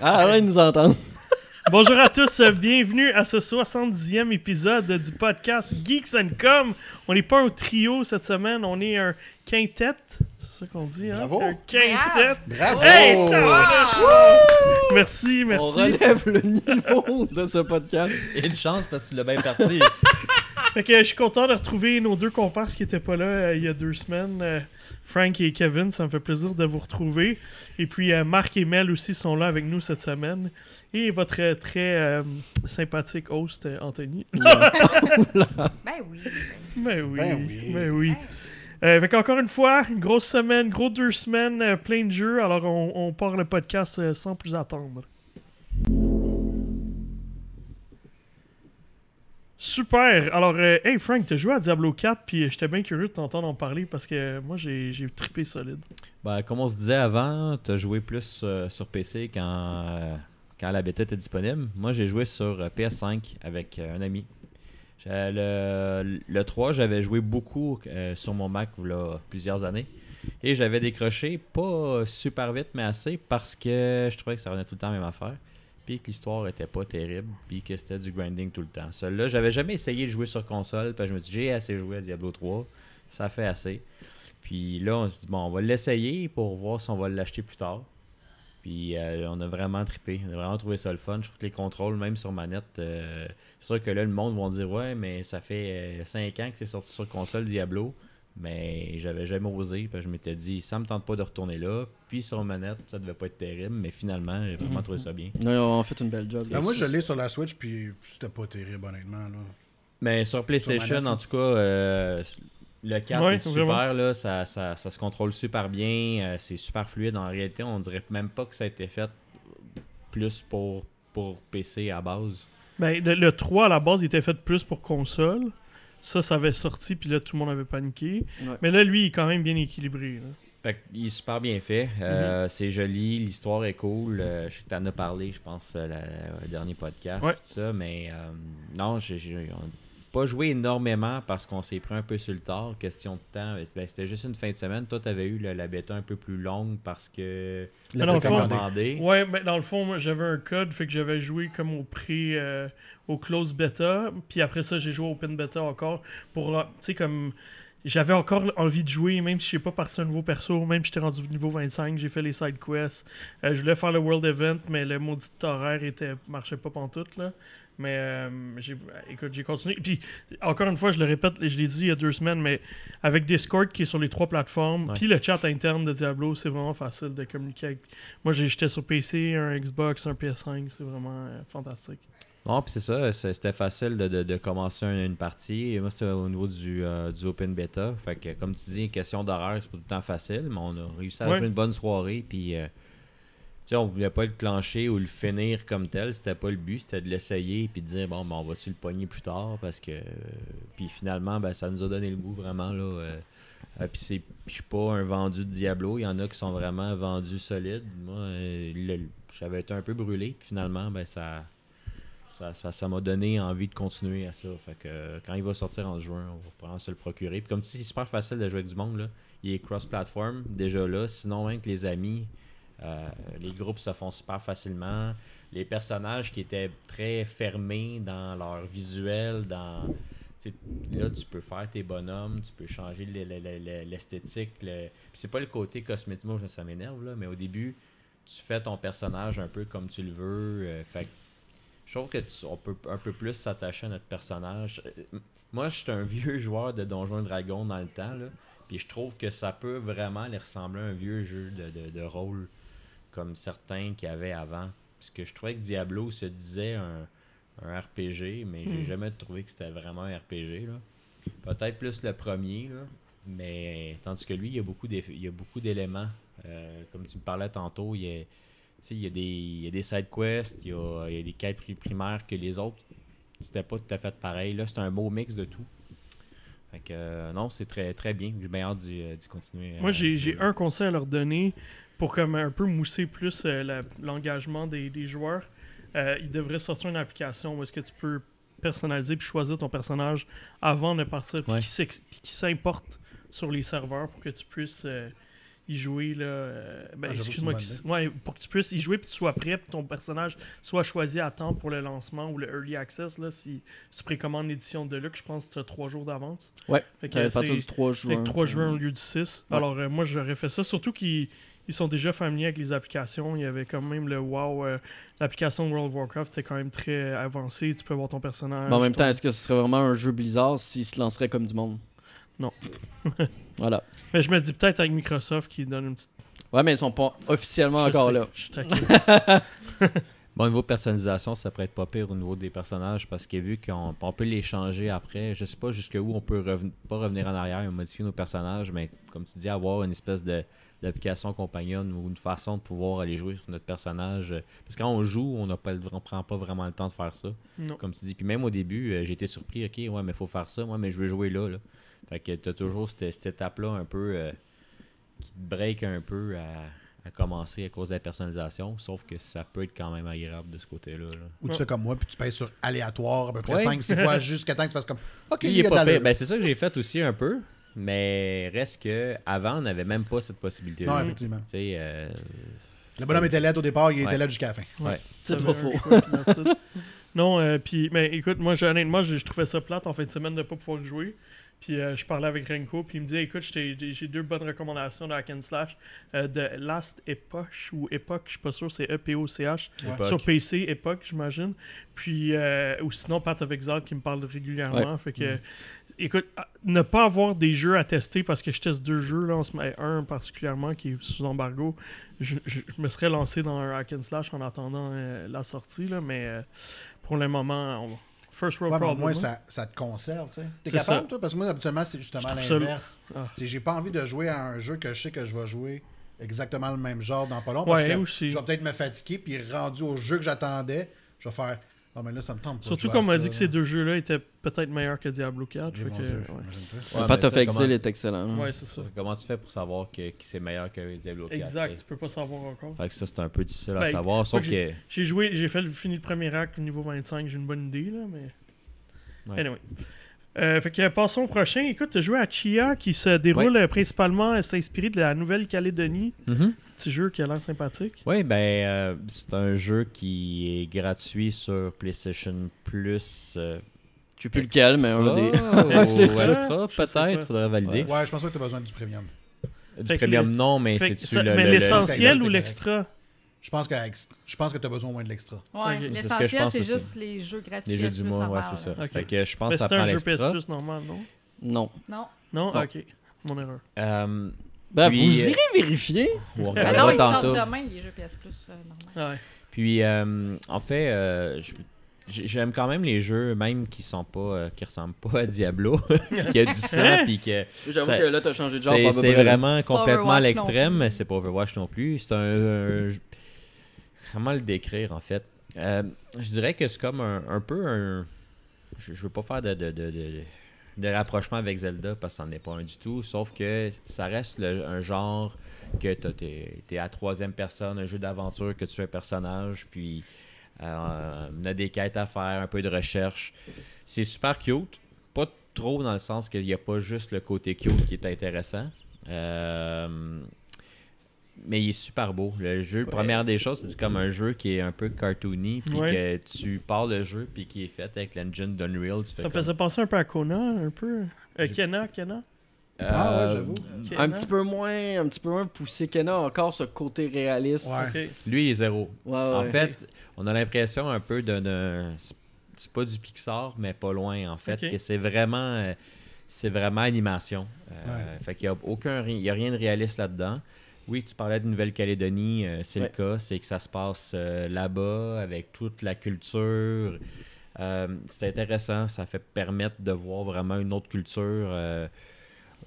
Ah, arrête de nous entendre. Bonjour à tous, euh, bienvenue à ce 70e épisode du podcast Geeks and Com. On n'est pas un trio cette semaine, on est un quintet. C'est ça qu'on dit, hein? Bravo. Un quintet. Bravo! Hey, tabarnak! Merci, On merci. relève le niveau de ce podcast. Et une chance parce que tu l'as bien parti. Fait que je suis content de retrouver nos deux comparses qui étaient pas là euh, il y a deux semaines, euh, Frank et Kevin. Ça me fait plaisir de vous retrouver. Et puis euh, Marc et Mel aussi sont là avec nous cette semaine. Et votre euh, très euh, sympathique host, euh, Anthony. Ben oui. Ben oui, Ben oui. ben oui. Ben, Euh, fait qu'encore une fois, une grosse semaine, gros deux semaines, euh, plein de jeux. Alors on, on part le podcast euh, sans plus attendre. Super! Alors, euh, hey Frank, t'as joué à Diablo 4, puis euh, j'étais bien curieux de t'entendre en parler parce que euh, moi j'ai j'ai trippé solide. ben, comme on se disait avant, tu as joué plus sur PC quand, la bêta était disponible. Moi, j'ai joué sur euh, PS5 avec un ami. Le, le 3, j'avais joué beaucoup sur mon Mac plusieurs années. Et j'avais décroché, pas super vite, mais assez, parce que je trouvais que ça revenait tout le temps à la même affaire. Puis que l'histoire était pas terrible, puis que c'était du grinding tout le temps. Celui-là, j'avais jamais essayé de jouer sur console, je me dis, j'ai assez joué à Diablo 3, ça fait assez. Puis là, on se dit, bon, on va l'essayer pour voir si on va l'acheter plus tard. Puis euh, on a vraiment trippé. On a vraiment trouvé ça le fun. Je trouve que les contrôles, même sur manette, euh, c'est sûr que là, le monde va dire, ouais, mais ça fait 5 ans que c'est sorti sur console Diablo. Mais j'avais jamais osé. Puis je m'étais dit, ça me tente pas de retourner là. Puis sur manette, ça devait pas être terrible. Mais finalement, j'ai vraiment trouvé ça bien. Non, on a fait une belle job. Ben, moi, je l'ai sur la Switch, puis c'était pas terrible, honnêtement. Là. Mais sur PlayStation, manette, en tout cas, euh, le 4 Ouais, est super, là, ça, ça, ça se contrôle super bien, euh, c'est super fluide. En réalité, on dirait même pas que ça a été fait plus pour, pour PC à base. Ben, le, le 3 à la base il était fait plus pour console. Ça, ça avait sorti, puis là tout le monde avait paniqué. Ouais. Mais là, lui, il est quand même bien équilibré. là. Fait il est super bien fait. Euh, C'est joli, l'histoire est cool. Euh, je sais que t'en as parlé, je pense, euh, le dernier podcast, Ouais. tout ça, mais euh, non, j'ai pas joué énormément parce qu'on s'est pris un peu sur le tard. Question de temps, ben, c'était juste une fin de semaine. Toi, t'avais eu la, la bêta un peu plus longue parce que Il Alors, l'a au fond- commandé. demandé. Ouais, ben, dans le fond, moi, j'avais un code, fait que j'avais joué comme au pré, euh, au close beta, puis après ça, j'ai joué au open beta encore pour, euh, tu sais, comme j'avais encore envie de jouer, même si je suis pas parti un nouveau perso, même si j'étais rendu au niveau 25, j'ai fait les side quests. Euh, je voulais faire le world event, mais le maudit horaire était marchait pas pantoute là. Mais euh, j'ai écoute, j'ai continué. Puis encore une fois, je le répète, je l'ai dit il y a deux semaines, mais avec Discord qui est sur les trois plateformes, puis le chat interne de Diablo, c'est vraiment facile de communiquer avec moi, j'ai- j'étais sur PC, un Xbox, un PS5, c'est vraiment euh, fantastique. Non, puis c'est ça, c'était facile de, de- de commencer un- une partie. Et moi, c'était au niveau du, euh, du Open Beta. Fait que, comme tu dis, question d'horaire, c'est pas tout le temps facile, mais on a réussi à Ouais. jouer une bonne soirée. Puis, sais, on voulait pas le clencher ou le finir comme tel. C'était pas le but, c'était de l'essayer puis de dire, bon, ben, on va-tu le pogner plus tard? Parce que. euh, puis finalement, ben, ça nous a donné le goût vraiment, là. euh, euh, puis je suis pas un vendu de Diablo. Il y en a qui sont vraiment vendus solides. Moi, euh, j'avais été un peu brûlé. Puis finalement, ben, ça ça ça- m'a donné envie de continuer à ça. Fait que quand il va sortir en juin, on va probablement se le procurer. Puis comme tu dis, c'est super facile de jouer avec du monde. Là. Il est cross-platform déjà là. Sinon, même que les amis, euh, les groupes se font super facilement. Les personnages qui étaient très fermés dans leur visuel, dans. Là, tu peux faire tes bonhommes, tu peux changer le- le- le- le- l'esthétique. le- c'est pas le côté cosmétique, moi ça m'énerve, là, mais au début, tu fais ton personnage un peu comme tu le veux. euh, je trouve que on peut un peu plus s'attacher à notre personnage. Euh, Moi, je suis un vieux joueur de Donjons et Dragons dans le temps, là, puis je trouve que ça peut vraiment ressembler à un vieux jeu de rôle comme certains qu'il y avait avant. Parce que je trouvais que Diablo se disait un, un RPG, mais j'ai Hmm. jamais trouvé que c'était vraiment un RPG. Peut-être plus le premier, là, mais tandis que lui, il y a beaucoup d'éléments. Euh, comme tu me parlais tantôt, il y a, il y a des, il y a des side quests, il y a, il y a des quêtes pri- primaires que les autres, c'était pas tout à fait pareil. Là, c'est un beau mix de tout. Fait que, euh, non, c'est très, très bien. J'ai bien hâte d'y, euh, continuer. Moi, j'ai un conseil à leur donner pour comme un peu mousser plus euh, la- l'engagement des, des joueurs. Euh, il devrait sortir une application où est-ce que tu peux personnaliser puis choisir ton personnage avant de partir puis Ouais. qui s'importe sur les serveurs pour que tu puisses euh, y jouer. Là, euh, ben, Ah, excuse-moi, qu'il- ouais, pour que tu puisses y jouer puis que tu sois prêt, puis ton personnage soit choisi à temps pour le lancement ou le early access. Là, si, si tu précommandes l'édition de luxe, je pense que tu as trois jours d'avance. Ouais. Fait que À partir c'est- du 3 fait juin. que 3 juin au lieu du 6. Ouais. Alors, euh, moi, j'aurais fait ça. Surtout qu'ils ils sont déjà familiers avec les applications. Il y avait quand même le wow. euh, L'application World of Warcraft était quand même très avancée. Tu peux voir ton personnage. Mais en même ton- temps, est-ce que ce serait vraiment un jeu Blizzard s'il se lancerait comme du monde? Non. voilà. Mais je me dis peut-être avec Microsoft qui donne une petite. Ouais, mais ils sont pas officiellement Je encore sais, là. je suis. Bon, au niveau personnalisation, ça pourrait être pas pire au niveau des personnages parce que vu qu'on on peut les changer après, je sais pas jusqu'où on peut reven- pas revenir en arrière et modifier nos personnages, mais comme tu dis, avoir une espèce de d'application compagnonne ou une façon de pouvoir aller jouer sur notre personnage. Parce que quand on joue, on n'a pas on prend pas vraiment le temps de faire ça. Non. Comme tu dis. Puis même au début, euh, j'ai été surpris, ok, ouais, mais faut faire ça, moi, mais je veux jouer là. là. Fait que t'as toujours cette, cette étape-là un peu euh, qui te break un peu à, à commencer à cause de la personnalisation, sauf que ça peut être quand même agréable de ce côté-là. là. Ou tu fais comme moi, puis tu payes sur aléatoire à peu près Ouais. 5-6 fois jusqu'à temps que tu fasses comme OK, il est pas. Ben, c'est ça que j'ai fait aussi un peu, mais reste que avant on n'avait même pas cette possibilité. Non, effectivement. Tu sais, euh, Le bonhomme était laid au départ, il était Ouais. laid jusqu'à la fin. C'est Ça pas faux. non, euh, puis, mais écoute, moi, j'ai- honnêtement, je, je trouvais ça plate en fin de semaine de pas pouvoir jouer. Puis euh, je parlais avec Renko, puis il me dit écoute, j'ai deux bonnes recommandations de Hack and Slash euh, de Last Epoch ou Epoch, je suis pas sûr, c'est E E-P-O-C-H. Sur PC, Epoch, j'imagine. Puis, euh, ou sinon, Path of Exile qui me parle régulièrement. Fait que, écoute, ah, ne pas avoir des jeux à tester parce que je teste deux jeux, là, un particulièrement qui est sous embargo. Je, je- je me serais lancé dans un hack and slash en attendant euh, la sortie, là, mais euh, pour le moment, on- first world Ouais, au moins, hein. ça, ça te conserve, tu sais. T'es capable, ça. toi? Parce que moi, habituellement, c'est justement l'inverse. Ah. J'ai pas envie de jouer à un jeu que je sais que je vais jouer exactement le même genre dans pas long. Ouais, parce que aussi. je vais peut-être me fatiguer, puis rendu au jeu que j'attendais, je vais faire Ah, mais là, ça me tente Surtout qu'on m'a dit que ces deux jeux-là étaient peut-être meilleurs que Diablo 4. Eh, fait que, Dieu, ouais. imagine-toi. Ouais, Path mais of Exile comment- est excellent. Ouais, c'est ça. Comment tu fais pour savoir que, que c'est meilleur que Diablo 4 Exact, tu tu peux pas savoir encore. Fait que ça, c'est un peu difficile à Ben, savoir. Sauf que. J'ai joué, j'ai fait le fini le premier acte au niveau 25, j'ai une bonne idée là, mais. Ouais. Anyway. Euh, fait que passons au prochain. Écoute, tu as joué à Chia qui se déroule principalement, euh, c'est inspiré de la Nouvelle-Calédonie. Mhm. Petit jeu qui a l'air sympathique? Oui, ben, euh, c'est un jeu qui est gratuit sur PlayStation Plus. euh, sais plus lequel, mais un des. extra peut-être, faudrait valider. Ouais, je pense pas que tu as besoin du premium. Du Fait premium, non, mais Fait que c'est ça- le, mais le- le- l'essentiel le- ou le- l'extra? Je pense que, je pense que tu as besoin au moins de l'extra. Ouais, l'essentiel, c'est aussi. juste les jeux gratuits. les jeux du mois, ouais, normal, c'est ça. là. Ok. Fait que je pense Mais que ça c'est un prend jeu PS l'extra. Plus normal, non? Non. Non. Non, Non. ok. Mon erreur. Euh, Ben, Puis, vous euh, irez vérifier. on Ben regardera non, ils tantôt. sortent demain, les jeux PS Plus euh, normal. Ouais. Puis, euh, en fait, euh, je- j'ai- j'aime quand même les jeux, même qui sont pas, euh, qui ressemblent pas à Diablo, puis qui a du sang, puis que J'avoue Ça- que là, t'as changé de genre. c'est pas à peu c'est près, vraiment pas complètement à Overwatch non l'extrême, plus. mais c'est pas Overwatch non plus. C'est un, comment le décrire en fait? Euh, je dirais que c'est comme un, un peu un. Je, je veux pas faire de, de, de, de- de rapprochement avec Zelda parce que c'en est pas un du tout. Sauf que ça reste un genre que t'es es à troisième personne, un jeu d'aventure que tu es un personnage, puis euh, on a des quêtes à faire, un peu de recherche. C'est super cute. Pas trop dans le sens qu'il n'y a pas juste le côté cute qui est intéressant. Euh, mais il est super beau. Le jeu, première des choses, c'est comme un jeu qui est un peu cartoony, puis Ouais. que tu pars le jeu, puis qui est fait avec l'engine d'Unreal. Ça me comme- faisait penser un peu à Kona, un peu. Euh, Kena, Kena? Ah ouais, Euh, j'avoue. Kena? Un petit peu moins, un petit peu moins poussé Kena, encore ce côté réaliste. Ouais. Lui, il est zéro. Ouais, En fait, on a l'impression un peu d'un. C'est pas du Pixar, mais pas loin, en fait. Que c'est vraiment. euh, C'est vraiment animation. Euh, Fait qu'il y a aucun. Il y a rien de réaliste là-dedans. Oui, tu parlais de Nouvelle-Calédonie, euh, c'est Ouais. le cas. C'est que ça se passe euh, là-bas avec toute la culture. Euh, c'est intéressant. Ça fait permettre de voir vraiment une autre culture.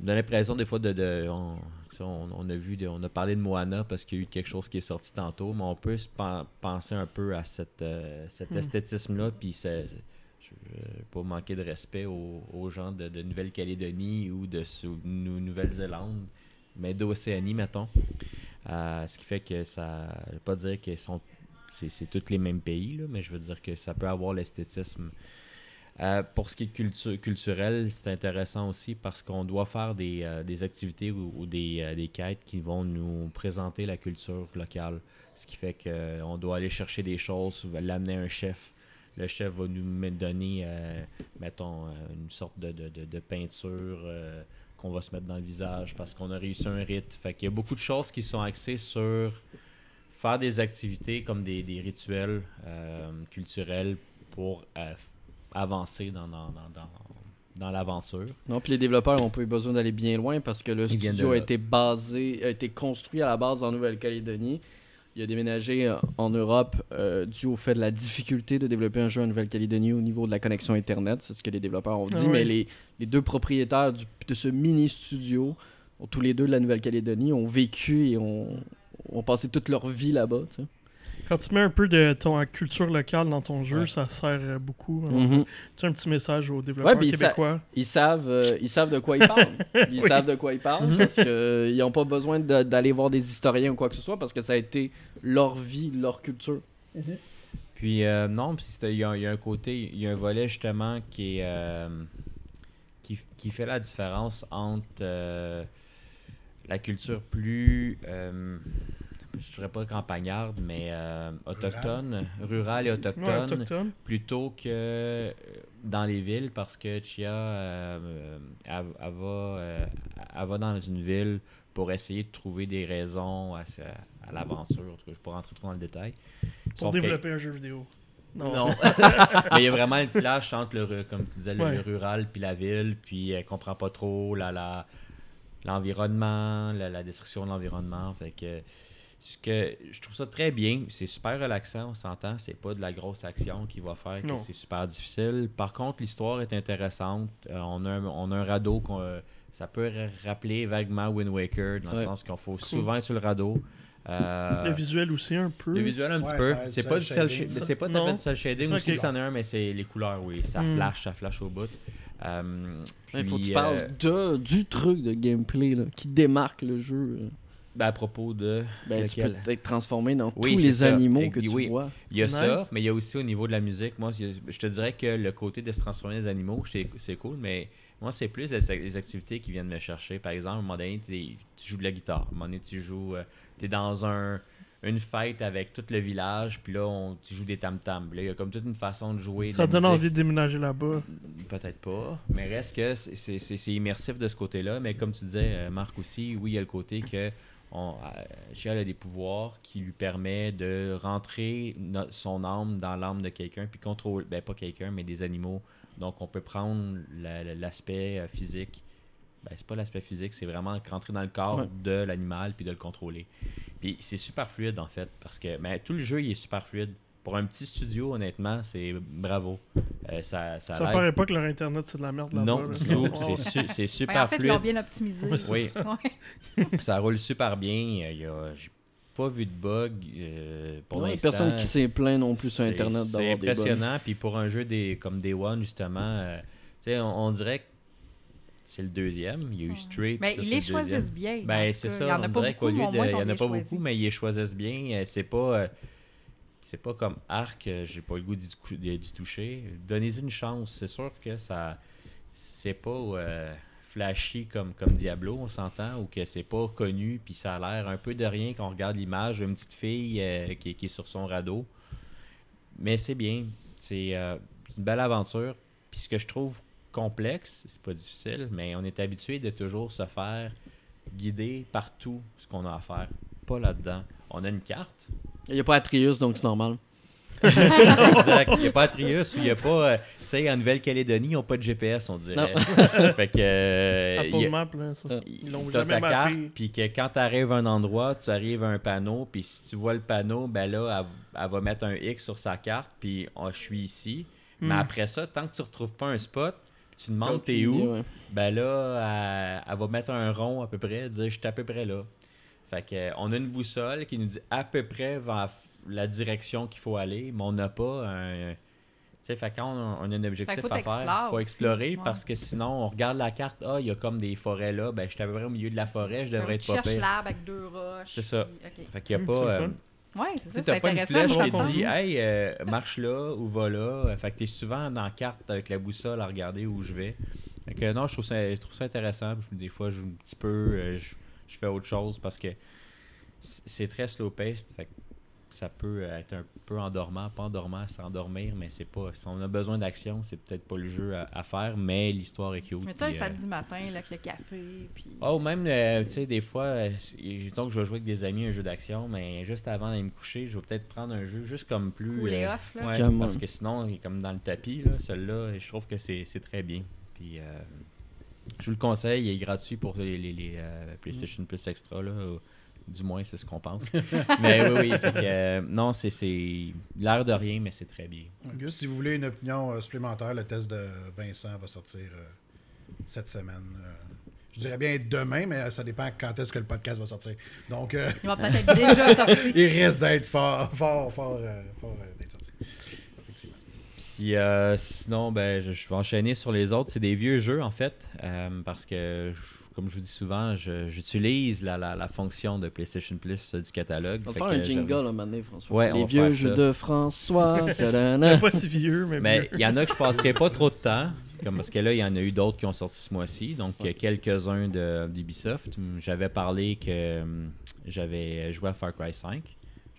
on a l'impression des fois de. de- on, a vu, de- on a parlé de Moana parce qu'il y a eu quelque chose qui est sorti tantôt, mais on peut se pen- penser un peu à cette, cet Hmm. esthétisme-là, puis c'est- pas manquer de respect aux, aux gens de, de Nouvelle-Calédonie ou de Nouvelle-Zélande, mais d'Océanie, mettons. Euh, ce qui fait que ça. Je veux pas dire que sont c'est c'est tous les mêmes pays, là, mais je veux dire que ça peut avoir l'esthétisme. Euh, pour ce qui est cultu- culturel, c'est intéressant aussi parce qu'on doit faire des, euh, des activités ou, des, des quêtes qui vont nous présenter la culture locale. Ce qui fait qu'on doit aller chercher des choses, l'amener à un chef. Le chef va nous donner, mettons, une sorte de, de- de- peinture qu'on va se mettre dans le visage parce qu'on a réussi un rite. Fait qu'il y a beaucoup de choses qui sont axées sur faire des activités comme des, des rituels euh, culturels pour euh, avancer dans, dans, dans, dans, dans l'aventure. Non, puis les développeurs ont pas eu besoin d'aller bien loin parce que le studio de a été basé, a été construit à la base en Nouvelle-Calédonie. Il a déménagé euh, en Europe euh, dû au fait de la difficulté de développer un jeu en Nouvelle-Calédonie au niveau de la connexion Internet. C'est ce que les développeurs ont dit. Ah ouais. Mais les, les deux propriétaires du- de ce mini-studio, tous les deux de la Nouvelle-Calédonie, ont vécu et ont, ont passé toute leur vie là-bas. tu sais. Quand tu mets un peu de ton culture locale dans ton jeu, Ouais. ça sert euh, beaucoup. Alors, Mhm. Tu as un petit message aux développeurs québécois. Ils savent, euh, ils savent de quoi ils parlent. Ils Oui. savent de quoi ils parlent parce qu'ils n'ont pas besoin de- d'aller voir des historiens ou quoi que ce soit parce que ça a été leur vie, leur culture. Puis euh, non, il y, a il y a un côté, il y a un volet justement qui est euh, qui, qui fait la différence entre euh, la culture plus euh, je dirais pas campagnarde, mais euh, autochtone, rurale et Ouais, autochtone, plutôt que euh, dans les villes parce que Chia euh, elle, elle va, euh, elle va dans une ville pour essayer de trouver des raisons à, l'aventure. En tout cas, je ne vais pas rentrer trop dans le détail. Pour Sauf que- développer un jeu vidéo. Non. Non. mais il y a vraiment le clash entre le, comme tu disais, le, Ouais. rural puis la ville, puis elle comprend pas trop la, la, l'environnement, la, la destruction de l'environnement. Fait que ce que je trouve ça très bien, c'est super relaxant, on s'entend, c'est pas de la grosse action qui va faire que c'est super difficile. Par contre, l'histoire est intéressante. Euh, on, a un, on a un radeau qu'on euh, ça peut ra- rappeler vaguement Wind Waker dans le sens qu'on faut souvent être sur le radeau. Euh, Le visuel aussi un peu. le visuel un petit peu. C'est pas. C'est pas Non. tout à fait du cel shading aussi, c'en a un, mais c'est les couleurs, oui. Ça Mm. flash, ça flash au bout. Il faut que tu parles de, du truc de gameplay là, qui démarque le jeu. Euh. ben, à propos de. Ben, tu peux être transformé dans Oui, tous les ça. animaux Et- que tu oui. vois. Il y a Nice. ça, mais il y a aussi au niveau de la musique. Moi, je te dirais que le côté de se transformer en des animaux, c'est cool, mais moi, c'est plus les, les activités qui viennent me chercher. Par exemple, à un moment donné, tu joues de la guitare. À un moment donné, tu joues. tu es dans un, une fête avec tout le village, puis là, on, tu joues des tam-tams. Il y a comme toute une façon de jouer. de Ça la te donne musique. envie de déménager là-bas. Peut-être pas, mais reste que c'est immersif de ce côté-là. Mais comme tu disais, euh, Marc aussi, oui, il y a le côté que on, euh, a des pouvoirs qui lui permet de rentrer no- son âme dans l'âme de quelqu'un, puis contrôler, ben pas quelqu'un, mais des animaux. Donc on peut prendre la- la- l'aspect euh, physique. Ben, c'est pas l'aspect physique, c'est vraiment rentrer dans le corps Ouais. de l'animal puis de le contrôler. Puis c'est super fluide en fait, parce que mais tout le jeu il est super fluide. Pour un petit studio, honnêtement, c'est bravo. Euh, ça, ça, paraît pas que leur internet c'est de la merde là-bas. Non, là. du tout. Ouais. C'est su- c'est Ben, super en fait, ils l'ont fluide. bien optimisé. Ouais, c'est Oui. Ouais. Ça roule super bien. Il y a- J'ai pas vu de bug euh, pour Ouais, l'instant. personne qui s'est plaint non plus sur C'est- Internet C'est d'avoir des bugs. impressionnant. Puis pour un jeu des, comme Day One, justement, euh, tu sais, on, on dirait que c'est le deuxième. Il y a eu Stray. puis Mais ça, ils c'est les choisissent bien. en Ben, c'est ça. Il y en on a pas dirait beaucoup, qu'au lieu mais ils y sont en a bien pas choisis. beaucoup, mais ils les choisissent bien. Euh, C'est pas. C'est pas comme Arc, euh, j'ai pas le goût d'y tou- d'y d'y toucher. Donnez-y une chance. C'est sûr que ça. C'est pas euh, flashy comme, comme Diablo, on s'entend, ou que c'est pas connu, puis ça a l'air un peu de rien quand on regarde l'image d'une petite fille euh, qui, est sur son radeau. Mais c'est bien. C'est une belle aventure. Puis ce que je trouve complexe, c'est pas difficile, mais on est habitué de toujours se faire guider par tout ce qu'on a à faire. Pas là-dedans. On a une carte. Il n'y a pas Atreus, donc c'est normal. exact. Il n'y a pas Atrius ou il n'y a pas. euh, tu sais, en Nouvelle-Calédonie, ils n'ont pas de GPS, on dirait. fait que. euh, Apple a- Map, là, ça. Ils l'ont ta carte, puis que quand tu arrives à un endroit, tu arrives à un panneau, puis si tu vois le panneau, ben là, elle, elle va mettre un X sur sa carte, puis oh, je suis ici. Mais Hmm. après ça, tant que tu retrouves pas un spot, puis tu demandes t'es où, Ouais. ben là, elle, elle va mettre un rond à peu près, dire je suis à peu près là. Fait que, euh, on a une boussole qui nous dit à peu près vers la direction qu'il faut aller, mais on n'a pas un. Tu sais, quand on a, on a un objectif à faire, t'explores faut aussi, explorer ouais. parce que sinon, on regarde la carte, ah, il y a comme des forêts là, ben je suis à peu près au milieu de la forêt, je devrais être pas cherches pire. l'arbre avec deux roches. C'est ça. puis- ok. Fait qu'il n'y a pas. c'est le euh. Ouais, c'est Tu ça. t'as pas une flèche qui dit Hey, euh, marche là ou va là. Fait que t'es souvent dans la carte avec la boussole à regarder où je vais. Fait que non, je trouve ça, je trouve ça intéressant. Des fois, je joue un petit peu, je, je fais autre chose parce que c'est très slow paced. Fait que ça peut être un peu endormant, pas endormant, s'endormir, mais c'est pas. Si on a besoin d'action, c'est peut-être pas le jeu à, à faire, mais l'histoire est cute. Mais tu sais, un euh, samedi matin, là, avec le café, puis... Oh, même, euh, tu sais, des fois, euh, donc je vais jouer avec des amis un jeu d'action, mais juste avant d'aller me coucher, je vais peut-être prendre un jeu juste comme plus. Cooler euh, off, là. ouais, parce que sinon, il est comme dans le tapis, là, celui-là, et je trouve que c'est c'est très bien. Puis, euh, je vous le conseille, il est gratuit pour les, les- les, euh, PlayStation Plus Extra, là. Du moins, c'est ce qu'on pense. mais oui, oui. fait que, euh, non, c'est- l'air de rien, mais c'est très bien. Si vous voulez une opinion euh, supplémentaire, le test de Vincent va sortir euh, cette semaine. euh, je dirais bien demain, mais ça dépend quand est-ce que le podcast va sortir. Donc, euh, Il va peut-être être déjà sorti. il risque d'être fort, fort, fort, euh, fort euh, d'être sorti. Puis, euh, sinon, ben, je, je vais enchaîner sur les autres. C'est des vieux jeux, en fait, euh, parce que, je- comme je vous dis souvent, je- j'utilise la, la, la fonction de PlayStation Plus euh, du catalogue. On va faire un jingle un moment donné, François. Ouais, on Les vieux jeux ça. de François. Pas si vieux, mais, Mais il y en a que je passerai pas trop de temps. Comme parce que là, il y en a eu d'autres qui ont sorti ce mois-ci. Donc, quelques-uns de- d'Ubisoft. J'avais parlé que hum, j'avais joué à Far Cry 5.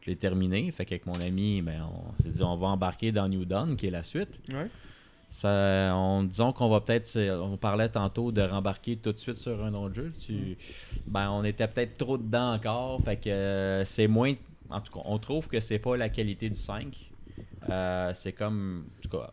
Je l'ai terminé. Fait qu'avec mon ami, ben, on s'est dit on va embarquer dans New Dawn, qui est la suite. Ouais. Ça, on, disons qu'on va peut-être. On parlait tantôt de rembarquer tout de suite sur un autre jeu. Tu, ben, on était peut-être trop dedans encore. Fait que euh, c'est moins. En tout cas, on trouve que c'est pas la qualité du 5. Euh, c'est comme. En tout cas,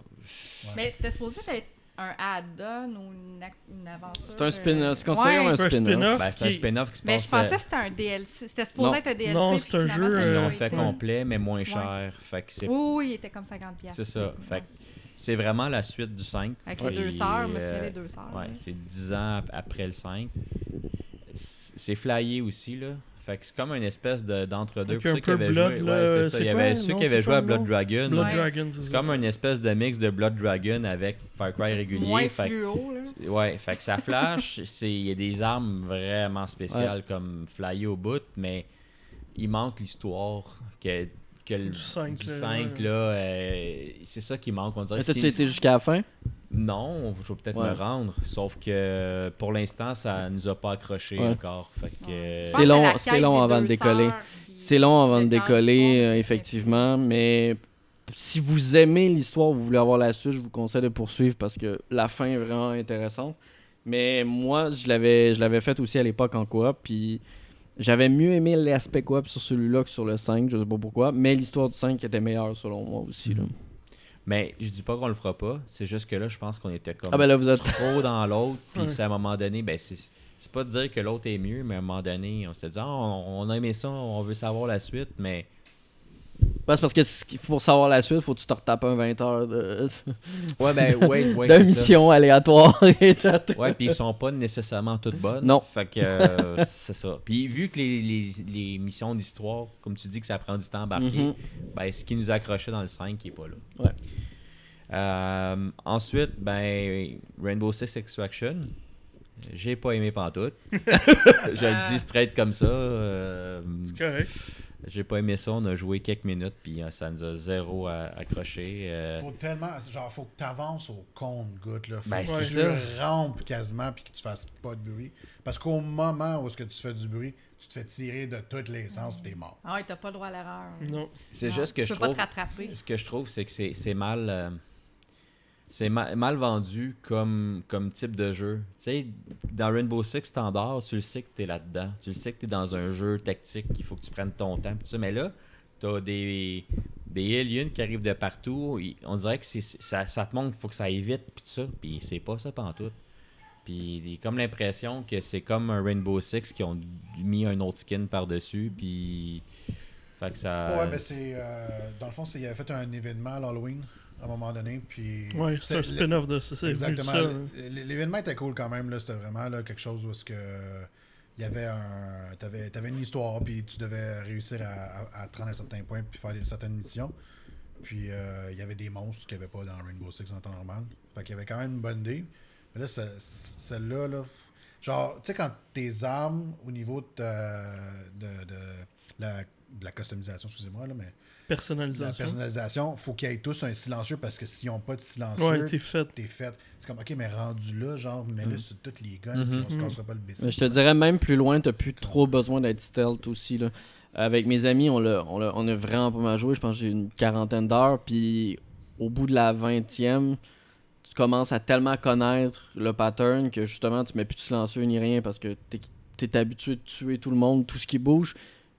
Mais c'était supposé être un add-on ou une, une aventure. C'est un euh, C'est considéré ouais. comme un spin-off. spin-off. ben, c'est un spin-off qui se Mais passe. je pensais euh, que c'était un DLC. C'était supposé Non. être un DLC. Non, c'est un jeu, a Ils euh, l'ont fait complet, mais moins cher. Fait que c'est Oui, oui, il était comme 50$. c'est ça. Fait que c'est vraiment la suite du 5. Avec les deux sœurs, je me souviens euh, des deux sœurs. Ouais, c'est 10 ans ap- après le 5. C- C'est flyé aussi, là. Fait que c'est comme une espèce de- d'entre-deux. Un ceux qui avaient Blood, joué, ouais, c'est ça. Il y avait quoi? ceux Non, qui avaient joué à Blood? Dragon. Blood Ouais. Dragon, C'est comme une espèce de mix de Blood Dragon avec Far Cry régulier. moins Fait fluo, là. Ouais, fait que ça flash, c'est il y a des armes vraiment spéciales comme flyé au bout, mais il manque l'histoire que, que le Du cinq, du là, 5, ouais. là, euh, c'est ça qui manque. On dirait Mais tu étais jusqu'à la fin? Non, je vais peut-être Ouais. me rendre, sauf que pour l'instant, ça nous a pas accroché Ouais. encore. Fait que, Je C'est long- c'est long avant de décoller. C'est long avant de décoller, euh, effectivement, mais si vous aimez l'histoire, vous voulez avoir la suite, je vous conseille de poursuivre parce que la fin est vraiment intéressante. Mais moi, je l'avais, je l'avais fait aussi à l'époque en coop, puis j'avais mieux aimé l'aspect coop sur celui-là que sur le 5, je sais pas pourquoi, mais l'histoire du 5 était meilleure selon moi aussi. là. Mais je dis pas qu'on le fera pas, c'est juste que là, je pense qu'on était comme Ah ben là, vous êtes... trop dans l'autre, puis Ouais. c'est à un moment donné, ben c'est c'est pas de dire que l'autre est mieux, mais à un moment donné, on s'était dit, Ah, on, on a aimé ça, on veut savoir la suite, mais Ouais, c'est parce que pour savoir la suite, faut que tu te retapes un 20 heures de, ouais, ben ouais, ouais, de c'est ça. mission aléatoire. et Ouais, puis ils sont pas nécessairement toutes bonnes. Non. Fait que euh, c'est ça. Puis vu que les, les, les missions d'histoire, comme tu dis que ça prend du temps à embarquer, Mhm. ben ce qui nous accrochait dans le 5 qui est pas là. Ouais. Euh, ensuite, ben Rainbow Six Extraction. J'ai pas aimé pantoute. Je le dis straight comme ça. euh, C'est correct. J'ai pas aimé ça. On a joué quelques minutes, puis euh, ça nous a zéro à- accroché. euh, Faut tellement. Genre, faut que tu avances au compte-goutte. Là. Faut Ben, que tu rampes quasiment puis que tu fasses pas de bruit. Parce qu'au moment où est-ce que tu fais du bruit, tu te fais tirer de tous les sens puis t'es mort. Ah ouais, t'as pas le droit à l'erreur. Non. c'est juste que tu je peux pas trouve. te rattraper. Ce que je trouve, c'est que c'est c'est mal. euh, c'est ma- mal vendu comme, comme type de jeu. Tu sais, dans Rainbow Six Standard, tu le sais que tu es là-dedans. Tu le sais que tu es dans un jeu tactique qu'il faut que tu prennes ton temps. Mais là, tu as des, des aliens qui arrivent de partout. On dirait que ça, ça te montre qu'il faut que ça aille vite. Puis ça. Puis c'est pas ça pantoute. Puis comme l'impression que c'est comme un Rainbow Six qui ont mis un autre skin par-dessus. Puis. Fait que ça. Ouais, ben c'est. euh, dans le fond, il avait fait un événement à l'Halloween à un moment donné. Puis. Ouais, c'est un spin-off de ça. Exactement. hein. L'événement était cool quand même. là. C'était vraiment là, quelque chose où est-ce que il y avait un. T'avais avais une histoire, puis tu devais réussir à, à, à te rendre à certains points, puis faire des, certaines missions. Puis euh, il y avait des monstres qu'il n'y avait pas dans Rainbow Six en temps normal. Fait qu'il y avait quand même une bonne idée. Mais là, ce- celle-là, là. Genre, tu sais, quand tes armes au niveau de, de, de la de la customisation, excusez-moi, là, mais de la Personnalisation. personnalisation, faut qu'ils aient tous un silencieux parce que s'ils n'ont pas de silencieux, Ouais, t'es fait. t'es fait. C'est comme, ok, mais rendu là, genre, mets-le Mm. sur toutes les guns, Mhm. puis on se Mm. cassera pas le. Mais je te dirais même plus loin, t'as plus trop besoin d'être stealth aussi. Là. Avec mes amis, on, l'a, on, l'a- on a vraiment pas mal joué. Je pense que j'ai une quarantaine d'heures. Puis au bout de la vingtième, tu commences à tellement connaître le pattern que justement tu mets plus de silencieux ni rien parce que t'es, t'es habitué de tuer tout le monde, tout ce qui bouge.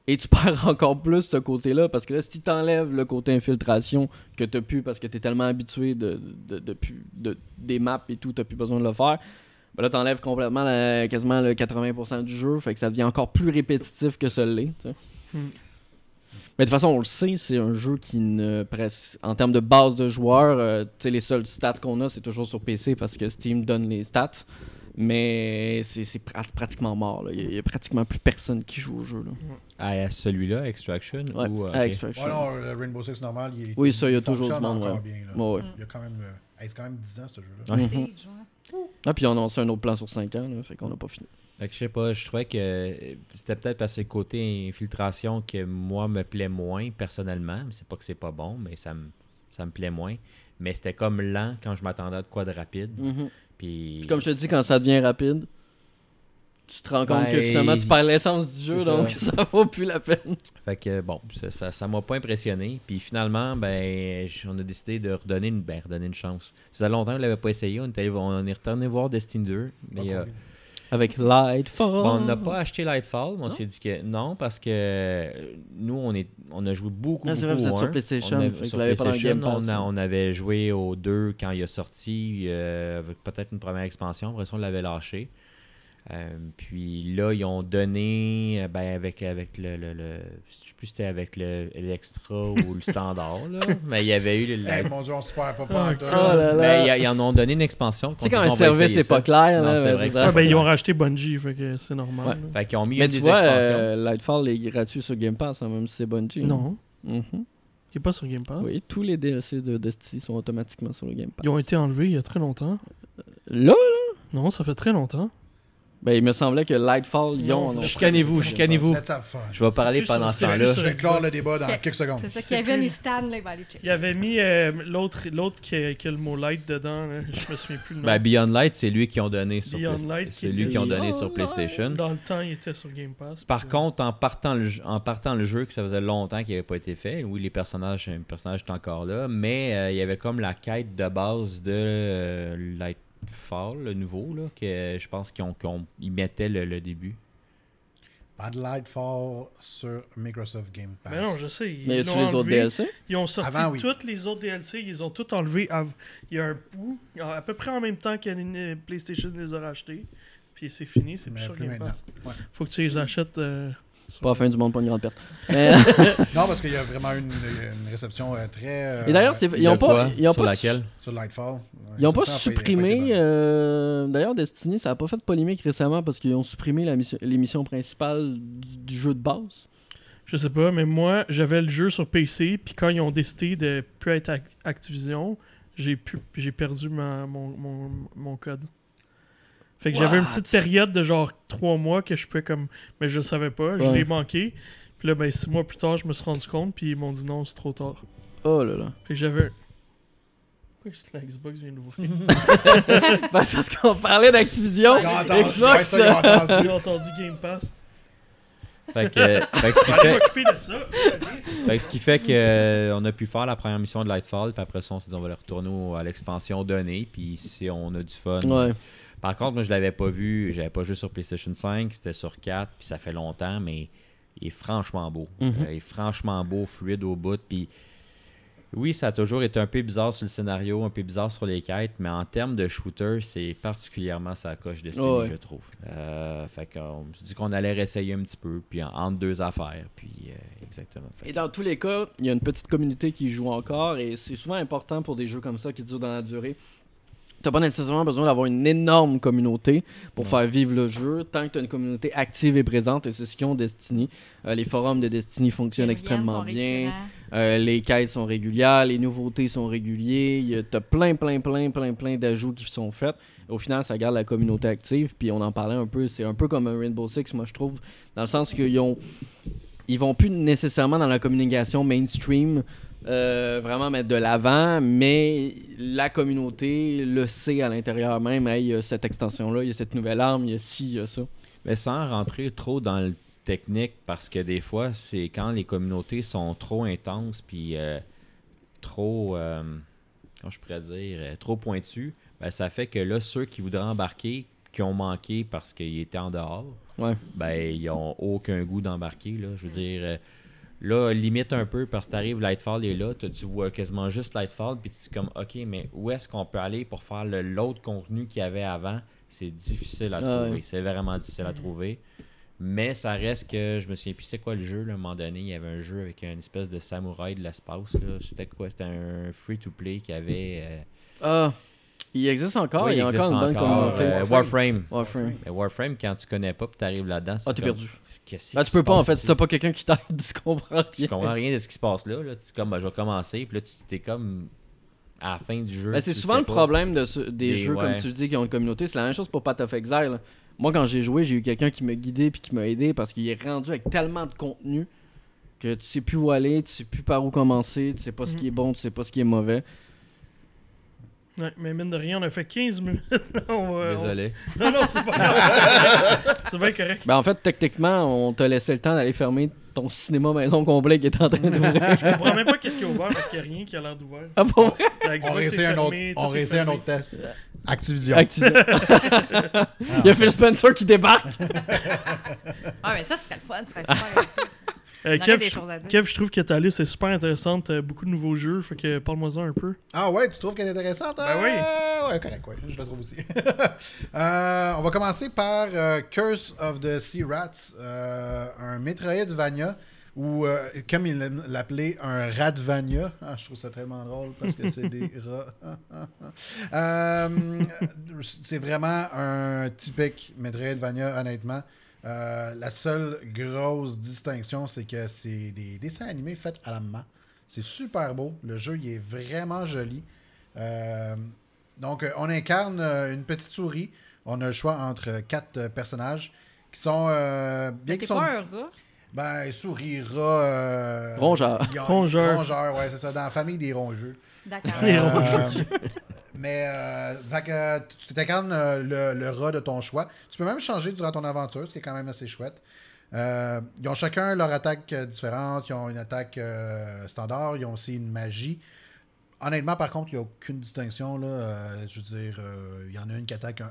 Et tu perds encore plus ce côté-là parce que là, si tu t'enlèves le côté infiltration que t'as plus parce que t'es tellement habitué de, de, de de- des maps et tout, t'as plus besoin de le faire. Ben là, t'enlèves complètement la- quasiment le 80% du jeu, fait que ça devient encore plus répétitif que ce l'est. tu. Hmm. Mais de toute façon, on le sait, c'est un jeu qui ne presse. En termes de base de joueurs, euh, tu sais, les seuls stats qu'on a, c'est toujours sur PC parce que Steam donne les stats. Mais c'est c'est pra- pratiquement mort. là. Il y, a pratiquement plus personne qui joue au jeu. Là. Ah, à celui-là, Extraction Ouais, ou, euh, à. Extraction. Ouais, non, le Rainbow Six normal, il est. Oui, ça, il y a toujours du monde, encore ouais. bien, là. Ouais, ouais. Il y a quand même. euh, hey, quand même 10 ans, ce jeu-là. Ouais. Ah, puis on a lancé un autre plan sur 5 ans, là, fait qu'on n'a pas fini. Fait que je sais pas, je trouvais que euh, c'était peut-être parce que le côté infiltration que moi me plaît moins personnellement. C'est pas que c'est pas bon, mais ça me, ça me plaît moins. Mais c'était comme lent quand je m'attendais à de quoi de rapide. Mhm. Puis, Puis comme je te dis, quand ça devient rapide, tu te rends compte que Ben, finalement tu perds l'essence du jeu, donc ça. ça vaut plus la peine. Fait que bon, ça ça ça m'a pas impressionné. Puis finalement, ben, on a décidé de redonner une, ben, redonner une chance. Ça faisait longtemps qu'on l'avait pas essayé. On est, allé- on est retourné voir Destiny 2. Pas mais, euh, convaincu. Avec Lightfall. Bon, on n'a pas acheté Lightfall, mais on s'est dit que non, parce que euh, nous, on, est, on a joué beaucoup, Ah, c'est beaucoup vrai, vous êtes au sur 1. PlayStation, On a- sur PlayStation, Game Pass, on, a- hein. on avait joué au 2 quand il a sorti, euh, avec peut-être une première expansion, après ça, on l'avait lâché. Euh, puis là, ils ont donné, euh, ben, avec, avec le, le, le- Je sais plus si c'était avec le- l'extra ou le standard, là, mais il y avait eu le... Hey, mon dieu, on se perd pas Ah, pas. Oh là là. Ben, ils, en ont donné une expansion. Tu sais, quand un service est pas clair, Non, là, c'est ben, vrai ça. Ben, ils ont racheté Bungie, fait que c'est normal. Ouais. là. Fait qu'ils ont mis Mais une tu des vois, expansions. euh, Lightfall est gratuit sur Game Pass, hein, même si c'est Bungie. Non, Mhm. il est pas sur Game Pass? Oui, tous les DLC de Destiny sont automatiquement sur le Game Pass. Ils ont été enlevés il y a très longtemps. Là, Non, ça fait très longtemps. Ben, il me semblait que Lightfall, ils ont. Chicanez-vous, chicanez-vous. Je vais parler pendant ce temps-là. Je vais clore le débat dans quelques secondes. C'est ça, Kevin et Stan, là, il va aller checker. Il avait mis euh, l'autre l'autre qui, a- le mot light dedans. Je me souviens plus le nom. Ben, Beyond Light, c'est lui qui ont donné sur Light C'est lui qui ont donné sur PlayStation. Dans le temps, il était sur Game Pass. Par contre, en partant, le, jeu- en partant le jeu, que ça faisait longtemps qu'il n'avait pas été fait, oui, les personnages, les personnages étaient encore là, mais euh, il y avait comme la quête de base de euh, Lightfall, le nouveau, là, que je pense qu'ils ont, qu'on- ils mettaient le, le début. Pas de Lightfall sur Microsoft Game Pass. Ben non, je sais. Ils Mais y les autres enlevé. DLC Ils ont sorti Avant, oui. toutes les autres DLC, ils ont tout enlevé. av- Il y a un bout, à peu près en même temps que PlayStation les a rachetés. Puis c'est fini, c'est Mais plus sur plus Game maintenant. Pass. Ouais. Faut que tu les achètes. euh, Pas la fin du monde, pas une grande perte. Mais- Non, parce qu'il y a vraiment une, une réception euh, très. euh, Et d'ailleurs, c'est- ils De ont pas. quoi? Ils ont sur pas laquelle? Sur Lightfall. Ils ont pas supprimé. euh, D'ailleurs, Destiny, ça a pas fait de polémique récemment parce qu'ils ont supprimé la mission- l'émission principale du, du jeu de base. Je sais pas, mais moi, j'avais le jeu sur PC, puis quand ils ont décidé de plus être Ac- Activision, j'ai pu- j'ai perdu ma- mon, mon, mon code. Fait que j'avais une petite période de genre trois mois que je pouvais comme. Mais je le savais pas, je Ouais. l'ai manqué. Puis là, ben, six mois plus tard, je me suis rendu compte, puis ils m'ont dit non, c'est trop tard. Oh là là. Fait que j'avais. Pourquoi est-ce que la Xbox vient d'ouvrir? Ben, c'est parce qu'on parlait d'Activision. Ils ont entendu- Xbox. ouais, ça, ils ont entendu. J'ai entendu Game Pass. Fait que, fait que ce qui Allez fait, m'occuper de ça. fait que ce qui fait que euh, on a pu faire la première mission de Lightfall, puis après ça, on s'est dit on va aller retourner au- à l'expansion donnée, puis si on a du fun. Ouais. Par contre, moi, je l'avais pas vu, j'avais pas joué sur PlayStation 5, c'était sur 4, puis ça fait longtemps, mais il est franchement beau. Mhm. Euh, il est franchement beau, fluide au bout, puis oui, ça a toujours été un peu bizarre sur le scénario, un peu bizarre sur les quêtes, mais en termes de shooter, c'est particulièrement sa coche de Ouais. je trouve. Euh, fait qu'on s'est dit qu'on allait réessayer un petit peu, puis en- entre deux affaires, puis euh, exactement. Fait Et dans tous les cas, il y a une petite communauté qui joue encore et c'est souvent important pour des jeux comme ça qui durent dans la durée. T'as pas nécessairement besoin d'avoir une énorme communauté pour faire vivre le jeu, tant que t'as une communauté active et présente, et c'est ce qu'ils ont Destiny. Euh, les forums de Destiny fonctionnent Les extrêmement bien. Euh, les quêtes sont régulières, les nouveautés sont a- T'as plein, plein, plein, plein, plein d'ajouts qui sont faits. Au final, ça garde la communauté active. Puis on en parlait un peu. C'est un peu comme un Rainbow Six, moi je trouve, dans le sens qu'ils ont ils vont plus nécessairement dans la communication mainstream euh, vraiment mettre de l'avant, mais la communauté le sait à l'intérieur même. Hey, il y a cette extension-là, il y a cette nouvelle arme, il y a ci, il y a ça. Mais sans rentrer trop dans le technique, parce que des fois, c'est quand les communautés sont trop intenses, puis euh, trop, euh, comment je pourrais dire, trop pointues, ben, ça fait que là, ceux qui voudraient embarquer, qui ont manqué parce qu'ils étaient en dehors, Ouais. ben, ils ont aucun goût d'embarquer. Là. Je veux dire, euh, là, limite un peu parce que t'arrives, Lightfall est là, tu vois quasiment juste Lightfall, puis tu es comme, ok, mais où est-ce qu'on peut aller pour faire l'autre contenu qu'il y avait avant? C'est difficile à Ah trouver. ouais. C'est vraiment difficile à trouver. Mais ça reste que je me souviens plus c'est quoi le jeu là, à un moment donné. Il y avait un jeu avec une espèce de samouraï de l'espace. là. C'était quoi? C'était un free-to-play qui avait. euh, Ah, il existe encore, oui, il y a existe encore une bonne encore, communauté. euh, Warframe. Warframe. Mais Warframe, quand tu connais pas tu arrives là-dedans, c'est Ah, t'es comme, perdu. Qu'est-ce Ah, qui tu peux pas en fait, si t'as pas quelqu'un qui t'aide, tu comprends tu rien. comprends rien de ce qui se passe là. là. Tu es comme, ben, je vais commencer. Puis là, tu t'es comme à la fin du jeu. Ben, c'est tu souvent le pas. problème de ce- des jeux, comme tu le dis, qui ont une communauté. C'est la même chose pour Path of Exile. Moi, quand j'ai joué, j'ai eu quelqu'un qui m'a guidé puis qui m'a aidé parce qu'il est rendu avec tellement de contenu que tu sais plus où aller, tu sais plus par où commencer, tu sais pas ce qui est bon, tu sais pas ce qui est mauvais. Ouais, mais mine de rien, on a fait 15 minutes. On va- on- Désolé. Non, non, c'est pas grave. c'est bien correct. Ben, en fait, techniquement, on t'a laissé le temps d'aller fermer ton cinéma maison complet qui est en train d'ouvrir. Je comprends même pas qu'est-ce qui est ouvert parce qu'il n'y a rien qui a l'air d'ouvert. ah? La On réessaye un autre, on un autre test. Activision. Activision. Il y a Phil Spencer qui débarque. Ah, mais ça serait le fun, ça serait super. Euh, Kev, des je- choses à dire. Kev, je trouve que ta liste est super intéressante. euh, beaucoup de nouveaux jeux. Fait que parle-moi-en un peu. Ah ouais, tu trouves qu'elle est intéressante? Ben Ah, oui. Ouais, correct, ouais, je la trouve aussi. Euh, on va commencer par euh, Curse of the Sea Rats, euh, un Metroidvania, ou euh, comme il l'appelait, un Ratvania. Ah, je trouve ça tellement drôle parce que c'est des rats. Euh, c'est vraiment un typique Metroidvania, honnêtement. Euh, la seule grosse distinction, c'est que c'est des dessins animés faits à la main. C'est super beau. Le jeu, il est vraiment joli. Euh, donc, euh, on incarne une petite souris. On a le choix entre quatre personnages qui sont euh, bien qu'ils sont pas un rat? ben souris rat euh, Rongeur. Rongeur. rongeur ouais c'est ça dans la famille des rongeux D'accord. Les mais euh, tu t'incarnes euh, le, le rat de ton choix. Tu peux même changer durant ton aventure, ce qui est quand même assez chouette. Euh, ils ont chacun leur attaque euh, différente. Ils ont une attaque standard. Ils ont aussi une magie. Honnêtement, par contre, il n'y a aucune distinction. Là. Je veux dire, il y en a une qui attaque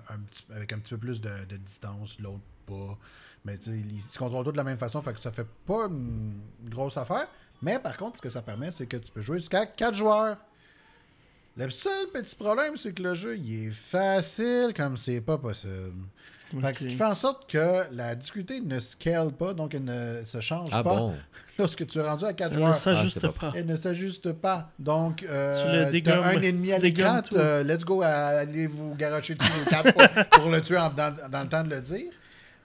avec un petit peu plus de, distance, l'autre pas. Mais ils se contrôlent tous de la même façon, fait que ça fait pas une grosse affaire. Mais par contre, ce que ça permet, c'est que tu peux jouer jusqu'à 4 joueurs. Le seul petit problème, c'est que le jeu, il est facile comme c'est pas possible. Fait que ce qui fait en sorte que la difficulté ne scale pas, donc elle ne se change Ah pas bon? lorsque tu es rendu à 4 Elle ne joueurs. s'ajuste Ah, pas. Elle ne s'ajuste pas. Donc, euh, Tu un ennemi Tu à l'écran, let's go, à- allez vous garocher dessus les quatre pour, pour le tuer en- dans, dans le temps de le dire.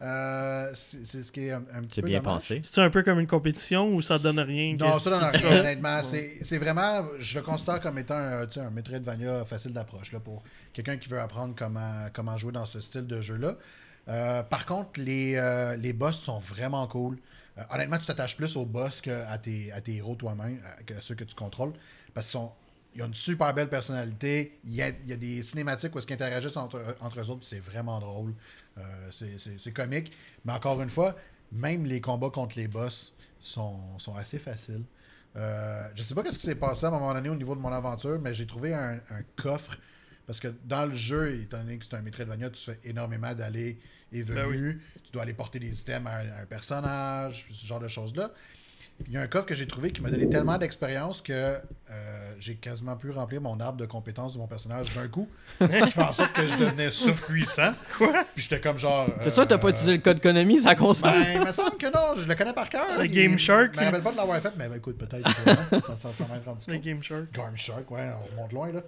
Euh, c'est ce qui est un, un petit peu bien dommage. pensé. C'est un peu comme une compétition où ça donne rien. Non, ça donne rien, honnêtement. C'est c'est vraiment, je le considère comme étant un, tu sais, un Metroidvania facile d'approche là, pour quelqu'un qui veut apprendre comment, comment jouer dans ce style de jeu-là. Euh, par contre, les, euh, les boss sont vraiment cool. Euh, honnêtement, tu t'attaches plus aux boss qu'à tes, à tes héros toi-même, à- que ceux que tu contrôles. Parce qu'ils sont. Ils ont une super belle personnalité. Il y a, il y a des cinématiques où ils interagissent entre, entre eux autres. C'est vraiment drôle. Euh, c'est- comique. Mais encore une fois, même les combats contre les boss sont, sont assez faciles. Euh, je sais pas ce qui s'est passé à un moment donné au niveau de mon aventure, mais j'ai trouvé un, un coffre. Parce que dans le jeu, étant donné que c'est un Metroidvania, tu fais énormément d'allées et Ben venues. Tu dois aller porter des items à un, à un personnage, ce genre de choses-là. Il y a un coffre que j'ai trouvé qui m'a donné tellement d'expérience que euh, j'ai quasiment pu remplir mon arbre de compétences de mon personnage d'un coup. Ce qui fait en sorte que je devenais surpuissant. Quoi? Puis j'étais comme genre. C'est ça, t'as pas euh, utilisé le code Konami, ça console? ben, il me semble que non, je le connais par cœur. Le Game Shark? Je me rappelle pas de l'avoir fait, mais ben, écoute, peut-être. euh, ça, rendu Le. Game Shark. Game Shark, ouais, on remonte loin, là.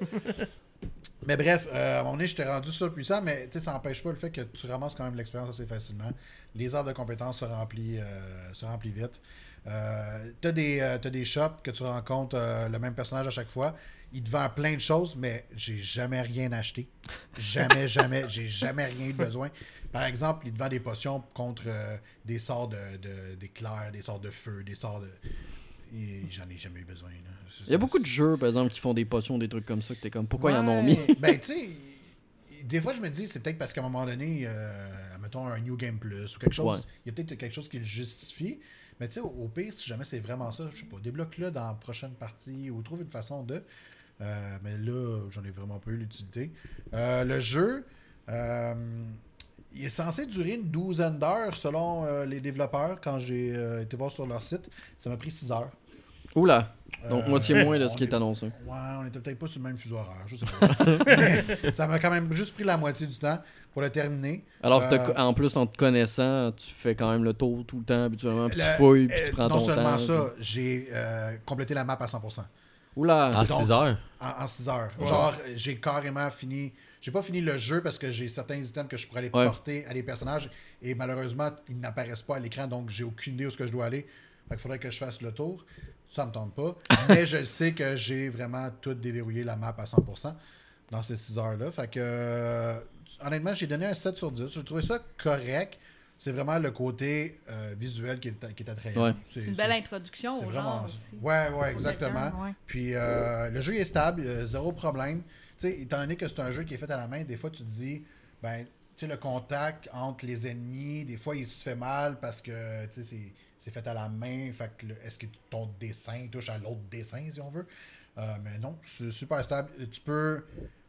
Mais bref, euh, à un moment donné, j'étais rendu surpuissant, mais tu sais, ça n'empêche pas le fait que tu ramasses quand même l'expérience assez facilement. Les heures de compétences se remplissent, euh, se remplissent vite. Euh, tu as, des shops que tu rencontres euh, le même personnage à chaque fois. Il te vend plein de choses, mais j'ai jamais rien acheté. Jamais, jamais. J'ai jamais rien eu besoin. Par exemple, il te vend des potions contre euh, des sorts de, de- d'éclairs, des sorts de feu, des sorts de. J'en ai jamais eu besoin. Il y a beaucoup de jeux, par exemple, qui font des potions, des trucs comme ça, que t'es comme, pourquoi ils en ont mis? Ben, tu sais, des fois, je me dis, c'est peut-être parce qu'à un moment donné, euh, mettons un New Game Plus ou quelque chose, Ouais. il y a peut-être quelque chose qui le justifie. Mais tu sais, au, au pire, si jamais c'est vraiment ça, je sais pas, débloque-le dans la prochaine partie ou trouve une façon de. Euh, mais là, j'en ai vraiment pas eu l'utilité. Euh, le jeu, euh, il est censé durer une douzaine d'heures selon les développeurs. Quand j'ai été voir sur leur site, ça m'a pris 6 heures. Oula Donc, moitié moins de ce qui est est- annoncé. Ouais, on était peut-être pas sur le même fuseau horaire, je sais pas. Mais ça m'a quand même juste pris la moitié du temps pour le terminer. Alors, Euh, en plus, en te connaissant, tu fais quand même le tour tout le temps, habituellement, puis tu Le- fouilles, puis Euh, tu prends non ton seulement temps. ça, j'ai euh, complété la map à 100%. puis- Oula En Donc- 6 heures? En 6 heures. Genre, j'ai carrément fini. J'ai pas fini le jeu parce que j'ai certains items que je pourrais aller Ouais. porter à des personnages et malheureusement, ils n'apparaissent pas à l'écran donc j'ai aucune idée où ce que je dois aller. Fait qu'il faudrait que je fasse le tour. Ça me tente pas. Mais je sais que j'ai vraiment tout déverrouillé la map à 100% dans ces 6 heures-là. Fait que, euh, honnêtement, j'ai donné un 7 sur 10. J'ai trouvé ça correct. C'est vraiment le côté euh, visuel qui est, qui est attrayant. Ouais. C'est une belle introduction C'est au vraiment. genre aussi. Ouais, ouais, exactement. ouais. Puis euh, le jeu est stable, euh, zéro problème. Tu sais, étant donné que c'est un jeu qui est fait à la main, des fois tu te dis, ben, tu sais, le contact entre les ennemis, des fois il se fait mal parce que, tu sais, c'est- c'est fait à la main. Fait que le- est-ce que ton dessin touche à l'autre dessin, si on veut? Euh, mais non, c'est super stable. Tu peux.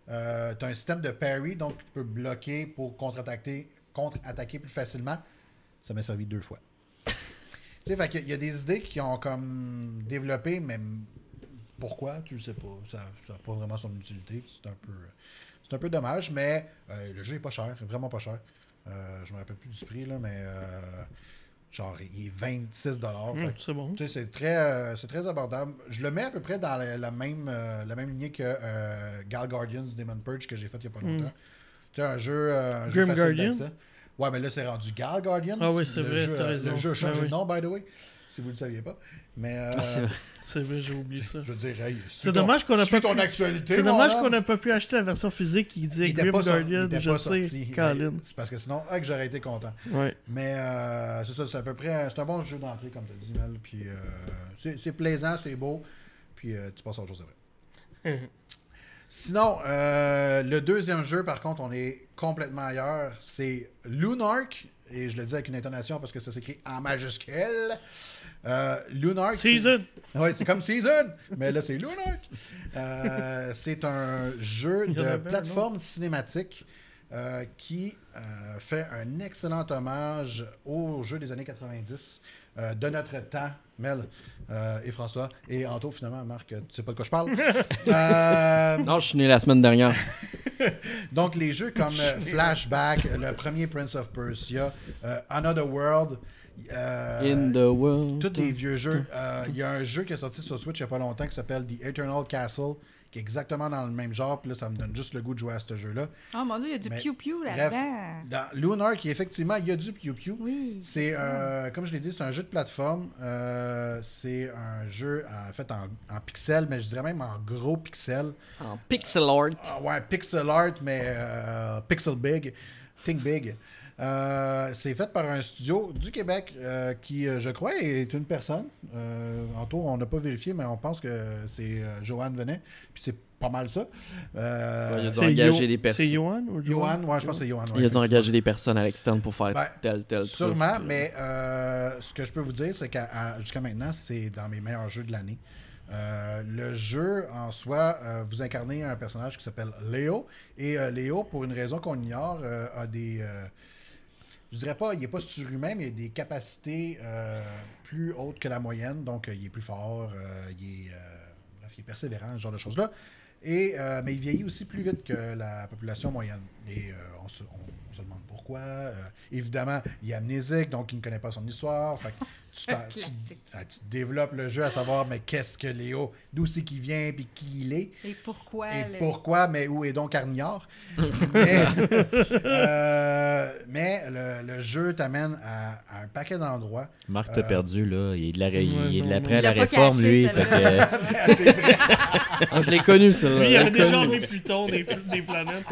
Tu as un système de parry, donc tu peux bloquer pour contre-attaquer contre-attaquer plus facilement. Ça m'a servi deux fois. Tu sais, qu'il y a des idées qui ont comme développé, mais pourquoi, tu le sais pas. Ça n'a pas vraiment son utilité. C'est un peu. Un peu dommage, mais euh, le jeu est pas cher, vraiment pas cher. Euh, je me rappelle plus du prix, là, mais euh, genre, il est 26 Hum, c'est bon. tu sais, c'est très, euh, c'est très abordable. Je le mets à peu près dans la, la même, euh, la même lignée que euh, Gal Guardians Demon Purge que j'ai fait il n'y a pas longtemps. Tu sais, un jeu, euh, un jeu Grim facile Guardian? Ouais, mais là, c'est rendu Gal Guardians. Ah oui, c'est vrai, jeu, euh. Le jeu a changé Ben de oui. nom, by the way, si vous ne le saviez pas. Mais, euh, Ah, c'est vrai. C'est vrai, j'ai oublié ça. je veux dire, hey, C'est dommage qu'on a suis pas ton pu- actualité, C'est mon dommage homme. qu'on n'a pas pu acheter la version physique qui était Grim Guardian. Je pas sais. C'est parce que sinon, ah, que j'aurais été content. Ouais. Mais euh, c'est ça, c'est à peu près. C'est un bon jeu d'entrée, comme tu as dit, Mel. Puis euh, c'est plaisant, c'est beau. Puis euh, tu passes à autre chose après. Sinon, le deuxième jeu, par contre, on est complètement ailleurs. C'est Lunark. Et je le dis avec une intonation parce que ça s'écrit en majuscule. Euh, Lunark. Season! oui, c'est comme Season, mais là, c'est Lunark. Euh, c'est un jeu de plateforme cinématique euh, qui euh, fait un excellent hommage aux jeux des années 90 euh, de notre temps. Mel euh, et François. Et Anto, finalement, Marc, tu sais pas de quoi je parle. Euh, Non, je suis né la semaine dernière. donc, les jeux comme Flashback, le premier Prince of Persia, euh, Another World, euh, In the world. tous des vieux jeux. Euh, Il y a un jeu qui est sorti sur Switch il n'y a pas longtemps qui s'appelle The Eternal Castle, qui est exactement dans le même genre. Puis là, ça me donne juste le goût de jouer à ce jeu-là. Oh mon dieu, il y a du piou-piou là-dedans. dans Lunar, qui effectivement, il y a du Pew. Oui. C'est, euh, comme je l'ai dit, c'est un jeu de plateforme. Euh, c'est un jeu euh, fait en, en pixels, mais je dirais même en gros pixels. En pixel art. Ah ouais, pixel art, mais euh, pixel big. Think big. Euh, c'est fait par un studio du Québec euh, qui, euh, je crois, est une personne. Euh, en tout, on n'a pas vérifié, mais on pense que c'est euh, Joanne Venet. Puis c'est pas mal ça. Euh, Ouais, il y a C'est engagé Yo- des personnes. C'est Johan ou Johan, ouais, je pense que c'est Johan. ouais, Ils ont engagé des personnes à l'externe pour faire Ben, tel, tel Sûrement, truc. mais euh, ce que je peux vous dire, c'est qu'à à- jusqu'à maintenant, c'est dans mes meilleurs jeux de l'année. Euh, le jeu en soi, euh, vous incarnez un personnage qui s'appelle Léo. Et euh, Léo, pour une raison qu'on ignore, euh, a des. Je dirais pas, il n'est pas surhumain, mais il a des capacités euh, plus hautes que la moyenne. Donc, euh, il est plus fort, euh, il, est, bref, il est persévérant, ce genre de choses-là. Et, mais il vieillit aussi plus vite que la population moyenne. Et euh, on, se, demande pourquoi. Évidemment, il est amnésique, donc il ne connaît pas son histoire. Tu, ah, tu développes le jeu à savoir, mais qu'est-ce que Léo, d'où c'est qu'il vient, puis qui il est. Et pourquoi Et le- pourquoi, mais où est donc Carniard? mais euh, mais le, le jeu t'amène à, à un paquet d'endroits. Marc, t'as Euh, perdu, là. Il est de la, il Ouais, est de l'après la réforme, lui. Fait que, vrai. Ah, je l'ai connu, celle-là. Lui, il je avait l'ai déjà connu. enlevé Pluton des, des planètes.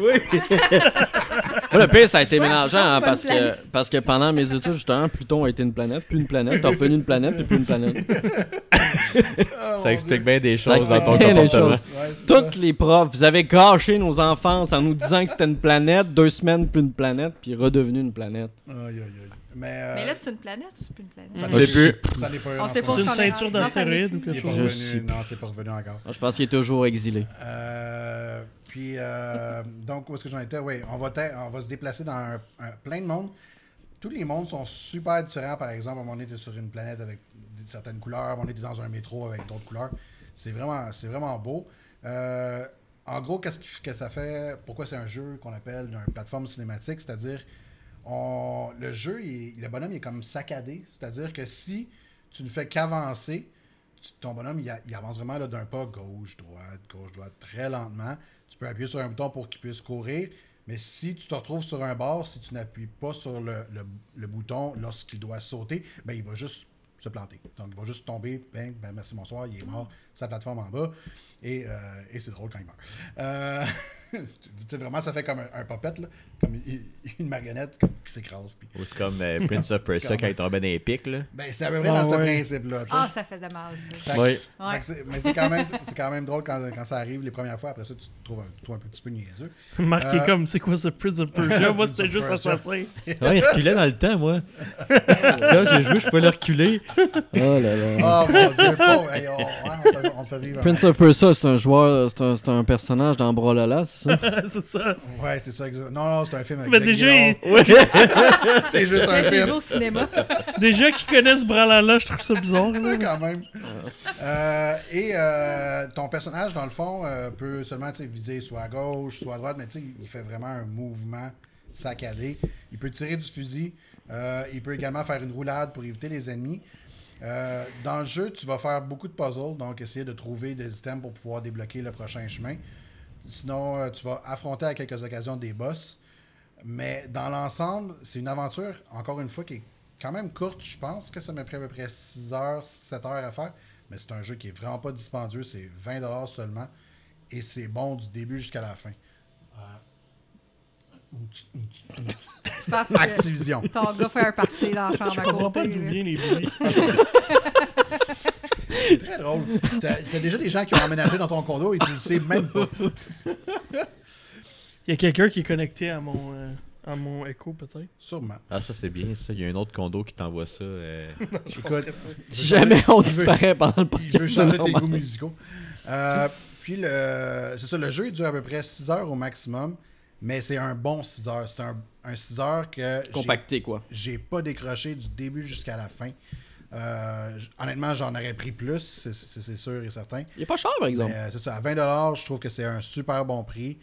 Moi, le pire, ça a été mélangeant hein, parce, que, parce que pendant mes études, justement, Pluton a été une planète, puis une planète, revenu une planète, puis plus une planète. Ah, ça explique bien des choses dans ton bien comportement. Ouais, ça. Toutes les profs, vous avez gâché nos enfances en nous disant que c'était une planète, deux semaines, plus une planète, puis redevenu une planète. Aïe, aïe, aïe. Mais, euh, Mais là, c'est une planète ou c'est plus une planète? ça On n'est plus. Ça n'est pas pas C'est une ceinture d'astéroïdes ou quelque pas chose? Je revenu. sais Non, c'est pas revenu encore. Je pense qu'il est toujours exilé. Euh, puis, euh, donc, où est-ce que j'en étais? Oui, on va, on va se déplacer dans un, un- plein de mondes. Tous les mondes sont super différents. Par exemple, donné, tu sur une planète avec certaines couleurs. Donné, tu dans un métro avec d'autres couleurs. C'est vraiment, beau. Euh, en gros, qu'est-ce que ça fait? Pourquoi c'est un jeu qu'on appelle une plateforme cinématique? C'est-à-dire, on, le jeu, le bonhomme est comme saccadé. C'est-à-dire que si tu ne fais qu'avancer, ton bonhomme, il, avance vraiment d'un pas gauche, droite, gauche, droite, très lentement. Tu peux appuyer sur un bouton pour qu'il puisse courir. Mais si tu te retrouves sur un bord, si tu n'appuies pas sur le, le- bouton lorsqu'il doit sauter, ben, il va juste se planter. Donc, il va juste tomber, bang, ben, merci, bonsoir, il est mort, sa plateforme en bas. Et, euh, et c'est drôle quand il meurt. Euh, vraiment, ça fait comme un, un puppet, là, comme une, une marionnette comme, qui s'écrase. puis- Ou c'est comme euh, Prince of Persia quand il tombait dans les pics, là. Ben, c'est à peu près Ah, dans ce principe-là. tu sais. Ah, ça faisait mal, ça. Fait que- Oui. mais c'est quand, même- c'est quand même drôle quand, quand ça arrive les premières fois. Après ça, tu te trouves un, tu trouves un petit peu niaiseux. Marc Euh, est comme, c'est quoi ce Prince of Persia? Moi, c'était juste assassin. Ouais, il reculait dans le temps, moi. Là, j'ai joué, je peux le reculer. Oh là là. Oh mon dieu, pauvre. Hey, on, ouais, on, te, on te fait vivre. un- Prince of Persia, c'est un joueur, c'est un, c'est un personnage dans c'est ça? c'est ça. Ouais, c'est ça. Non, non, c'est un film avec Mais Jacques déjà, il-. C'est juste un film. au cinéma. déjà qu'ils connaissent Bralala, je trouve ça bizarre. là. Ouais, quand même. Euh, et euh, ton personnage, dans le fond, euh, peut seulement viser soit à gauche, soit à droite, mais il fait vraiment un mouvement saccadé. Il peut tirer du fusil. Euh, il peut également faire une roulade pour éviter les ennemis. Euh, dans le jeu, tu vas faire beaucoup de puzzles, donc essayer de trouver des items pour pouvoir débloquer le prochain chemin. Sinon, euh, tu vas affronter à quelques occasions des boss. Mais dans l'ensemble, c'est une aventure, encore une fois, qui est quand même courte. Je pense que ça m'a pris à peu près 6 heures, 7 heures à faire. Mais c'est un jeu qui est vraiment pas dispendieux. C'est 20$ seulement. Et c'est bon du début jusqu'à la fin. Que Activision. ton gars fait un party dans la chambre Je à comprends côté. pas d'où viennent les bruits. C'est très drôle. T'as t'as déjà des gens qui ont emménagé dans ton condo et tu le sais même pas. Il y a quelqu'un qui est connecté à mon, euh, à mon Echo, peut-être. Sûrement. Ah, ça, c'est bien, ça. Il y a un autre condo qui t'envoie ça. euh. Écoute, Si jamais on il veut- disparaît pendant le Il podcast, veut c'est changer tes goûts musicaux. Euh, puis, le, c'est ça, le jeu il dure à peu près 6 heures au maximum, mais c'est un bon 6 heures. C'est un, un 6 heures que j'ai- Compacté, quoi. j'ai pas décroché du début jusqu'à la fin. Euh, honnêtement, j'en aurais pris plus, c'est, sûr et certain. Il est pas cher, par exemple. Euh, c'est ça, à 20$, je trouve que c'est un super bon prix.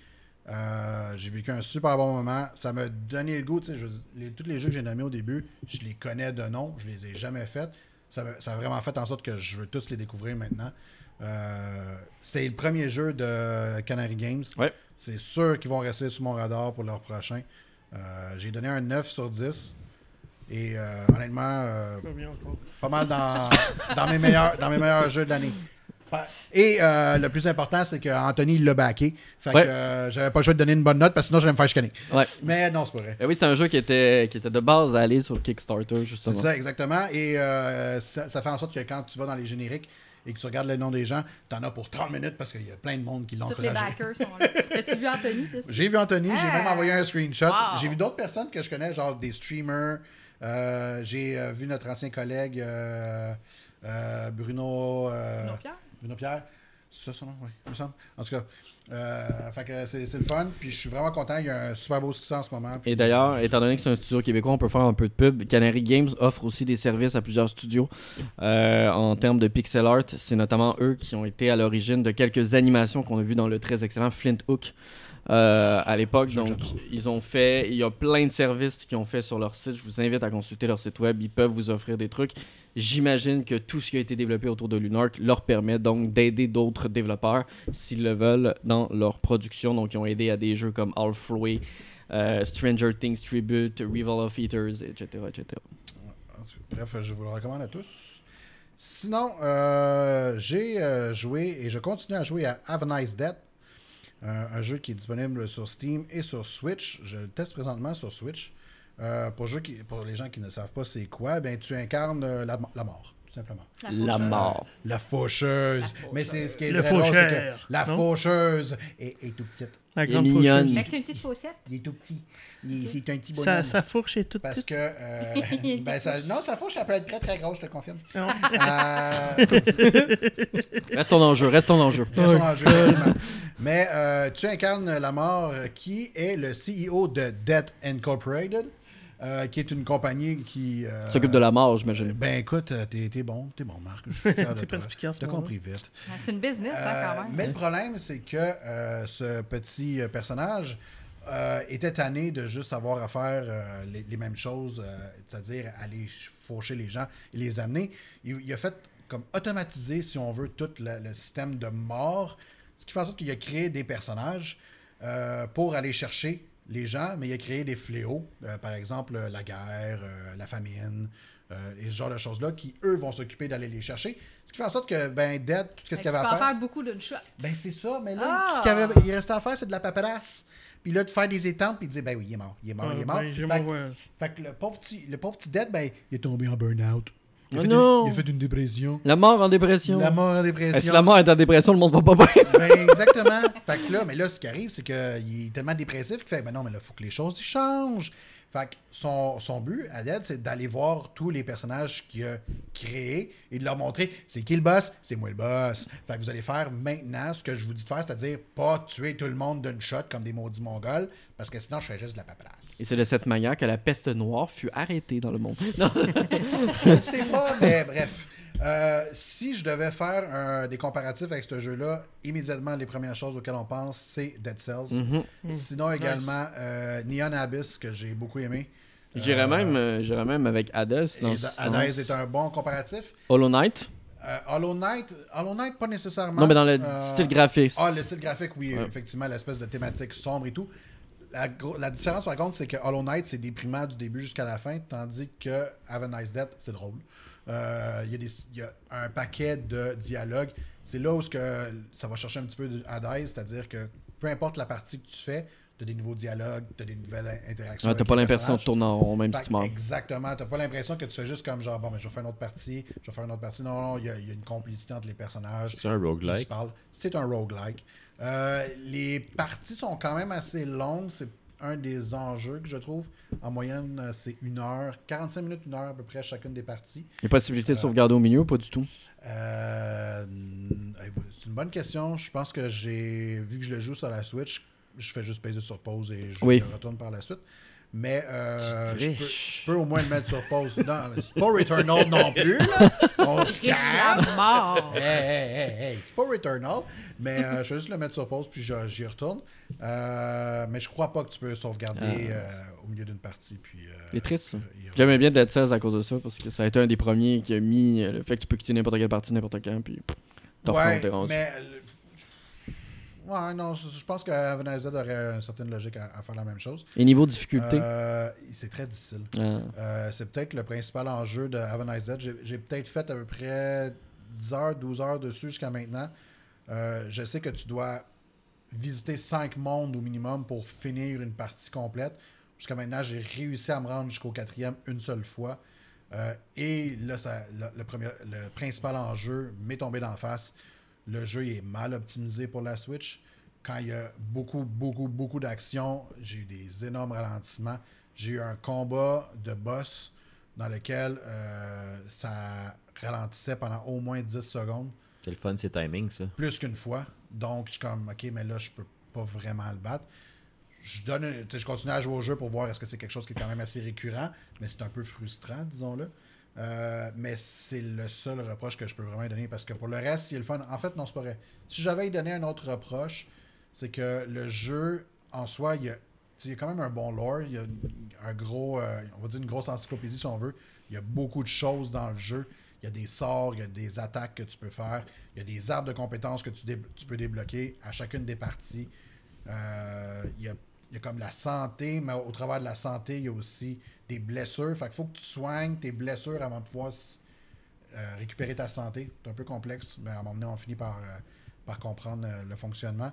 Euh, j'ai vécu un super bon moment. Ça m'a donné le goût. je- les- tous les jeux que j'ai nommés au début, je les connais de nom. Je les ai jamais faits. Ça, a vraiment fait en sorte que je veux tous les découvrir maintenant. C'est le premier jeu de Canary Games. Ouais. C'est sûr qu'ils vont rester sur mon radar pour leur prochain. J'ai donné un 9 sur 10. Et euh, honnêtement, euh, Pas mal dans, dans, mes meilleurs, dans mes meilleurs jeux de l'année. Et euh, le plus important, c'est qu'Anthony l'a backé. Fait Ouais. que euh, j'avais pas le choix de donner une bonne note parce que sinon j'allais me faire chicaner. Ouais. Mais non, c'est pas vrai. Ben oui, c'était un jeu qui était, qui était de base à aller sur Kickstarter, C'est justement. ça, exactement. Et euh, ça, ça fait en sorte que quand tu vas dans les génériques et que tu regardes le nom des gens, t'en as pour 30 minutes parce qu'il y a plein de monde qui l'ont Tous les encouragé. backers sont là. As-tu vu Anthony? J'ai vu Anthony, j'ai Ah! même envoyé un screenshot. Wow. J'ai vu d'autres personnes que je connais, genre des streamers. Euh, j'ai euh, vu notre ancien collègue euh, euh, Bruno, euh, Non, Pierre? Bruno Pierre. C'est ça son nom, oui, il me semble. En tout cas, euh, fait que c'est c'est le fun. Puis je suis vraiment content. Il y a un super beau succès en ce moment. Et d'ailleurs, étant donné que c'est un studio québécois, on peut faire un peu de pub. Canary Games offre aussi des services à plusieurs studios euh, en termes de pixel art. C'est notamment eux qui ont été à l'origine de quelques animations qu'on a vues dans le très excellent Flint Hook. Euh, à l'époque. Donc, ils ont fait. Il y a plein de services qu'ils ont fait sur leur site. Je vous invite à consulter leur site web. Ils peuvent vous offrir des trucs. J'imagine que tout ce qui a été développé autour de Lunark leur permet donc d'aider d'autres développeurs s'ils le veulent dans leur production. Donc, ils ont aidé à des jeux comme Halfway, euh, Stranger Things Tribute, Rival of Eaters, etc. etc. Bref, je vous le recommande à tous. Sinon, euh, j'ai euh, joué et je continue à jouer à Have a Nice Death, euh, un jeu qui est disponible sur Steam et sur Switch. Je le teste présentement sur Switch. Euh, pour, ceux qui- pour les gens qui ne savent pas c'est quoi, ben, tu incarnes euh, la, la mort, tout simplement. La mort. La faucheuse. La faucheuse. Mais c'est ce qui est Le très drôle, c'est que la non? faucheuse est, est tout petite. La Il est grande mignonne. faucheuse. Fait que c'est une petite faussette. Il est tout petit. Il est- C'est un petit Sa, bonhomme. sa fourche est toute Parce petite. que. euh, ben, ça- non, sa fourche, ça peut être très très grosse, je te le confirme. Non. Euh, Restons dans le jeu, restons jeu. Jeu. Mais euh, tu incarnes la mort qui est le CEO de Death Incorporated, euh, qui est une compagnie qui. euh, S'occupe de la mort, j'imagine. Ben écoute, euh, t'es t'es bon, t'es bon, Marc. Je suis fier de T'es toi. perspicace, T'as compris vite. Ouais, C'est une business, hein, quand même. mais le problème, c'est que euh, ce petit personnage euh, était tanné de juste avoir à faire euh, les, les mêmes choses, euh, c'est-à-dire aller ch- faucher les gens et les amener. Il, il a fait comme automatiser, si on veut, tout le, le système de mort, ce qui fait en sorte qu'il a créé des personnages euh, pour aller chercher les gens, mais il a créé des fléaux, euh, par exemple euh, la guerre, euh, la famine, euh, et ce genre de choses-là, qui, eux, vont s'occuper d'aller les chercher. Ce qui fait en sorte que, ben, Dead, tout ce Fait qu'il que avait à peux en faire... faire beaucoup d'une shot. Ben, c'est ça, mais là, Ah! tout ce qu'il avait, il restait à faire, c'est de la paperasse. Puis là, de faire des étampes, puis de dire, ben oui, il est mort, il est mort, Ah, il est mort. ben, j'ai fait, fait que le pauvre petit, le pauvre petit Dead, ben, il est tombé en burn-out. Il, a Oh fait non! une- il a fait une dépression. La mort en dépression. La mort en dépression. si la mort est en dépression, le monde va pas bien? Ben, exactement. fait que là, mais là, ce qui arrive, c'est qu'il est tellement dépressif qu'il fait, ben non, mais là, il faut que les choses changent. Fait que son, son but à Dead, c'est d'aller voir tous les personnages qu'il a créés et de leur montrer c'est qui le boss, c'est moi le boss. Fait que vous allez faire maintenant ce que je vous dis de faire, c'est-à-dire pas tuer tout le monde d'une shot comme des maudits mongols, parce que sinon je fais juste de la paperasse. Et c'est de cette manière que la peste noire fut arrêtée dans le monde. Non. Je ne sais pas, mais bref. Euh, si je devais faire un- des comparatifs avec ce jeu-là, immédiatement, les premières choses auxquelles on pense, c'est Dead Cells. Mhm. Sinon, également, euh, Neon Abyss, que j'ai beaucoup aimé. J'irais Euh, même, euh, j'irais même avec Hades. Dans Hades est un bon comparatif. Hollow Knight? Euh, Hollow Knight, Hollow Knight, pas nécessairement. Non, mais dans le Euh, style graphique. Ah, le style graphique, oui, Ouais. effectivement, l'espèce de thématique sombre et tout. La différence, par contre, c'est que Hollow Knight, c'est déprimant du début jusqu'à la fin, tandis que Have a Nice Death, c'est drôle. Euh, Il y, a y un paquet de dialogues. C'est là où ce que ça va chercher un petit peu de Hades, c'est-à-dire que peu importe la partie que tu fais, tu as des nouveaux dialogues, tu as des nouvelles interactions. Ouais, T'as avec pas l'impression de tourner en rond, même Fait si tu. Exactement. T'as pas l'impression que tu fais juste comme genre, bon, mais je vais faire une autre partie, je vais faire une autre partie. Non, non, il y, a- il y a une complicité entre les personnages. C'est un qui se roguelike. parlent. C'est un roguelike. Euh, les parties sont quand même assez longues. C'est un des enjeux que je trouve. En moyenne, euh, c'est une heure, 45 minutes, une heure à peu près chacune des parties. Il y a possibilité de sauvegarder au milieu, pas du tout? Euh, c'est une bonne question. Je pense que j'ai vu que je le joue sur la Switch, je fais juste peser sur pause et je Oui. le retourne par la suite. Mais euh, je, peux, triches. je peux au moins le mettre sur pause. Non, c'est pas Returnal non plus. Là. On se calme. Hey, hey, hey, hey. C'est pas Returnal, mais euh, je vais juste le mettre sur pause puis je- j'y retourne. Euh, mais je crois pas que tu peux sauvegarder euh, au milieu d'une partie. Puis, euh, C'est triste, ça. y- y- J'aimais bien Dead Cells à cause de ça, parce que ça a été un des premiers qui a mis euh, le fait que tu peux quitter n'importe quelle partie, n'importe quand, puis pff, t'en Ouais, mais. Ouais, non, je, je pense que Avenaz Dead aurait une certaine logique à, à faire la même chose. Et niveau difficulté? Euh, c'est très difficile. Ah. Euh, c'est peut-être le principal enjeu de Have a Nice Dead. J'ai, peut-être fait à peu près 10 heures, 12 heures dessus jusqu'à maintenant. Euh, je sais que tu dois visiter 5 mondes au minimum pour finir une partie complète. Jusqu'à maintenant, j'ai réussi à me rendre jusqu'au quatrième une seule fois. Et là, ça, le, le premier, le principal enjeu m'est tombé d'en face. Le jeu est mal optimisé pour la Switch. Quand il y a beaucoup, beaucoup, beaucoup d'actions, j'ai eu des énormes ralentissements. J'ai eu un combat de boss dans lequel euh, ça ralentissait pendant au moins 10 secondes, C'est le fun, c'est timing, ça. plus qu'une fois. Donc, je suis comme, OK, mais là, je peux pas vraiment le battre. Je, donne, je continue à jouer au jeu pour voir est-ce que c'est quelque chose qui est quand même assez récurrent, mais c'est un peu frustrant, disons-le. Euh, mais c'est le seul reproche que je peux vraiment donner parce que pour le reste, il est le fun. En fait, non, c'est pas vrai. Si j'avais donner un autre reproche, c'est que le jeu en soi, il y a, il y a quand même un bon lore. Il y a un gros, euh, on va dire une grosse encyclopédie si on veut. Il y a beaucoup de choses dans le jeu. Il y a des sorts, il y a des attaques que tu peux faire. Il y a des arbres de compétences que tu peux débloquer à chacune des parties. Euh, il, y a, il y a comme la santé, mais au travers de la santé, il y a aussi des blessures. Fait qu'il faut que tu soignes tes blessures avant de pouvoir euh, récupérer ta santé. C'est un peu complexe, mais à un moment donné, on finit par, euh, par comprendre euh, le fonctionnement.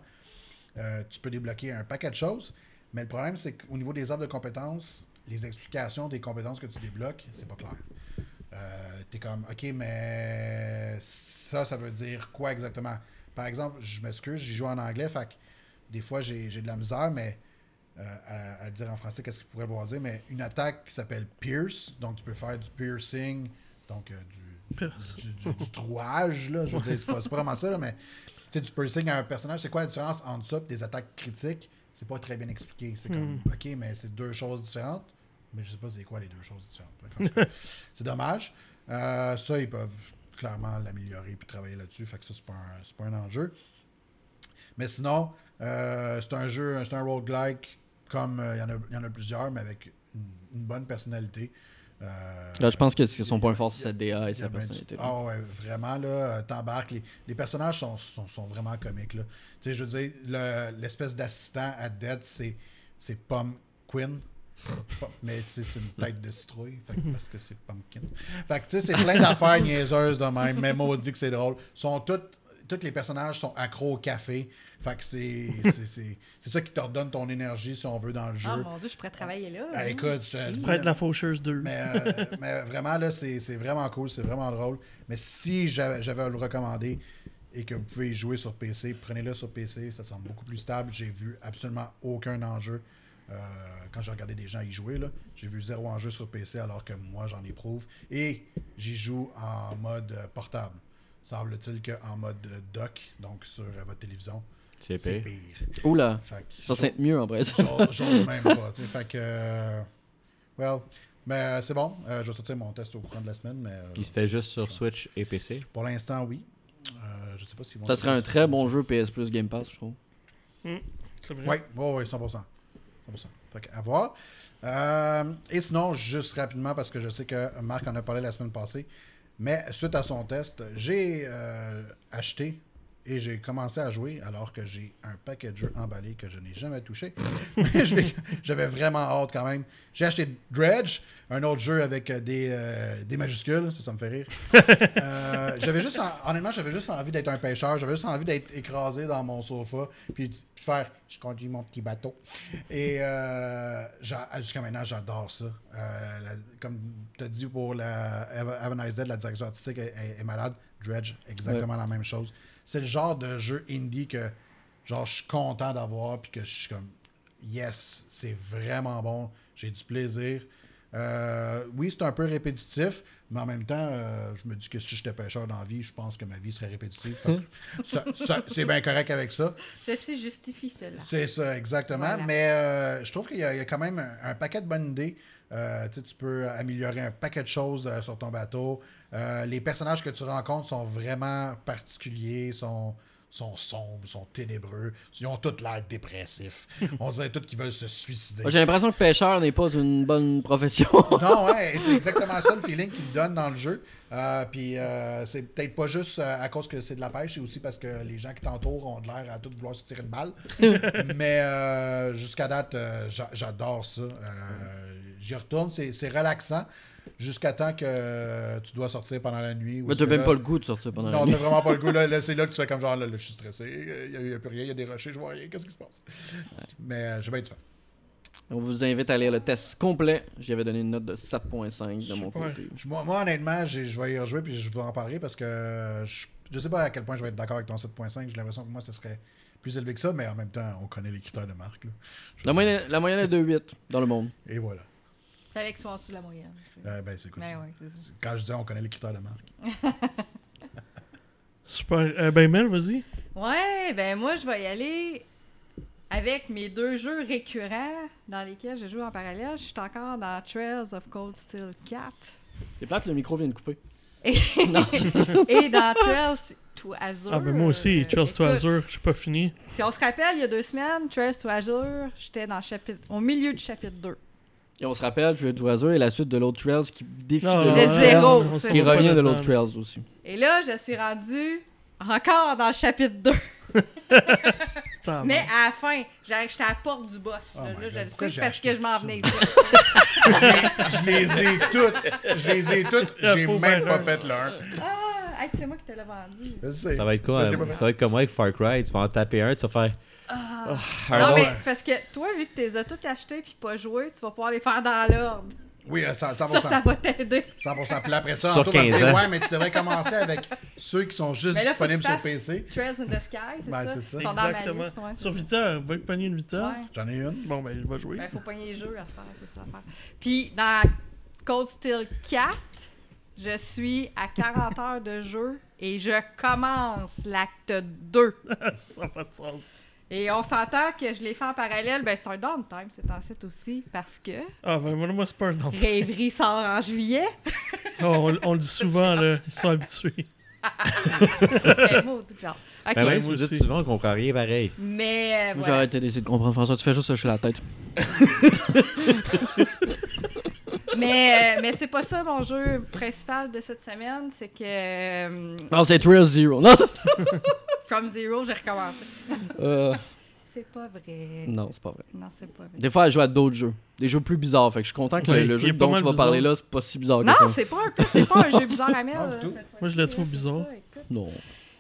Tu peux débloquer un paquet de choses, mais le problème, c'est qu'au niveau des arbres de compétences, les explications des compétences que tu débloques, c'est pas clair. T'es comme, OK, mais ça, ça veut dire quoi exactement? Par exemple, je m'excuse, j'y joue en anglais, fait que des fois, j'ai de la misère, mais à, à dire en français qu'est-ce qu'il pourrait vouloir dire, mais une attaque qui s'appelle Pierce, donc tu peux faire du piercing, donc euh, du, du, du- du trouage, là, je veux dire, c'est pas, vraiment ça, là, mais tu sais, du piercing à un personnage, c'est quoi la différence entre ça et des attaques critiques? C'est pas très bien expliqué. C'est comme, OK, mais c'est deux choses différentes, mais je sais pas c'est quoi les deux choses différentes. C'est dommage. Euh, ça, ils peuvent clairement l'améliorer puis travailler là-dessus, fait que ça, c'est pas, un- pas un enjeu. Mais sinon, euh, c'est un jeu, c'est un roguelike comme euh, il y, en a- il y en a plusieurs, mais avec une, une bonne personnalité. Euh, Là, je pense que son point fort, c'est sa DA et sa personnalité. Ah ouais, vraiment, là, euh, t'embarques. Les, les personnages sont, sont, sont vraiment comiques, là. Tu sais, je veux dire, le- l'espèce d'assistant à Dead, c'est, c'est Pumpkin. Pas- Mais c'est une tête de citrouille, fait que- parce que c'est Pumpkin. Fait que, tu sais, c'est plein d'affaires niaiseuses de même, mais maudit que c'est drôle. Sont toutes, tous les personnages sont accros au café. Fait que c'est, c'est, c'est, c'est ça qui te redonne ton énergie, si on veut, dans le jeu. Ah mon dieu, je pourrais travailler là. Ah, écoute, je pourrais être la faucheuse 2. mais, euh, mais vraiment, là, c'est c'est vraiment cool, c'est vraiment drôle. Mais si j'avais j'avais à le recommander et que vous pouvez y jouer sur PC, prenez-le sur PC, ça semble beaucoup plus stable. J'ai vu absolument aucun enjeu. euh, quand j'ai regardé des gens y jouer, là, j'ai vu zéro enjeu sur PC alors que moi j'en éprouve. Et j'y joue en mode euh, portable. Semble-t-il qu'en mode euh, dock, donc sur euh, votre télévision, C'est pire. pire. Oula, ça c'est mieux en vrai. ça. J'ose même pas. Fait que. euh, well. Mais c'est bon. Euh, je vais sortir mon test au courant de la semaine. Mais euh, Qui se fait juste sur Switch et PC. pour l'instant, oui. Euh, je sais pas s'ils vont. Ça serait un très bon jeu PS Plus Game Pass, je trouve. Oui, oui, oui, 100%. 100%. Fait que, à voir. Euh, et sinon, juste rapidement, parce que je sais que Marc en a parlé la semaine passée, mais suite à son test, j'ai euh, acheté et j'ai commencé à jouer alors que j'ai un paquet de jeux emballés que je n'ai jamais touché. J'avais vraiment hâte quand même. J'ai acheté Dredge, un autre jeu avec euh, des, euh, des majuscules, ça, ça me fait rire. Euh, j'avais juste, en- honnêtement, j'avais juste envie d'être un pêcheur. J'avais juste envie d'être écrasé dans mon sofa, puis faire, je conduis mon petit bateau. Et euh, j'a- jusqu'à maintenant, j'adore ça. La- comme tu as dit pour la Have a Nice Day, la direction artistique est, est- est malade. Dredge, exactement la même chose. C'est le genre de jeu indie que genre je suis content d'avoir, puis que je suis comme yes, c'est vraiment bon. J'ai du plaisir. Euh, oui, c'est un peu répétitif, mais en même temps, euh, je me dis que si j'étais pêcheur dans la vie, je pense que ma vie serait répétitive. C'est bien correct avec ça. Ceci justifie cela. C'est ça, exactement. Voilà. Mais euh, je trouve qu'il y, a il y a quand même un, un paquet de bonnes idées. Euh, tu peux améliorer un paquet de choses euh, sur ton bateau. Euh, les personnages que tu rencontres sont vraiment particuliers, sont, sont sombres, sont ténébreux. Ils ont tous l'air dépressifs. On dirait tous qu'ils veulent se suicider. J'ai l'impression que pêcheur n'est pas une bonne profession. Non, ouais, c'est exactement ça le feeling qu'il donne dans le jeu. Puis c'est peut-être pas juste à cause que c'est de la pêche, c'est aussi parce que les gens qui t'entourent ont de l'air à tout vouloir se tirer une balle. Mais jusqu'à date, j'a- j'adore ça. J'y retourne, c'est c'est relaxant. Jusqu'à temps que euh, tu dois sortir pendant la nuit. Mais t'as même là- pas le goût de sortir pendant la Non, nuit. t'as vraiment pas le goût. Là, Là, c'est là que tu fais comme genre, là, là, je suis stressé. Il n'y a, plus rien, il y a des rochers, je vois rien. Qu'est-ce qui se passe? Mais euh, j'ai bien du fun. On vous invite à lire le test complet. J'avais donné une note de 7.5 de mon côté. Moi, moi, honnêtement, j'ai- je vais y rejouer puis je vous en parlerai parce que je, je sais pas à quel point je vais être d'accord avec ton 7.5. J'ai l'impression que moi, ce serait plus élevé que ça, mais en même temps, on connaît les critères de marque. La moyenne, la moyenne est de 8 dans le monde. Et voilà. Fallait que ce soit en dessous de la moyenne. Euh, ben, c'est cool. Ben ça. ouais, c'est ça. C'est- Quand je disais on connaît les critères de marque. Super. Euh, ben, Mel, vas-y. Ouais, ben moi, je vais y aller avec mes deux jeux récurrents dans lesquels je joue en parallèle. Je suis encore dans Trails of Cold Steel 4. C'est plate, le micro vient de couper. Et, et dans Trails to Azure. Ah, ben moi aussi, euh, Trails to écoute, Azure, j'ai pas fini. Si on se rappelle, il y a deux semaines, Trails to Azure, j'étais dans chapitre, au milieu du chapitre 2. Et on se rappelle, Trail Azure est la suite de l'autre Trails qui défie Non, de non, zéro, s'en qui revient de l'autre Trails aussi. Et là, je suis rendue encore dans le chapitre 2. Attends, Mais à la fin, j'étais à la porte du boss. Oh là, je le sais parce que je m'en venais ici. Je les ai toutes. Je les ai toutes. J'ai même pas fait l'un. Ah, hey, c'est moi qui te l'ai vendu. Je sais. Ça va être quoi euh. Ça va être comme moi avec Far Cry. Tu vas en taper un, tu vas faire. Ah. un non, mais c'est parce que toi, vu que tu les as toutes achetées puis pas jouées, tu vas pouvoir les faire dans l'ordre. Oui, euh, ça- 100%. Ça, ça va t'aider. 100%. Puis après ça, Anto va me 15 dire, ouais, mais tu devrais commencer avec ceux qui sont juste là, disponibles sur PC. Trails in the Sky, c'est Ben, ça? c'est ça. Exactement. liste, ouais, Sur ça. Vita, va pogner une Vita. Ouais. J'en ai une. Bon, ben, je vais jouer. Ben, faut pogner les jeux à cette heure, c'est ça l'affaire. Puis dans Cold Steel 4, je suis à 40 heures de jeu et je commence l'acte 2. ça n'a pas de sens. Et on s'entend que je l'ai fait en parallèle, ben c'est un downtime, c'est en site aussi, parce que Ah, ben, moi, moi c'est pas un nom. Rêverie sort en juillet. on, on le dit souvent, là. Ils sont habitués. Ben, maudit que genre. Ok. Mais même si moi vous dites aussi. souvent, on comprend rien pareil. Mais euh, voilà. arrêté d'essayer de comprendre François. Tu fais juste hocher la tête. Mais, euh, mais c'est pas ça mon jeu principal de cette semaine, c'est que euh, Non, c'est Trail Zero. Non, ça- From Zero, j'ai recommencé. Euh, C'est pas vrai. non, c'est pas vrai. Non, c'est pas vrai. Des fois, elle joue à d'autres jeux. Des jeux plus bizarres. Fait que je suis content que Oui, le, jeu dont tu vas bizarre. parler là, c'est pas si bizarre que Non, ça. c'est pas un c'est pas un jeu bizarre à fois-ci, Moi, je le trouve bizarre. ça. Non.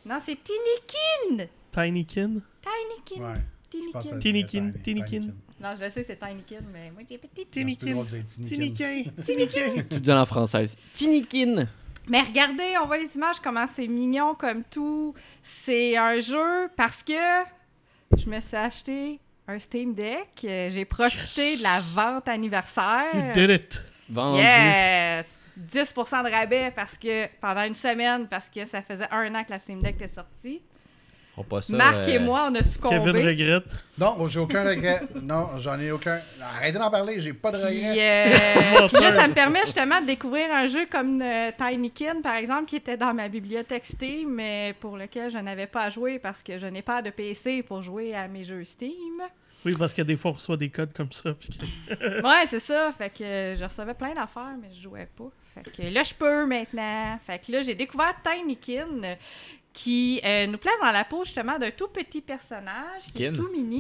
Non, c'est Tinykin. Tinykin. Tinykin. Ouais. Que dirait Tinykin, Tinykin. Non, je sais, c'est Tinykin, mais moi, j'ai petit. Tinykin. Tinykin. Tinykin. Tu dis en française. Tinikin. Mais regardez, on voit les images, comment c'est mignon comme tout. C'est un jeu parce que je me suis acheté un Steam Deck. J'ai profité de la vente anniversaire. You did it. Vendu. Yes! 10% de rabais parce que pendant une semaine, parce que ça faisait un an que la Steam Deck était sortie. Pas ça. Marc et euh, moi, on a Kevin succombé. regrette. Non, j'ai aucun regret. Non, j'en ai aucun. Arrêtez d'en parler, j'ai pas de Puis, regret. euh, puis là, ça me permet justement de découvrir un jeu comme euh, Tinykin, par exemple, qui était dans ma bibliothèque Steam, mais pour lequel je n'avais pas à jouer parce que je n'ai pas de PC pour jouer à mes jeux Steam. Oui, parce que des fois, on reçoit des codes comme ça. que- Ouais, c'est ça. Fait que je recevais plein d'affaires, mais je jouais pas. Fait que là, je peux maintenant. Fait que là, j'ai découvert Tinykin, qui euh, nous place dans la peau justement d'un tout petit personnage qui est tout mini.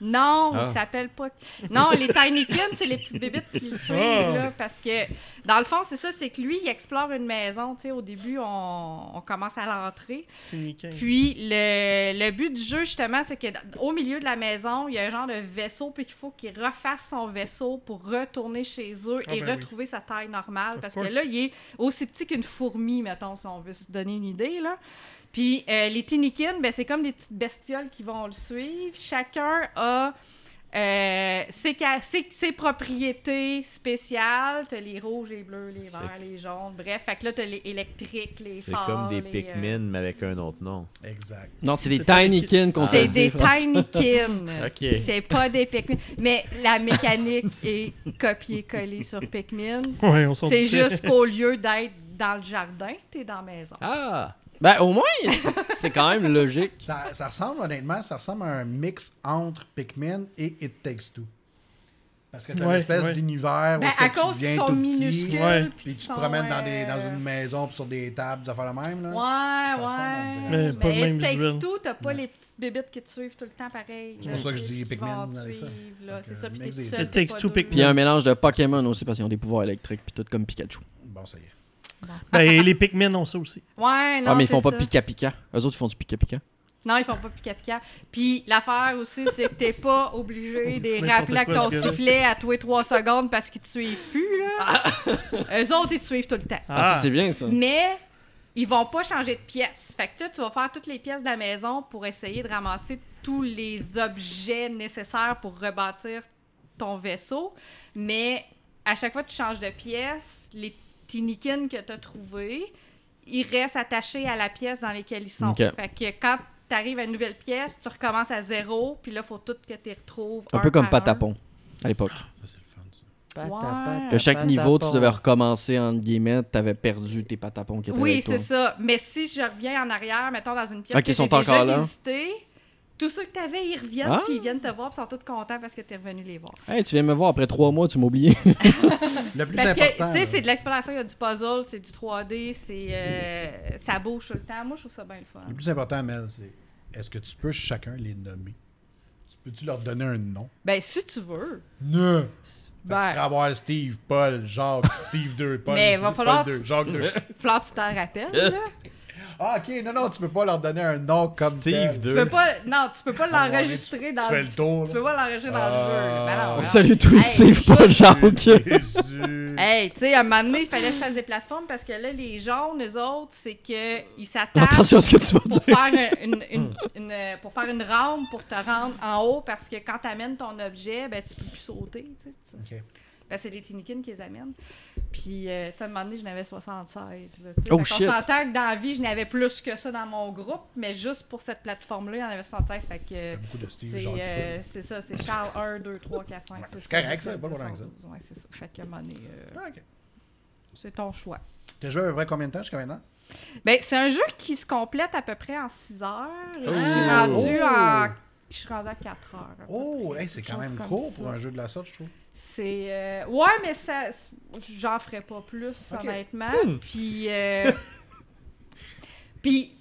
Non, Ah. il s'appelle pas. Non, les Tinykin, c'est les petites bébites qui le suivent, Ah. là, parce que dans le fond, c'est ça, c'est que lui, il explore une maison. Tu sais, au début, on, on commence à l'entrer. Tinykin. Puis le, le but du jeu, justement, c'est que au milieu de la maison, il y a un genre de vaisseau, puis qu'il faut qu'il refasse son vaisseau pour retourner chez eux Ah et ben oui. retrouver sa taille normale. Of parce course. que là, il est aussi petit qu'une fourmi, mettons, si on veut se donner une idée, là. Puis euh, les Tinykin, ben, c'est comme des petites bestioles qui vont le suivre. Chacun a euh, ses, ca- ses- ses propriétés spéciales. T'as les rouges, les bleus, les verts, les jaunes. Bref, fait que là, t'as les électriques, les C'est comme des les, euh, Pikmin, mais avec un autre nom. Exact. Non, c'est des Tinikin qu'on C'est des. Tinykin. Ok. C'est pas des Pikmin. Mais la mécanique est copiée-collée sur Pikmin. Ouais, on s'en C'est juste qu'au lieu d'être dans le jardin, t'es dans la maison. Ah! Ben, au moins, c'est- quand même logique. Ça, ça ressemble, honnêtement, ça ressemble à un mix entre Pikmin et It Takes Two. Parce que t'as Ouais, une espèce ouais. d'univers où Ben, que à tu cause qu'ils deviens sont tout minuscules. petit, Ouais. puis tu te promènes dans, des, euh, dans une maison, puis sur des tables, des affaires de même. Là. Ouais, Ça ouais. Mais pas le même It Takes. Two, t'as pas Ouais. les petites bébites qui te suivent tout le temps pareil. C'est pour ça que je dis Pikmin C'est ça, euh, puis t'es seul. It Takes Two. Pikmin. Puis il y a un mélange de Pokémon aussi parce qu'ils ont des pouvoirs électriques puis tout comme Pikachu. Bon, ça y est. Ben, les Pikmin ont ça aussi. Ouais, non, ah, mais ils font pas ça. Pika Pika. Eux autres, ils font du Pika Pika. Non, ils font pas pica pica. Puis l'affaire aussi, c'est que t'es pas obligé de rappeler avec ton sifflet à tous les trois secondes parce qu'ils te suivent plus, là. Eux autres, ils te suivent tout le temps. Ah, ça, Ah, c'est bien ça. Mais ils vont pas changer de pièces. Fait que toi, tu vas faire toutes les pièces de la maison pour essayer de ramasser tous les objets nécessaires pour rebâtir ton vaisseau. Mais à chaque fois que tu changes de pièce, les tinikins que tu as trouvés, ils restent attachés à la pièce dans laquelle ils sont. Fait que quand tu arrives à une nouvelle pièce, tu recommences à zéro, puis là, il faut tout que tu retrouves. Un peu comme par Patapon à l'époque. Ça, c'est le fun, ça. Ouais. Que chaque niveau, tu devais recommencer, entre guillemets, t'avais perdu tes patapons qui étaient Oui, c'est ça. Mais si je reviens en arrière, mettons dans une pièce Ok, que ils sont j'ai déjà encore là. visitée, tous ceux que t'avais, ils reviennent, Ah. puis ils viennent te voir, puis ils sont tous contents parce que t'es revenu les voir. Hey, tu viens me voir après trois mois, tu m'as oublié. Le plus Parce que, important. tu sais, c'est de l'exploration, il y a du puzzle, c'est du 3D, c'est... euh, ça bouge tout le temps. Moi, je trouve ça bien le fun. Le plus important, Mel, c'est est-ce que tu peux chacun les nommer? Tu peux-tu leur donner un nom? Ben, si tu veux. Non Ben. Tu avoir Steve, Paul, Jacques, Steve 2, Paul, Mais il va Paul falloir 2, que- Jacques 2. Fleur, tu t'en rappelles, là? Ah, ok, non, non, tu peux pas leur donner un nom comme Steve tel. Tu 2. peux pas... Non, tu peux pas Ah, l'enregistrer dans Tu fais le... tour. Tu peux pas l'enregistrer dans le jeu. Ah. ben non. Salut tous, Steve, pas Jacques. Jésus. Hey, tu sais, à un moment donné, il fallait que je fasse des plateformes parce que là, les jaunes, eux autres, c'est qu'ils s'attachent Attention à ce que tu vas pour dire. faire une, une, une- euh, pour faire une rampe pour te rendre en haut parce que quand tu amènes ton objet, ben, tu peux plus sauter. Tu sais, tu sais. Ok. Ben, c'est les Tinikins qui les amènent. Puis, euh, tu sais, à un moment donné, j'en avais 76. Là, tu sais. Oh, shit. s'entend que dans la vie, je n'avais plus que ça dans mon groupe, mais juste pour cette plateforme-là, il y en avait 76. Fait que. Beaucoup de Steve, C'est euh, c'est ça, c'est Charles 1, 2, 3, 4, 5. c'est correct, ça, pas de problème avec ça. Ouais, c'est ça. Fait un moment donné, euh, Ah, ok. c'est ton choix. T'as joué à peu près combien de temps jusqu'à maintenant? Ben, c'est un jeu qui se complète à peu près en 6 heures. Je suis Oh! rendu Oh! en... Je suis rendu à 4 heures. Oh, hey, c'est quand même court ça. pour un jeu de la sorte, je trouve. C'est... euh, Ouais, mais ça... J'en ferais pas plus, Ok. honnêtement. Puis... euh, Puis,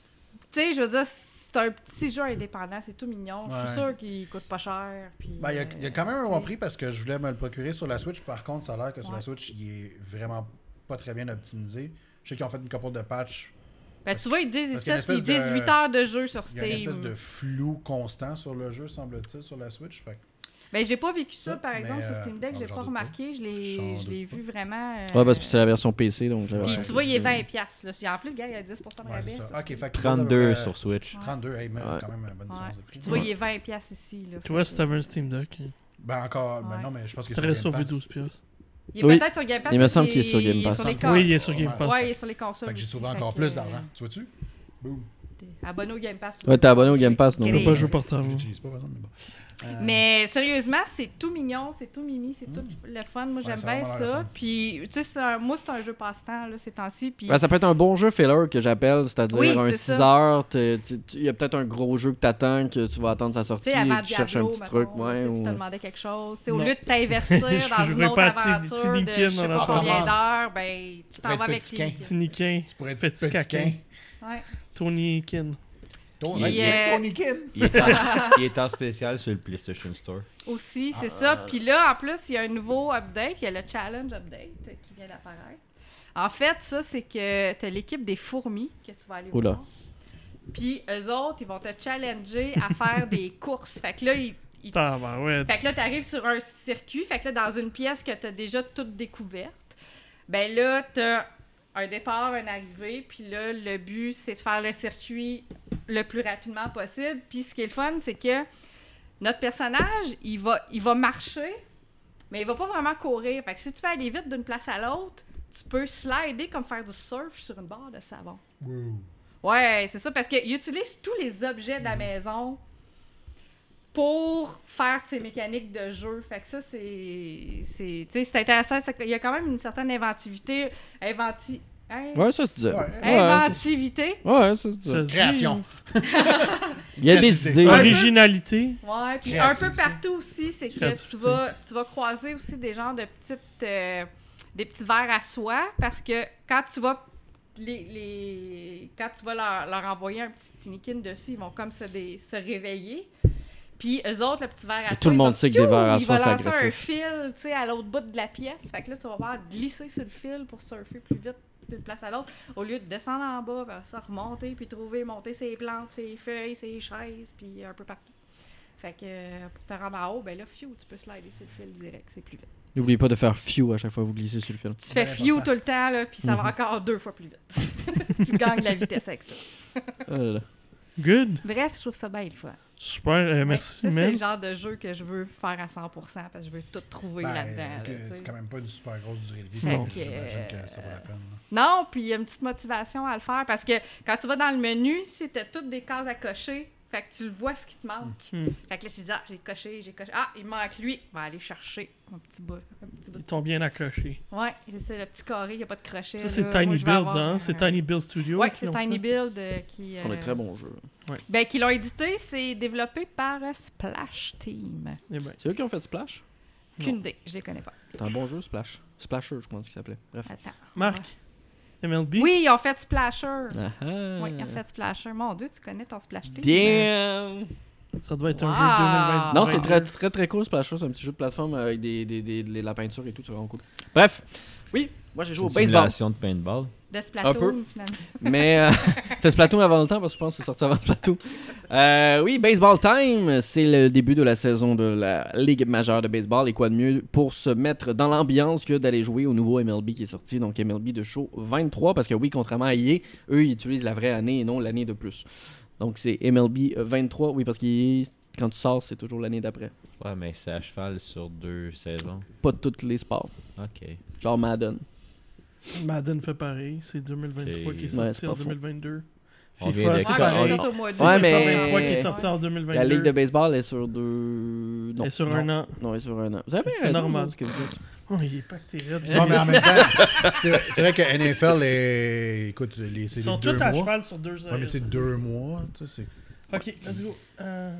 tu sais, je veux dire, c'est un petit jeu indépendant, c'est tout mignon. Je suis sûre qu'il coûte pas cher. Puis, Ben, il y a, il y a quand même un bon prix parce que je voulais me le procurer sur la Switch. Par contre, ça a l'air que sur la. Switch, il est vraiment pas très bien optimisé. Je sais qu'ils ont fait une couple de patchs. Ben, tu vois, ils disent parce qu'il y a ici, une ils disent de- 8 heures de jeu sur Il y a une Steam. espèce de flou constant sur le jeu, semble-t-il, sur la Switch. Fait que- Ben, j'ai pas vécu ça, Ça, par exemple, sur euh, Steam Deck, j'ai pas remarqué, je l'ai, je l'ai vu vraiment. euh, Ouais, parce que c'est la version PC, donc la Ouais, version Puis tu vois, il est PC. 20$. piastres, Là. En plus, gars, il y a 10% de Ouais, rabais. c'est ça. sur Ok, Steam. fait que 32 euh, sur Switch. 32, hey, mais Ouais. quand même une bonne différence. Puis tu vois, il est 20$ piastres ici. Là, Tu vois, si que- t'avais un Steam Deck, Ben encore, ben non, mais je pense que t'aurais sur sauvé Game Pass. 12 piastres. Il est Oui. peut-être sur Game Pass. Il me semble qu'il est sur Game Pass. sur les Oui, il est sur Game Pass. Ouais, il est sur les consoles. Fait que j'ai fait encore que, plus euh, d'argent. Tu vois-tu? Boom. t'es Abonné au Game Pass. Ouais, t'es abonné au Game Pass, non? Je pas jouer portable. J'utilise pas, par exemple, mais bon. Euh, Mais sérieusement, c'est tout mignon, c'est tout mimi, c'est tout le fun. Moi, j'aime bien ça. Puis, tu sais, c'est un- moi, c'est un jeu passe-temps, là, ces temps-ci. Puis, Ben, ça peut être un bon jeu filler que j'appelle, c'est-à-dire Oui, un c'est 6 ça. heures, il y a peut-être un gros jeu que t'attends, que tu vas attendre sa sortie, et tu cherches un petit mettons, truc, ouais, ou... tu te demandais quelque chose. Au lieu de t'investir Je dans une jouerais autre pas à Ti- aventure de je sais pas combien d'heures, ben, tu t'en vas avec. Tiniquin. Tu pourrais être Petit. Tony Kin. Euh, Tony Kin. Il est, en, il est en spécial sur le PlayStation Store. Aussi, c'est Ah. ça. Puis là, en plus, il y a un nouveau update. Il y a le Challenge Update qui vient d'apparaître. En fait, ça, c'est que tu as l'équipe des fourmis que tu vas aller Oula. voir. Puis eux autres, ils vont te challenger à faire des courses. Fait que là, ils, ils- Tabarouette. fait que là, tu arrives sur un circuit. Fait que là, dans une pièce que tu as déjà toute découverte, ben là, tu as un départ, une arrivée. Puis là, le but, c'est de faire le circuit le plus rapidement possible. Puis ce qui est le fun, c'est que notre personnage, il va, il va marcher, mais il va pas vraiment courir. Fait que si tu veux aller vite d'une place à l'autre, tu peux slider comme faire du surf sur une barre de savon. Wow. Ouais, c'est ça, parce qu'il utilise tous les objets de la maison pour faire ses mécaniques de jeu. Fait que ça, c'est. c'est- Tu sais, c'est intéressant. qu'il y a quand même une certaine inventivité. Inventi... hein? Ouais, ça se. Ouais. Ça- Inventivité. ouais, ça se Ça disait. se dit. Création. Il y a des idées. Un peu. Originalité. Ouais, puis un peu partout aussi, c'est que tu vas, tu vas croiser aussi des genres de petites. euh, des petits verres à soie parce que quand tu vas. Les, les- quand tu vas leur, leur envoyer un petit tinikin dessus, ils vont comme se, dé- se réveiller. Puis eux autres, le petit verre à tout le monde sait que des verres à soie, c'est lancer un agressif. fil, tu sais, à l'autre bout de la pièce. Fait que là, tu vas voir glisser sur le fil pour surfer plus vite d'une place à l'autre. Au lieu de descendre en bas, vers ça, remonter, puis trouver, monter ses plantes, ses feuilles, ses chaises, puis un peu partout. Fait que euh, pour te rendre en haut, ben là, fiou, tu peux slider sur le fil direct, c'est plus vite. N'oubliez pas de faire few à chaque fois que vous glissez sur le film. Tu fais important. tout le temps, là, puis ça va encore deux fois plus vite. tu gagnes la vitesse avec ça. Là là. Good. Bref, je trouve ça bien le fun. Super. euh, merci, ça, C'est le genre de jeu que je veux faire à 100% parce que je veux tout trouver Ben, là-dedans. là, c'est quand même pas une super grosse durée de vie. Que J'imagine euh, que ça vaut la peine. là. Non, puis il y a une petite motivation à le faire parce que quand tu vas dans le menu, c'était toutes des cases à cocher. Fait que tu le vois ce qui te manque. Hmm. Fait que là, tu dis, ah, j'ai coché, j'ai coché. Ah, il manque lui. On va aller chercher un petit bout. Un petit bout. Ils t'ont bien accroché. Ouais, c'est ça, le petit carré, il n'y a pas de crochet. Ça, c'est. Moi, Tiny Build, avoir hein? un- C'est Tiny Build Studio. Ouais, c'est Tiny fait. Build euh, qui. On euh, est très bons jeux. Ben, qui l'ont édité, c'est développé par euh, Splash Team. Eh ben, C'est eux qui ont fait Splash? Qu'une idée, je les connais pas. C'est un bon jeu, Splash. Splasher, je pense qu'il s'appelait. Bref. Attends. Marc, MLB. Oui, ils ont fait Splasher. Ah ah. Oui, ils ont fait Splasher. Mon Dieu, tu connais ton Splash Team. Damn! Ça doit être un jeu 2020. Non, c'est très, très très cool Splasher. C'est un petit jeu de plateforme avec des, des, des- de la peinture et tout. C'est vraiment cool. Bref, oui, moi j'ai joué au une baseball. simulation de paintball. De Un peu. finalement. Mais euh, c'était Splatoon avant le temps parce que je pense que c'est sorti avant Splatoon. Euh, oui, Baseball Time, c'est le début de la saison de la Ligue majeure de baseball. Et quoi de mieux pour se mettre dans l'ambiance que d'aller jouer au nouveau MLB qui est sorti, donc MLB de show 23. Parce que oui, contrairement à EA, eux ils utilisent la vraie année et non l'année de plus. Donc c'est MLB 23, oui, parce que quand tu sors, c'est toujours l'année d'après. Ouais, mais c'est à cheval sur deux saisons. Pas tous les sports. Ok. Genre Madden. Madden fait pareil. C'est 2023 qui est sorti Ouais, en pas faux. 2022. On FIFA, c'est Ouais, pareil. mais Ouais. Ouais, FIFA mais- 23 qui est sorti en 2022. La Ligue de baseball est sur deux. Non, Et sur un an. non, elle est sur un an. Vous avez bien C'est raison, normal. ce que vous dites. Oh, il est pas. Non, mais en même temps, c'est vrai que NFL est. Écoute, les- Ils c'est sont les deux tous à mois. cheval sur deux Ouais, mais c'est deux mois. Tu sais, c'est. Ok, let's go. Euh,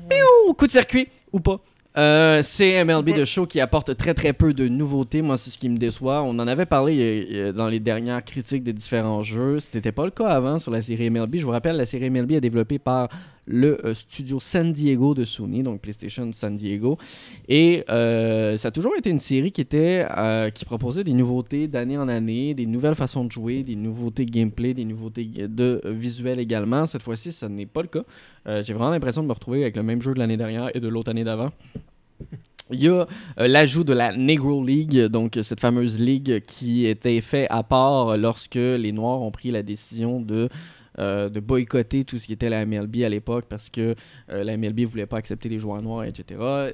Ouh, coup de circuit ou pas. Euh, c'est MLB de show qui apporte très très peu de nouveautés. Moi, c'est ce qui me déçoit. On en avait parlé euh, euh, dans les dernières critiques des différents jeux. C'était pas le cas avant sur la série MLB. Je vous rappelle, la série MLB est développée par le euh, studio San Diego de Sony, donc PlayStation San Diego. Et euh, ça a toujours été une série qui était euh, qui proposait des nouveautés d'année en année, des nouvelles façons de jouer, des nouveautés gameplay, des nouveautés de visuel également. Cette fois-ci, ce n'est pas le cas. J'ai vraiment l'impression de me retrouver avec le même jeu de l'année dernière et de l'autre année d'avant. Il y a l'ajout de la Negro League, donc cette fameuse ligue qui était faite à part lorsque les Noirs ont pris la décision de, euh, de boycotter tout ce qui était la MLB à l'époque parce que euh, la MLB voulait pas accepter les joueurs noirs, etc.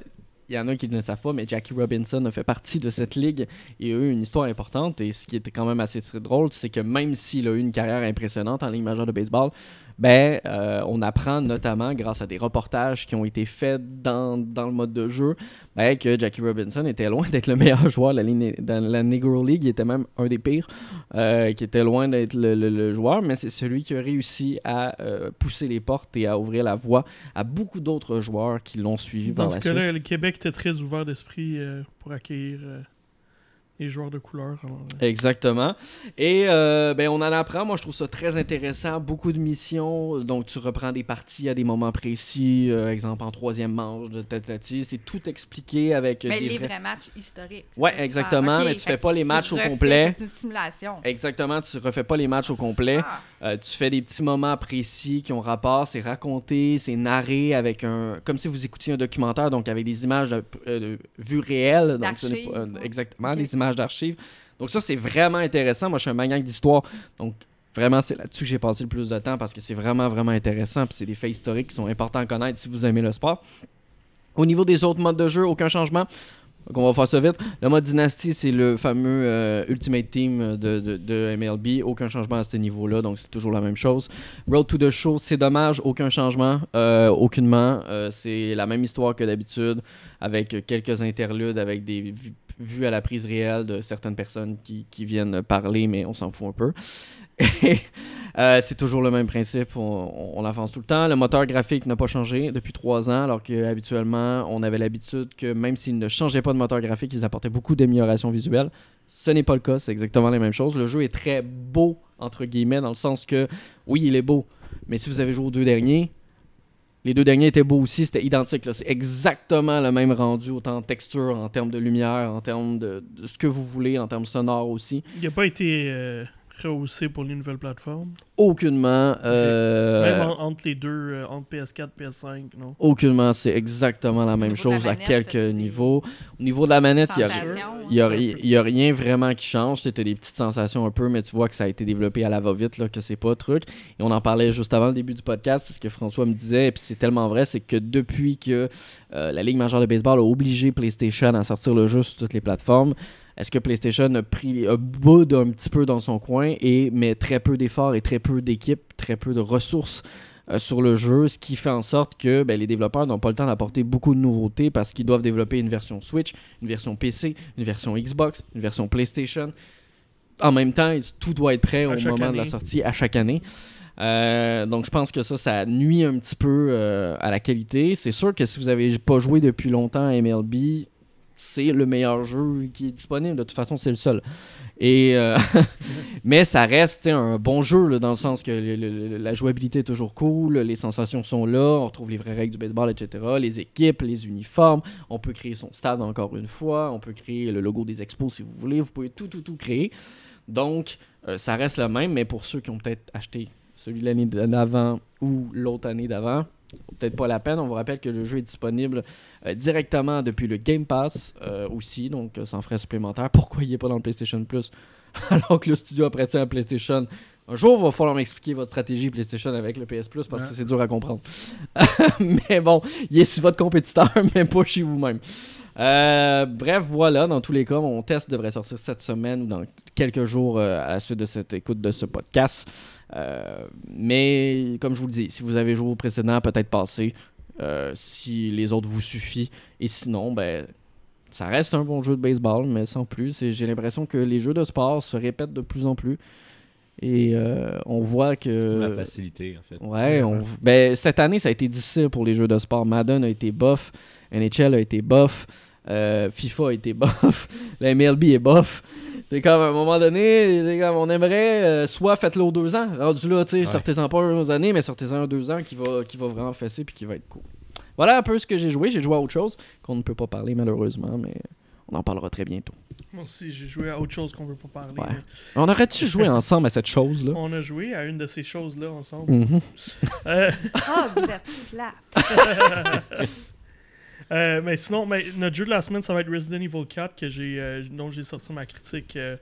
Il y en a qui ne le savent pas, mais Jackie Robinson a fait partie de cette ligue et a eu une histoire importante. Et ce qui était quand même assez très drôle, c'est que même s'il a eu une carrière impressionnante en Ligue majeure de baseball, ben, euh, on apprend notamment grâce à des reportages qui ont été faits dans, dans le mode de jeu ben, que Jackie Robinson était loin d'être le meilleur joueur de la, ligne, dans la Negro League. Il était même un des pires, euh, qui était loin d'être le, le- le joueur, mais c'est celui qui a réussi à euh, pousser les portes et à ouvrir la voie à beaucoup d'autres joueurs qui l'ont suivi par Dans ce la suite. cas-là, le Québec était très ouvert d'esprit pour accueillir les joueurs de couleur. Exactement. Et euh, ben, on en apprend. Moi, je trouve ça très intéressant. Beaucoup de missions. Donc, tu reprends des parties à des moments précis. euh, exemple, en troisième manche de Tatati. C'est tout expliqué avec Mais des les vrais- vrais matchs historiques. Ouais, exactement, mais tu fais pas les matchs au complet. C'est une simulation. Exactement, tu refais pas les matchs au complet. Ah, Euh, tu fais des petits moments précis qui ont rapport, c'est raconté, c'est narré avec un. Comme si vous écoutiez un documentaire, donc avec des images de, euh, de vues réelles. Donc ce pas- euh, exactement, des images d'archives. Donc ça, c'est vraiment intéressant. Moi, je suis un maniaque d'histoire. Donc vraiment, c'est là-dessus que j'ai passé le plus de temps parce que c'est vraiment, vraiment intéressant. Puis c'est des faits historiques qui sont importants à connaître si vous aimez le sport. Au niveau des autres modes de jeu, aucun changement. Donc on va faire ça vite. Le mode dynastie, c'est le fameux euh, Ultimate Team de, de, MLB. Aucun changement à ce niveau-là, donc c'est toujours la même chose. Road to the Show, c'est dommage, aucun changement, euh, aucunement. Euh, c'est la même histoire que d'habitude, avec quelques interludes, avec des vues à la prise réelle de certaines personnes qui, qui viennent parler, mais on s'en fout un peu. Euh, c'est toujours le même principe, on, on avance tout le temps. Le moteur graphique n'a pas changé depuis trois ans, alors qu'habituellement, on avait l'habitude que même s'ils ne changeaient pas de moteur graphique, ils apportaient beaucoup d'améliorations visuelles. Ce n'est pas le cas, c'est exactement la même chose. Le jeu est très beau, entre guillemets, dans le sens que, oui, il est beau, mais si vous avez joué aux deux derniers, les deux derniers étaient beaux aussi, c'était identique. C'est exactement le même rendu, autant en texture, en termes de lumière, en termes de, de ce que vous voulez, en termes sonores aussi. Il n'a pas été euh, rehaussé pour les nouvelles plateformes? Aucunement. euh, Même en- entre les deux, euh, entre PS4 et PS5, non? Aucunement, c'est exactement la même la chose à quelques niveaux. Au niveau de la manette, il y a, y hein. y a rien vraiment qui change. C'était des petites sensations un peu, mais tu vois que ça a été développé à la va-vite, là, que c'est pas truc. Et on en parlait juste avant le début du podcast, c'est ce que François me disait, et puis c'est tellement vrai, c'est que depuis que euh, la Ligue majeure de baseball a obligé PlayStation à sortir le jeu sur toutes les plateformes, est-ce que PlayStation a pris a boude un petit peu dans son coin et met très peu d'efforts et très peu d'équipes, très peu de ressources euh, sur le jeu, ce qui fait en sorte que ben, les développeurs n'ont pas le temps d'apporter beaucoup de nouveautés parce qu'ils doivent développer une version Switch, une version PC, une version Xbox, une version PlayStation. En même temps, tout doit être prêt À au moment de la sortie à chaque année. Euh, donc je pense que ça, ça nuit un petit peu euh, à la qualité. C'est sûr que si vous avez pas joué depuis longtemps à MLB, c'est le meilleur jeu qui est disponible. De toute façon, c'est le seul. Et euh, mais ça reste un bon jeu dans le sens que la jouabilité est toujours cool, les sensations sont là, on retrouve les vraies règles du baseball, etc. Les équipes, les uniformes, on peut créer son stade encore une fois, on peut créer le logo des expos si vous voulez, vous pouvez tout, tout, tout créer. Donc, euh, ça reste le même, mais pour ceux qui ont peut-être acheté celui de l'année d'avant ou l'autre année d'avant, peut-être pas la peine. On vous rappelle que le jeu est disponible euh, directement depuis le Game Pass euh, aussi, donc euh, sans frais supplémentaires. Pourquoi il n'est pas dans le PlayStation Plus? Alors que le studio a prêté un PlayStation un jour, il va falloir m'expliquer votre stratégie PlayStation avec le PS Plus parce que Ouais. c'est dur à comprendre. mais bon, il est sur votre compétiteur, mais pas chez vous-même. Euh, bref, voilà, dans tous les cas, mon test devrait sortir cette semaine ou dans quelques jours euh, à la suite de cette écoute de ce podcast. Euh, mais comme je vous le dis, si vous avez joué au précédent, peut-être passé. Si les autres vous suffit. Et sinon, ben, ça reste un bon jeu de baseball, mais sans plus. J'ai l'impression que les jeux de sport se répètent de plus en plus. Et euh, on voit que. La facilité, en fait. Ouais, on- ben, cette année, ça a été difficile pour les jeux de sport. Madden a été bof, NHL a été bof, euh, FIFA a été bof, la MLB est bof. C'est comme à un moment donné, comme, on aimerait euh, soit faites-le aux deux ans, rendu là, tu sais, Ouais. sortez-en pas aux années, mais sortez-en un deux ans qui va, qui va vraiment fesser puis qui va être cool. Voilà un peu ce que j'ai joué. J'ai joué à autre chose qu'on ne peut pas parler malheureusement, mais on en parlera très bientôt. Moi aussi, j'ai joué à autre chose qu'on veut pas parler. Ouais. mais On aurait-tu joué ensemble à cette chose-là? On a joué à une de ces choses-là ensemble. Mhm. Euh, Ah, vous êtes plate. euh, mais sinon, mais notre jeu de la semaine, ça va être Resident Evil 4, que j'ai, euh, dont j'ai sorti ma critique euh,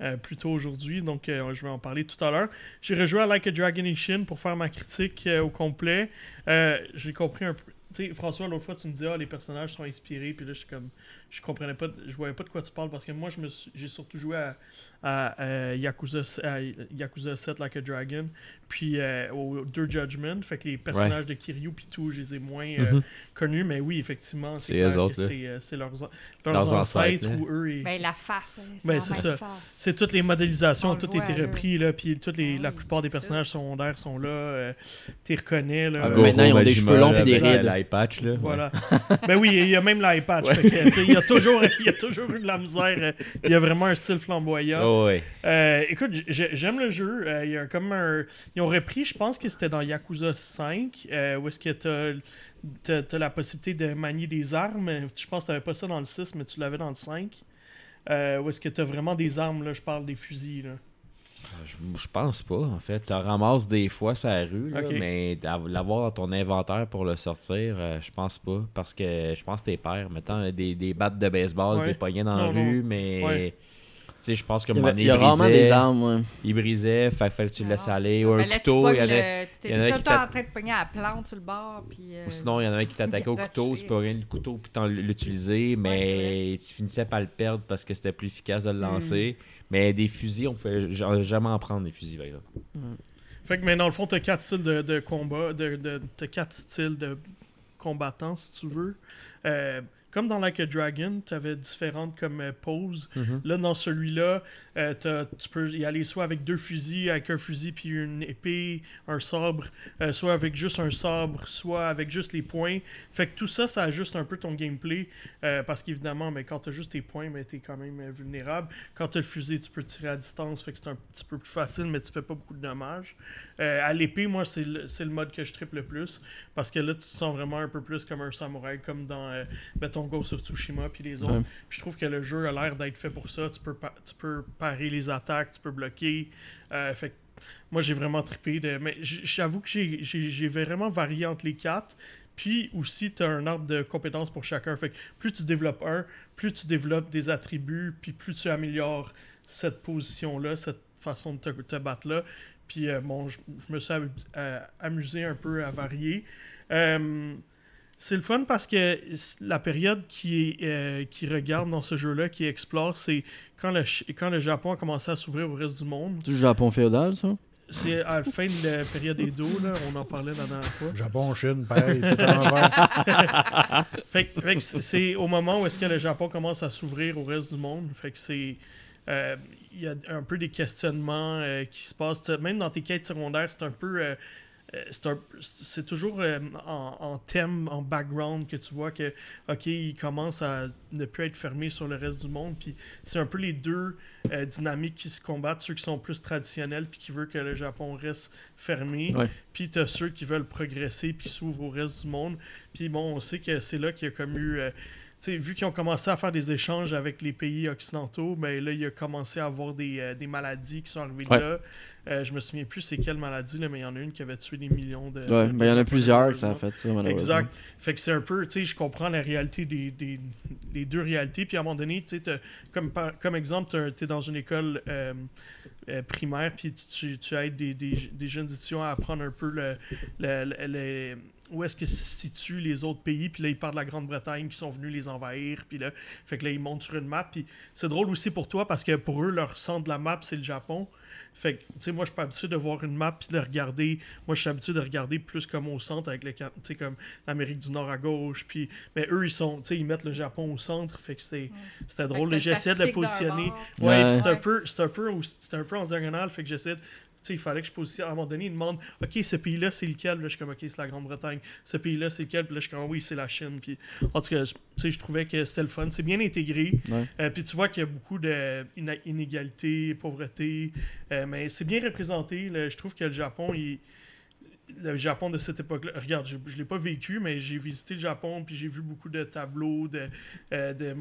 euh, plus tôt aujourd'hui. Donc, euh, je vais en parler tout à l'heure. J'ai rejoué à Like a Dragon Ishin pour faire ma critique euh, au complet. Euh, j'ai compris un peu. Tu sais, François, l'autre fois, tu me disais, ah, les personnages sont inspirés. Puis là, je suis comme. Je comprenais pas. Je voyais pas de quoi tu parles parce que moi, je me suis- j'ai surtout joué à, à, Yakuza, à Yakuza 7 Like a Dragon. Puis euh, au Deux Judgment. Fait que les personnages de Kiryu puis tout, je les ai moins euh, Mhm. connus. Mais oui, effectivement, c'est C'est clair que c'est euh, c'est leurs, leurs, Leurs ancêtres, ou eux. et- Ben, la face. hein, Ben, la c'est ça. c'est toutes les modélisations, On tout voit, été là. repris, là, puis toutes les, Ah la plupart des c'est ça. personnages secondaires sont là, euh, t'es reconnais, là. Ah, euh, ben, maintenant, ils ont des cheveux longs et des rides. L'iPatch, là. voilà. ben oui, il y a même tu sais, Il y, a toujours- il y a toujours eu de la misère. euh, Il y a vraiment un style flamboyant. Oh, ouais. Euh, écoute, j'ai- j'aime le jeu. Euh, il y a comme un... Ils ont repris, je pense que c'était dans Yakuza 5, euh, où est-ce que t'as t'as- t'as la possibilité de manier des armes. Je pense que t'avais pas ça dans le 6, mais tu l'avais dans le 5. Euh, où est-ce que t'as vraiment des armes, là, je parle des fusils. Là. Je, je pense pas, en fait. Tu ramasses des fois sa rue, là, mais l'avoir dans ton inventaire pour le sortir, euh, je pense pas. Parce que je pense que tes pères, mettons, des, des battes de baseball, Ouais. des poignets dans la non. rue, mais. Ouais. Tu sais, je pense que Il mon avait- il y a rarement des armes. ouais. Il brisait, fait, fallait que tu le laisses Ah, aller. Ou un couteau, il y pognes en a. le- T'es il y en a tout qui le temps t'a- en train de pogner à la plante sur le bord. Puis, euh, Ou sinon, il y en a un qui t'attaquait au couteau, tu peux rien le couteau puis t'en l'utiliser, mais tu finissais par le perdre parce que c'était plus efficace de le lancer. Mais des fusils, on pouvait ja- jamais en prendre des fusils, par exemple. Fait que, mais dans le fond, t'as quatre styles de, de combat, de, de, t'as quatre styles de combattants, si tu veux. Euh, comme dans Like a Dragon, t'avais différentes comme euh, poses. Là, dans celui-là, euh, tu peux y aller soit avec deux fusils, avec un fusil puis une épée, un sabre, euh, soit avec juste un sabre, soit avec juste les poings. Fait que tout ça, ça ajuste un peu ton gameplay. parce qu'évidemment, mais quand t'as juste tes poings, mais t'es quand même vulnérable. Quand t'as le fusil, tu peux tirer à distance, fait que c'est un petit peu plus facile, mais tu fais pas beaucoup de dommages. À l'épée, moi, c'est le, le mode que je triple le plus. Parce que là, tu te sens vraiment un peu plus comme un samouraï, comme dans mettons Ghost of Tsushima puis les autres. Ouais. Puis je trouve que le jeu a l'air d'être fait pour ça. Tu peux, tu peux parer les attaques, tu peux bloquer. Euh, fait que moi, j'ai vraiment trippé. De... Mais j'avoue que j'ai- vraiment varié entre les quatre. Puis aussi, tu as un arbre de compétences pour chacun. Fait que plus tu développes un, plus tu développes des attributs, puis plus tu améliores cette position-là, cette façon de te, te battre-là. Puis euh, bon, je, je me suis euh, amusé un peu à varier. Euh, c'est le fun parce que la période qui, est, euh, qui regarde dans ce jeu-là, qui explore, c'est quand le, quand le Japon a commencé à s'ouvrir au reste du monde. C'est du Japon féodal, ça? c'est à la fin de la période Edo, là, on en parlait la dernière fois. Japon, Chine, pareil, tout à l'envers. Fait, fait que c'est- au moment où est-ce que le Japon commence à s'ouvrir au reste du monde. Fait que c'est. euh, Il y a un peu des questionnements euh, qui se passent. Même dans tes quêtes secondaires, c'est un peu. Euh, c'est toujours euh, en, en thème, en background que tu vois que, ok, il commence à ne plus être fermé sur le reste du monde. Puis c'est un peu les deux euh, dynamiques qui se combattent, ceux qui sont plus traditionnels puis qui veulent que le Japon reste fermé. Ouais. Puis t'as ceux qui veulent progresser puis s'ouvrent au reste du monde. Puis bon, on sait que c'est là qu'il y a comme eu. euh, tu sais, vu qu'ils ont commencé à faire des échanges avec les pays occidentaux, ben là, il a commencé à avoir des, euh, des maladies qui sont arrivées Ouais. là. Euh, je me souviens plus c'est quelle maladie, là, mais il y en a une qui avait tué des millions de. Ouais, de- ben il y en a plusieurs que ça a fait ça, malheureusement. Exact. Fait que c'est un peu, tu sais, je comprends la réalité des, des, les deux réalités. Puis à un moment donné, tu sais, comme, comme exemple, tu es dans une école euh, euh, primaire, puis tu, tu, tu aides des, des, des jeunes étudiants à apprendre un peu le, le- le- le- où est-ce que se situent les autres pays. Puis là, ils parlent de la Grande-Bretagne qui sont venus les envahir. Puis là, fait que là, ils montent sur une map. Puis c'est drôle aussi pour toi parce que pour eux, leur centre de la map, c'est le Japon. Fait que, tu sais, moi, je suis pas habitué de voir une map puis de regarder. Moi, je suis habitué de regarder plus comme au centre avec les, can- tu sais, comme l'Amérique du Nord à gauche. Puis, mais eux, ils sont, tu sais, ils mettent le Japon au centre. Fait que c'était, c'était drôle. Le J'essayais de le positionner. Ouais, Ouais. puis c'est un peu, c'est un peu, c'est un peu en diagonale. Fait que j'essaie il fallait que je positionne. À un moment donné, ils demandent Ok, ce pays-là, c'est lequel Puis Là, je suis comme Ok, c'est la Grande-Bretagne. Ce pays-là, c'est lequel Puis là, je suis comme Oui, c'est la Chine. Puis, en tout cas, je- trouvais que c'était le fun. C'est bien intégré. Ouais. Euh, puis tu vois qu'il y a beaucoup d'inégalités, pauvreté. euh, mais c'est bien représenté. là. je trouve que le Japon, il- le Japon de cette époque-là. Regarde, je, je l'ai pas vécu, mais j'ai visité le Japon, puis j'ai vu beaucoup de tableaux, de, euh, de-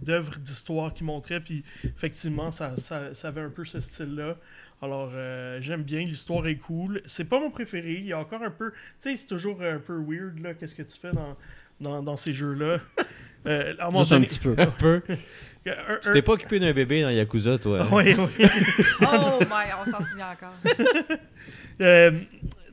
d'œuvres d'histoire qui montraient, puis effectivement, ça, ça, ça avait un peu ce style-là. Alors, euh, j'aime bien, l'histoire est cool. C'est pas mon préféré, il y a encore un peu... Tu sais, c'est toujours un peu weird, là, qu'est-ce que tu fais dans, dans, dans ces jeux-là. Euh, à un Juste petit peu. Un peu. un- Tu t'es pas occupé d'un bébé dans Yakuza, toi. hein? Oui, oui. Oh my, on s'en souvient encore. Euh,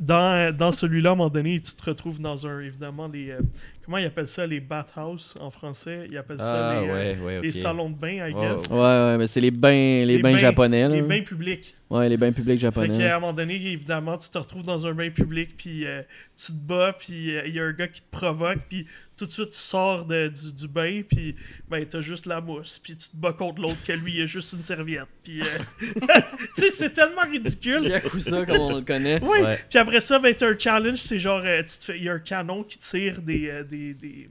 dans, dans celui-là, à un moment donné, tu te retrouves dans un, évidemment, les... euh, comment ils appellent ça? Les bathhouses, en français? Ils appellent ça Ah, les, euh, ouais, ouais, ok. les salons de bain, I Oh, guess. Ouais, ouais, mais c'est les bains, les Les bains bains- japonais. là. Les bains publics. Ouais, les bains publics Fait japonais. qu'à un moment donné, évidemment, tu te retrouves dans un bain public, puis euh, tu te bats, puis euh, il y a un gars qui te provoque, puis tout de suite, tu sors de- du, du bain, puis ben, t'as juste la mousse, puis tu te bats contre l'autre, que lui, il a juste une serviette. Puis, euh, tu sais, c'est tellement ridicule. Yakuza, comme on le connaît. Oui. Ouais. Puis après ça, ben, t'as un challenge, c'est genre, euh, tu te fais, il y a un canon qui tire des, euh, des, des,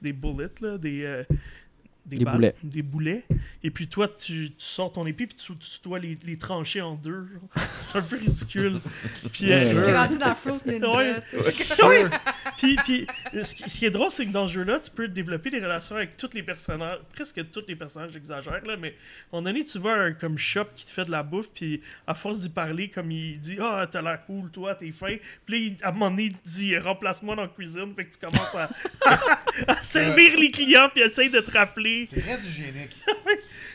des bullets, là, des, euh, Des balles, boulets. Des boulets. Et puis toi, tu, tu sors ton épée, puis tu, tu dois les, les trancher en deux. C'est un peu ridicule. Puis, euh, rendu dans Fruit Ninja, Ouais. puis, puis ce, qui, ce qui est drôle, c'est que dans ce jeu-là, tu peux développer des relations avec tous les personnages, presque tous les personnages, j'exagère, là, mais à un moment donné, tu vois un comme shop qui te fait de la bouffe, puis à force d'y parler, comme il dit Ah, t'as l'air cool, toi, t'es fin. Puis là, à un moment donné, il te dit Remplace-moi dans la cuisine, fait que tu commences à, à servir les clients, puis essaye de te rappeler. C'est très hygiénique.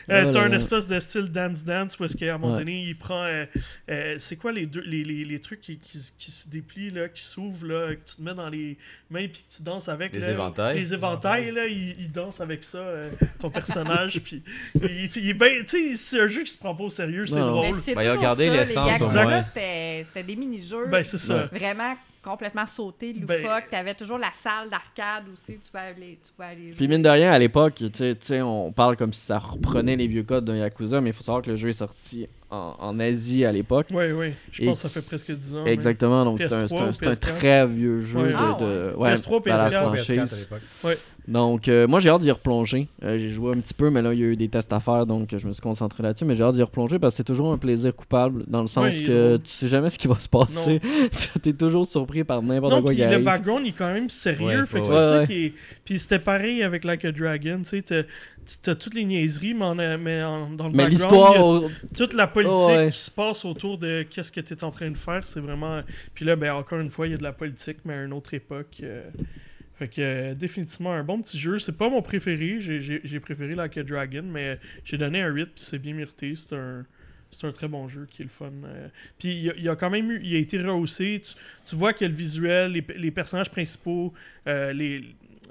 Euh, t'as un espèce de style dance dance où est-ce qu'à un moment Ouais. donné il prend euh, euh, c'est quoi les deux les, les, les trucs qui, qui, qui se déplient là qui s'ouvrent là que tu te mets dans les mains puis que tu danses avec Les là? éventails. les éventails là il, il danse avec ça euh, ton personnage puis il, il ben c'est un jeu qui se prend pas au sérieux c'est drôle Ben, il a gardé l'essence, c'était des mini-jeux. ben c'est ça Vraiment complètement sauté, loufoque. Ben- T'avais toujours la salle d'arcade aussi, tu pouvais aller, tu pouvais aller jouer. Puis mine de rien, à l'époque, tu sais- on parle comme si ça reprenait les vieux codes d'un Yakuza, mais il faut savoir que le jeu est sorti en, en Asie à l'époque. ouais ouais je Et- pense que ça fait presque 10 ans Exactement, donc c'est un, PS3 c'est un- ou c'est un PS4? très vieux jeu Ouais. de, Ah, de- ouais. PS3, dans la PS4, PS4 à franchise. l'époque. Donc euh, moi j'ai hâte d'y replonger. Euh, j'ai joué un petit peu, mais là il y a eu des tests à faire, donc euh, je me suis concentré là-dessus. Mais j'ai hâte d'y replonger parce que c'est toujours un plaisir coupable, dans le sens Ouais, il est que tu sais jamais ce qui va se passer. T'es toujours surpris par n'importe non, quoi qui le background il est quand même sérieux, Ouais, fait que ouais, c'est ouais. ça Ouais, qui est. Puis c'était pareil avec Like a Dragon, tu sais, t'as- t'as toutes les niaiseries, mais, en, mais en- dans le Mais background, a toute la politique Oh, ouais. qui se passe autour de qu'est-ce que tu es en train de faire, c'est vraiment. Puis là, ben encore une fois, il y a de la politique, mais à une autre époque. euh, Fait que euh, définitivement un bon petit jeu. C'est pas mon préféré. J'ai- préféré Like a Dragon, mais j'ai donné un 8 puis c'est bien mérité. C'est un. Un très bon jeu qui est le fun. euh. Puis il a, quand même eu. Il a été rehaussé. Tu, tu vois que le visuel, les, les personnages principaux, euh, les,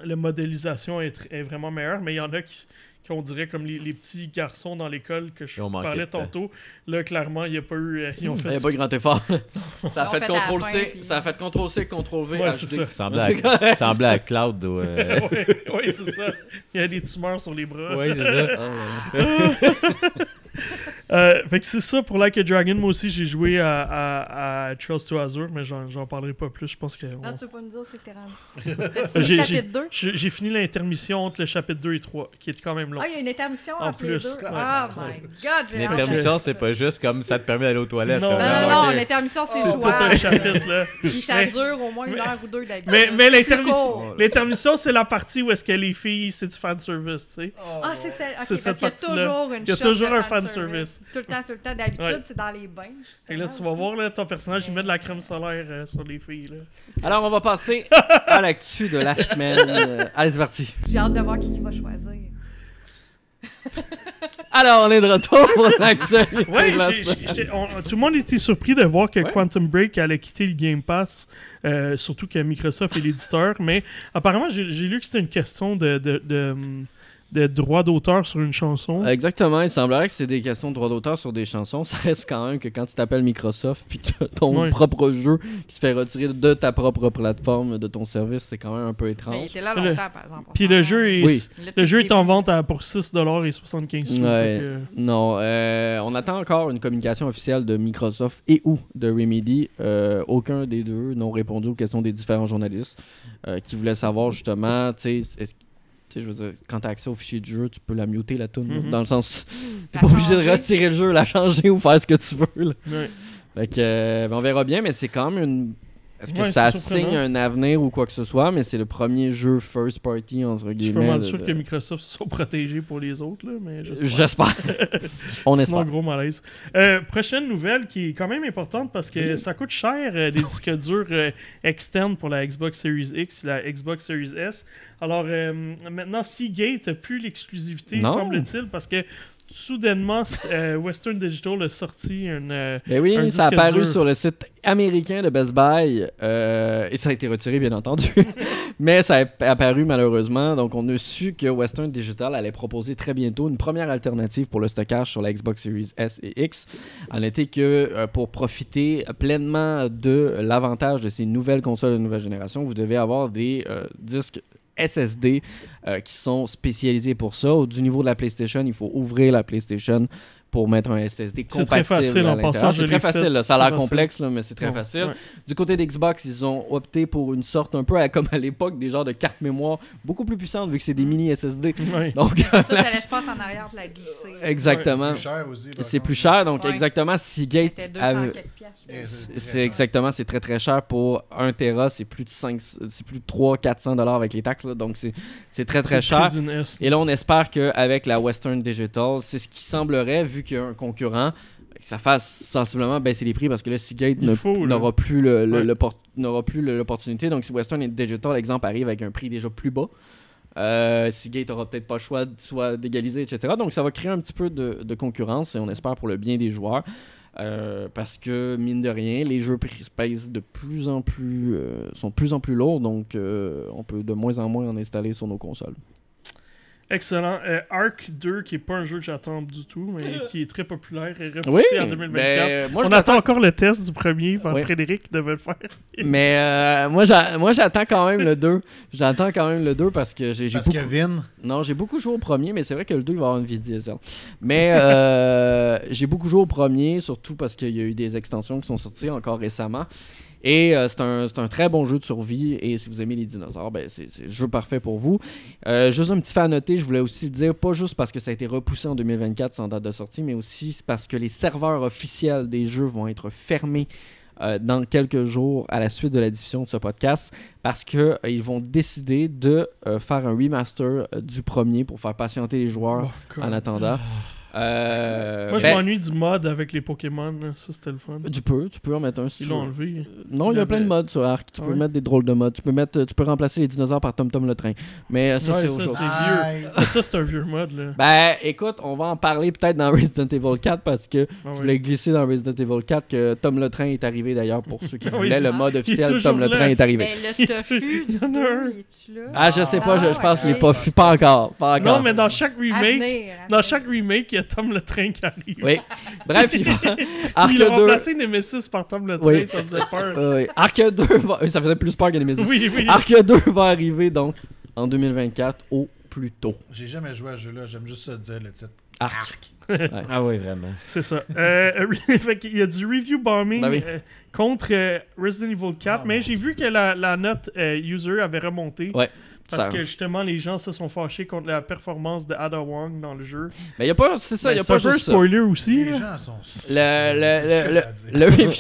la modélisation est, est vraiment meilleure, mais il y en a qui, qui on dirait comme les, les petits garçons dans l'école que je parlais tantôt. Là, clairement, il n'y a pas eu. euh, Ils ont Il n'y a pas grand effort. ça a fait fait fin, C, puis- ça a fait CTRL C, CTRL V. Ouais, HD. c'est ça. Semblait à, semblait à Cloud. euh, ouais, ouais, c'est ça. Il y a des tumeurs sur les bras. ouais, c'est ça. Ah. Euh, fait que c'est ça pour Like a Dragon. Moi aussi, j'ai joué à, à, à Trails to Azure, mais j'en parlerai pas plus. Je pense que. on- Ah, tu veux pas nous dire c'est que t'es rendu. Fini le chapitre 2? J'ai fini l'intermission entre le chapitre 2 et 3, qui est quand même long. Ah, il y a une intermission En entre les plus, deux? ouais. Oh my god, j'ai. L'intermission, c'est pas juste comme ça te permet d'aller aux toilettes. Non, Non, là. non, l'intermission, c'est C'est tout jouable. un chapitre, là. Puis ça dure au moins une heure ou deux d'habitude. Mais, mais l'intermission, c'est la partie où est-ce que les filles, c'est du fanservice, tu sais. Ah, c'est celle. ok, C'est cette partie-là. toujours une Il y a toujours un fanservice. Tout le temps, tout le temps. D'habitude, Ouais. c'est dans les bains. Et là, tu vas voir, là, ton personnage, il met de la crème solaire euh, sur les filles, là. Alors, on va passer à l'actu de la semaine. Euh, Allez, c'est parti. J'ai hâte de voir qui, qui va choisir. Alors, on est de retour pour l'actualité Ouais, de la j'ai- semaine. j'ai- j'ai- on- tout le monde était surpris de voir que Ouais. Quantum Break allait quitter le Game Pass, euh, surtout que Microsoft est l'éditeur. Mais apparemment, j'ai j'ai lu que c'était une question de, de, de, de droit d'auteur sur une chanson. Exactement, il semblerait que c'est des questions de droit d'auteur sur des chansons. Ça reste quand même que quand tu t'appelles Microsoft puis que ton Ouais. propre jeu qui se fait retirer de ta propre plateforme, de ton service, c'est quand même un peu Mais il étrange. était là Le- longtemps, par exemple. Puis le jeu est, Oui. le jeu est en vente à, pour 6$ et 75$. Ouais. que- Non, euh, on attend encore une communication officielle de Microsoft et ou de Remedy. Euh, aucun des deux n'ont répondu aux questions des différents journalistes euh, qui voulaient savoir justement, tu sais, est-ce- tu sais, je veux dire, quand tu as accès au fichier de jeu, tu peux la muter la tune, Mhm. dans le sens, t'es pas obligé de retirer le jeu, la changer ou faire ce que tu veux. là. Ouais. Fait que, euh, ben, on verra bien, mais c'est quand même une. Est-ce que Ouais, ça signe un avenir ou quoi que ce soit, mais c'est le premier jeu first party, entre Je suis guillemets. pas mal sûr de- que Microsoft se sont protégés pour les autres, là, mais j'espère. On Sinon, espère. gros malaise. Euh, prochaine nouvelle qui est quand même importante parce que ça coûte cher euh, des disques durs euh, externes pour la Xbox Series X et la Xbox Series S. Alors euh, maintenant, Seagate n'a plus l'exclusivité, semble-t-il, parce que soudainement, euh, Western Digital a sorti une. euh, Ben oui, un ça a dur. sur le site américain de Best Buy euh, et ça a été retiré, bien entendu. Mais ça a apparu malheureusement. Donc, on a su que Western Digital allait proposer très bientôt une première alternative pour le stockage sur la Xbox Series S et X. En était que euh, pour profiter pleinement de l'avantage de ces nouvelles consoles de nouvelle génération, vous devez avoir des disques SSD euh, qui sont spécialisés pour ça. Du niveau de la PlayStation, il faut ouvrir la PlayStation pour mettre un SSD C'est très compatible facile, à en passant, C'est très facile, fait, là. ça a l'air complexe, là, mais c'est très Ouais, facile. ouais. Du côté d'Xbox, ils ont opté pour une sorte un peu à- comme à l'époque des genres de cartes mémoire beaucoup plus puissantes vu que c'est des mini SSD. Ouais. Donc Ça, t'as l'espace en arrière pour la glisser. exactement. C'est plus cher aussi. C'est plus cher, donc Ouais. exactement Seagate C'était 200 avait- quelques piastres. je Et pense. c'est exactement, c'est très très cher pour 1 Tera, c'est plus de 5 c'est plus de 3 400 dollars avec les taxes là, donc c'est c'est très très cher. Et là, on espère qu'avec la Western Digital, c'est ce qui semblerait, vu qu'il y a un concurrent, que ça fasse sensiblement baisser les prix parce que là, Seagate n'aura plus Ouais. n'aura l'opportunité. Donc, si Western Digital, exemple, arrive avec un prix déjà plus bas, euh, Seagate aura peut-être pas le choix de soit d'égaliser, etc. Donc, ça va créer un petit peu de, de concurrence et on espère pour le bien des joueurs. Euh, parce que mine de rien, les jeux pèsent de plus en plus, euh, sont de plus en plus lourds, donc on peut de moins en moins en installer sur nos consoles. Excellent. Euh, Ark 2, qui est pas un jeu que j'attends du tout, mais qui est très populaire et repoussé Oui, en 2024. ben, moi je On attend encore le test du premier par Oui. Frédéric devait le faire. Mais euh, moi, j'a- moi, j'attends quand même le 2. J'attends quand même le 2 parce que j'ai beaucoup... que Vin, Non, j'ai beaucoup joué au premier, mais c'est vrai que le 2, il va avoir une vie diesel. Mais euh, j'ai beaucoup joué au premier, surtout parce qu'il y a eu des extensions qui sont sorties encore récemment. Et euh, c'est un, c'est un très bon jeu de survie. Et si vous aimez les dinosaures, ben, c'est le jeu parfait pour vous. Euh, juste un petit fait à noter, je voulais aussi le dire, pas juste parce que ça a été repoussé en 2024 sans date de sortie, mais aussi parce que les serveurs officiels des jeux vont être fermés euh, dans quelques jours à la suite de la diffusion de ce podcast parce qu'ils vont décider de euh, faire un remaster du premier pour faire patienter les joueurs Oh, en attendant. Euh, Moi, je ben, m'ennuie du mod avec les Pokémon. là. Ça, c'était le fun. tu peux, tu peux en mettre un si Ils l'ont enlevé. Non, il y a plein de modes sur Arc. Tu Ah peux ouais? mettre des drôles de modes. Tu peux, mettre, tu peux remplacer les dinosaures par Tom Tom le train. Mais euh, ça, Ouais, c'est ça, autre chose. c'est vieux. Ça, c'est un vieux mod. Là. Ben, écoute, on va en parler peut-être dans Resident Evil 4 parce que Ah je voulais glisser dans Resident Evil 4 que Tom le train est arrivé d'ailleurs pour ceux qui voulaient. Le mode officiel, Tom le là. train est arrivé. Ben, le tofu, Il y en a un. Ah, je sais pas, je, je pense qu'il est Ah, pas, pas encore. Pas encore. Non, mais dans chaque remake, dans chaque remake, il y a Tom le Train qui arrive. Oui. Bref, il va. Arc Ils ont 2. remplacé Nemesis par Tom le Train, Oui. ça faisait peur. Euh, oui. Arc 2 va... Ça faisait plus peur que Nemesis. oui, oui. Arc 2 va arriver donc en 2024 au plus tôt. J'ai jamais joué à ce jeu-là, j'aime juste ça dire le titre. Arc. Ah oui, vraiment. C'est ça. Euh, fait qu'il y a du review bombing Ben oui. euh, contre euh, Resident Evil 4, Ah, mais bon. j'ai vu que la, la note euh, user avait remonté. Ouais. Parce Ça- que justement, les gens se sont fâchés contre la performance de Ada Wong dans le jeu. Mais il y a pas. C'est ça, il y a pas juste ça. spoiler aussi. Les là. gens sont. Le, le, le, review,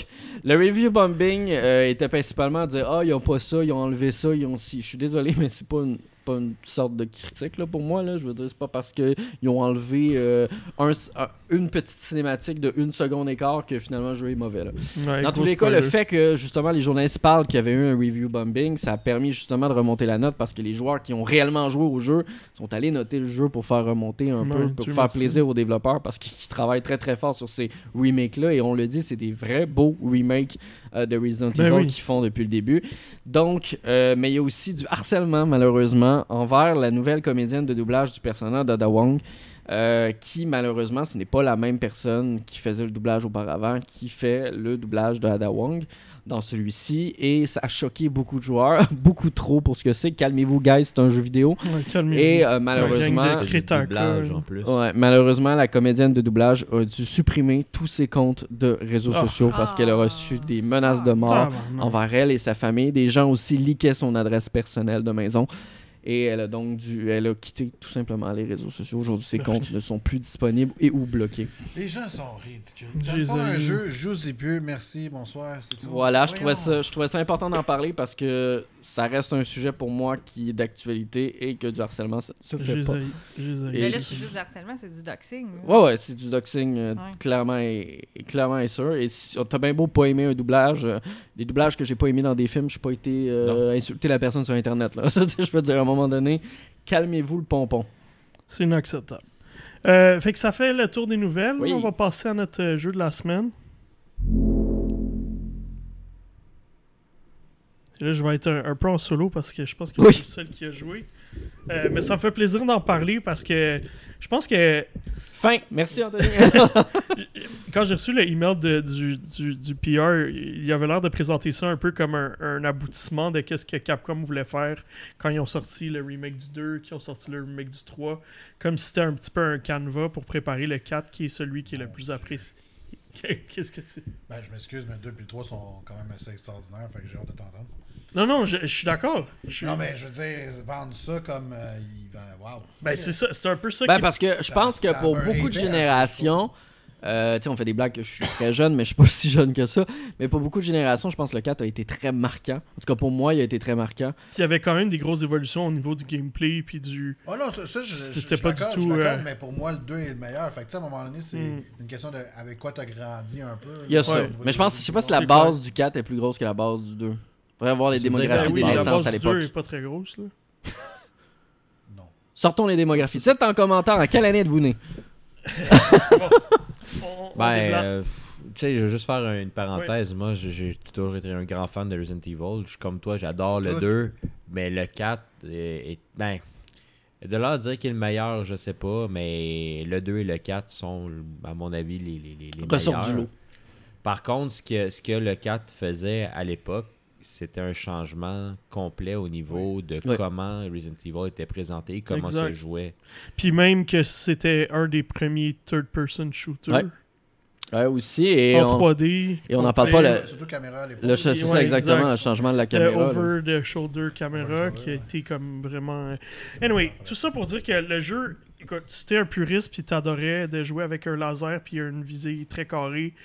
le review bombing euh, était principalement à dire Ah, ils ont pas ça, ils ont enlevé ça, ils ont si. Je suis désolé, mais c'est pas une, pas une sorte de critique là, pour moi. Là. Je veux dire, c'est pas parce qu'ils ont enlevé euh, un, un- une petite cinématique de une seconde et quart que finalement le jeu est mauvais. Là. Ouais, Dans tous les cas, le fait que justement les journalistes parlent qu'il y avait eu un review bombing, ça a permis justement de remonter la note parce que les joueurs qui ont réellement joué au jeu sont allés noter le jeu pour faire remonter un Ouais, peu, pour faire merci. plaisir aux développeurs parce qu'ils travaillent très très fort sur ces remakes-là et on le dit, c'est des vrais beaux remakes euh, de Resident Ben Evil oui. qu'ils font depuis le début. Donc, euh, mais il y a aussi du harcèlement malheureusement envers la nouvelle comédienne de doublage du personnage d'Ada Wong. euh, qui malheureusement ce n'est pas la même personne qui faisait le doublage auparavant qui fait le doublage de Ada Wong dans celui-ci et ça a choqué beaucoup de joueurs beaucoup trop pour ce que c'est calmez-vous guys c'est un jeu vidéo Ouais, et euh, malheureusement de C'est du Crétacole. doublage en plus. Ouais, malheureusement, la comédienne de doublage a dû supprimer tous ses comptes de réseaux Ah. sociaux parce qu'elle a Ah. reçu des menaces de mort Tabarnak. envers elle et sa famille. Des gens aussi leakaient son adresse personnelle de maison. Et elle a donc dû, elle a quitté tout simplement les réseaux sociaux. Aujourd'hui, ses comptes ne sont plus disponibles et ou bloqués. Les gens sont ridicules. J'ai pas un jeu, joue c'est plus, merci, bonsoir, c'est tout. Voilà, je trouvais ça, je trouvais ça important d'en parler parce que ça reste un sujet pour moi qui est d'actualité et que du harcèlement, ça se fait pas. Mais là, c'est du harcèlement, c'est du doxing. Ouais, ouais, c'est du doxing, euh, Ouais. clairement, et, et clairement et sûr. Et si, t'as bien beau pas aimer un doublage, euh, des doublages que j'ai pas aimé dans des films, je pas été euh, insulter la personne sur Internet. Là. je veux dire, à un moment donné, calmez-vous le pompon. C'est inacceptable. Euh, fait que ça fait le tour des nouvelles. Oui. On va passer à notre euh, jeu de la semaine. Là, je vais être un, un peu en solo parce que je pense que Oui. je suis le seul qui a joué. Euh, mais ça me fait plaisir d'en parler parce que je pense que Fin. Merci, Anthony. quand j'ai reçu le email de- du, du, du PR, il avait l'air de présenter ça un peu comme un, un aboutissement de qu'est-ce que Capcom voulait faire quand ils ont sorti le remake du 2, qu'ils ont sorti le remake du 3, comme si c'était un petit peu un canevas pour préparer le 4 qui est celui qui est le plus apprécié. Qu'est-ce que tu... Ben, je m'excuse, mais 2 et le 3 sont quand même assez extraordinaires, fait que j'ai hâte de t'entendre. Non, non, je, je suis d'accord. Je Non, mais je veux dire, vendre ça comme. euh, il va- Wow. Ben, c'est ça, c'est un peu ça ben, qui... parce que je pense que Ça pour me beaucoup de répète, générations, euh, tu sais, on fait des blagues que je suis très jeune, mais je suis pas si jeune que ça. Mais pour beaucoup de générations, je pense que le 4 a été très marquant. En tout cas, pour moi, il a été très marquant. Il y avait quand même des grosses évolutions au niveau du gameplay puis du... Oh non, ça, ça je, je, C'était je pas du tout, je euh, mais pour moi, le 2 est le meilleur. Fait que, tu sais, à un moment donné, c'est Mm. une question de avec quoi t'as grandi un peu. Il y a là, ça. niveau Mais je pense, je sais pas si la base du 4 est plus grosse que la base du 2. Faudrait voir les démographies des naissances à 2 est l'époque. pas très grosse, là. Non. Sortons les démographies. Dites en commentaire en quelle année êtes-vous né? Ben, euh, tu sais, je vais juste faire une parenthèse. Moi, j'ai- toujours été un grand fan de Resident Evil. Je suis comme toi, j'adore le Tout. 2, mais le 4 est. est- ben, de là à dire qu'il est le meilleur, je sais pas, mais le 2 et le 4 sont, à mon avis, les, les, les, les Ressortent meilleurs. du lot. Par contre, ce que, ce que le 4 faisait à l'époque, c'était un changement complet au niveau de Oui. comment Resident Evil était présenté, comment Exact. ça jouait. Puis même que c'était un des premiers third-person shooters Ouais. Ouais, aussi. Et en on, 3D. et on n'en parle pas le, Surtout caméra à l'époque. le c'est ça exactement, exact. le changement de la Le caméra. là. over the shoulder caméra qui a été comme vraiment. euh, Anyway, tout ça pour dire que le jeu, écoute, si t'es un puriste puis t'adorais de jouer avec un laser puis une visée très carrée,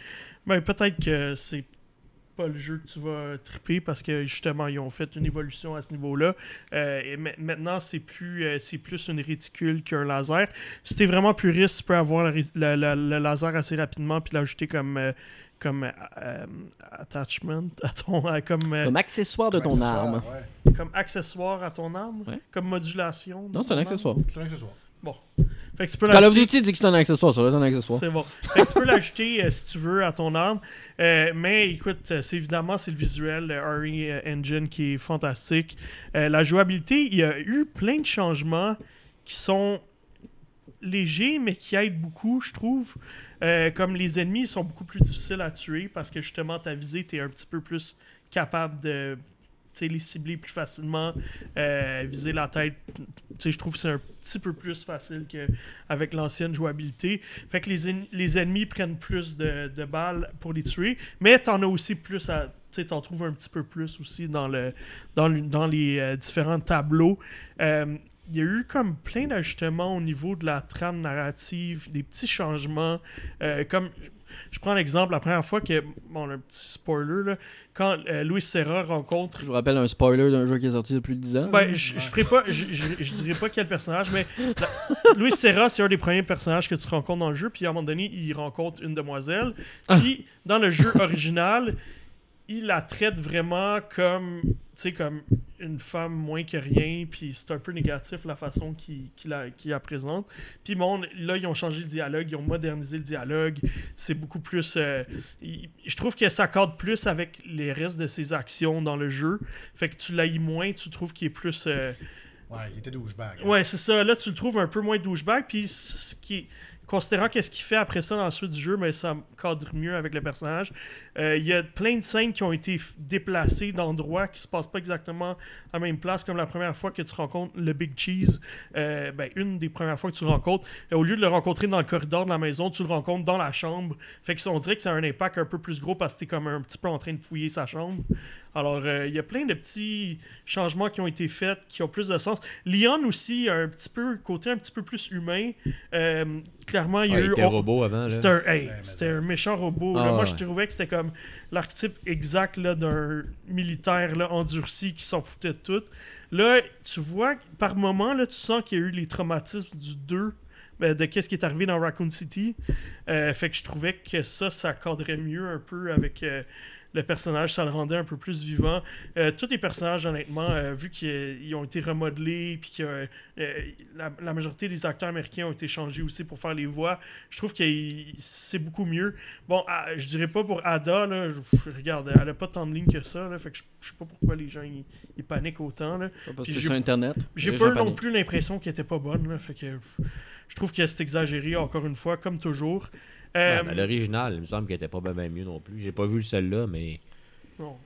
ben peut-être que c'est pas le jeu que tu vas triper parce que justement ils ont fait une évolution à ce niveau-là. Euh, et ma- maintenant c'est plus euh, c'est plus une réticule qu'un laser. Si t'es vraiment puriste, tu peux avoir le, ré- le- le- le laser assez rapidement puis l'ajouter comme euh, comme attachment à ton comme euh, Comme accessoire de ton arme. ouais. comme accessoire à ton arme, Ouais. comme modulation. Non, c'est un accessoire. C'est un accessoire. Bon. Fait que tu peux Call of Duty dit que c'est un accessoire, ça c'est un accessoire. C'est bon. Fait que tu peux l'ajouter euh, si tu veux à ton arme. Euh, mais écoute, euh, c'est évidemment c'est le visuel le RE Engine qui est fantastique. Euh, la jouabilité, il y a eu plein de changements qui sont légers mais qui aident beaucoup, je trouve. Comme les ennemis sont beaucoup plus difficiles à tuer parce que justement ta visée, tu es un petit peu plus capable de les cibler plus facilement, euh, viser la tête. Je trouve que c'est un petit peu plus facile qu'avec l'ancienne jouabilité. Fait que les, les ennemis prennent plus de, de balles pour les tuer, mais t'en as aussi plus à. Tu t'en trouves un petit peu plus aussi dans, le, dans, dans les euh, différents tableaux. Euh, il y a eu comme plein d'ajustements au niveau de la trame narrative, des petits changements. comme je prends l'exemple, la première fois que. Bon, un petit spoiler, là, quand euh, Louis Serra rencontre Je vous rappelle un spoiler d'un jeu qui est sorti depuis 10 ans. ben, je, je ferai pas, je, je, je dirais pas quel personnage, mais la- Louis Serra, c'est un des premiers personnages que tu rencontres dans le jeu. Puis à un moment donné, il rencontre une demoiselle. Puis dans le jeu original, il la traite vraiment comme, comme une femme moins que rien. Puis c'est un peu négatif la façon qu'il la, la présente. Puis bon, là, ils ont changé le dialogue, ils ont modernisé le dialogue. C'est beaucoup plus. euh, il- je trouve que ça cadre plus avec les restes de ses actions dans le jeu. Fait que tu l'haïs moins, tu trouves qu'il est plus. euh, Ouais, il était douchebag. hein. Ouais, c'est ça. Là, tu le trouves un peu moins douchebag. Puis, ce qui est- considérant qu'est-ce qu'il fait après ça dans la suite du jeu, mais ça cadre mieux avec le personnage. Euh, Il y a plein de scènes qui ont été déplacées d'endroits qui se passent pas exactement à la même place, comme la première fois que tu rencontres le Big Cheese. Euh, ben, une des premières fois que tu le rencontres, euh, au lieu de le rencontrer dans le corridor de la maison, tu le rencontres dans la chambre. Fait que on dirait que ça a un impact un peu plus gros parce que t'es comme un petit peu en train de fouiller sa chambre. Alors, il y a plein de petits changements qui ont été faits, qui ont plus de sens. Leon aussi a un petit peu, côté un petit peu plus humain. Clairement, il y a Ouais, il eu... était on- robot avant. Là. c'était un, hey, c'était un méchant robot. Ah, là. Moi, ouais. je trouvais que c'était comme l'archétype exact là, d'un militaire là, endurci qui s'en foutait de tout. Là, tu vois, par moment, là, tu sens qu'il y a eu les traumatismes du 2, ben, de qu'est-ce qui est arrivé dans Raccoon City. Euh, fait que je trouvais que ça, ça cadrait mieux un peu avec euh, le personnage, ça le rendait un peu plus vivant. Euh, tous les personnages, honnêtement, euh, vu qu'ils ont été remodelés, puis que euh, la, la majorité des acteurs américains ont été changés aussi pour faire les voix, je trouve que c'est beaucoup mieux. Bon, ah, je dirais pas pour Ada, là, je, je regarde, elle a pas tant de lignes que ça, là, fait que je, je sais pas pourquoi les gens ils, paniquent autant. Là. Parce Puis que sur Internet. J'ai pas non plus l'impression qu'elle était pas bonne, là, fait que je, je trouve que c'est exagéré encore une fois, comme toujours. Euh, Ouais, mais L'original, il me semble qu'elle était pas bien mieux non plus. J'ai pas vu celle-là, mais.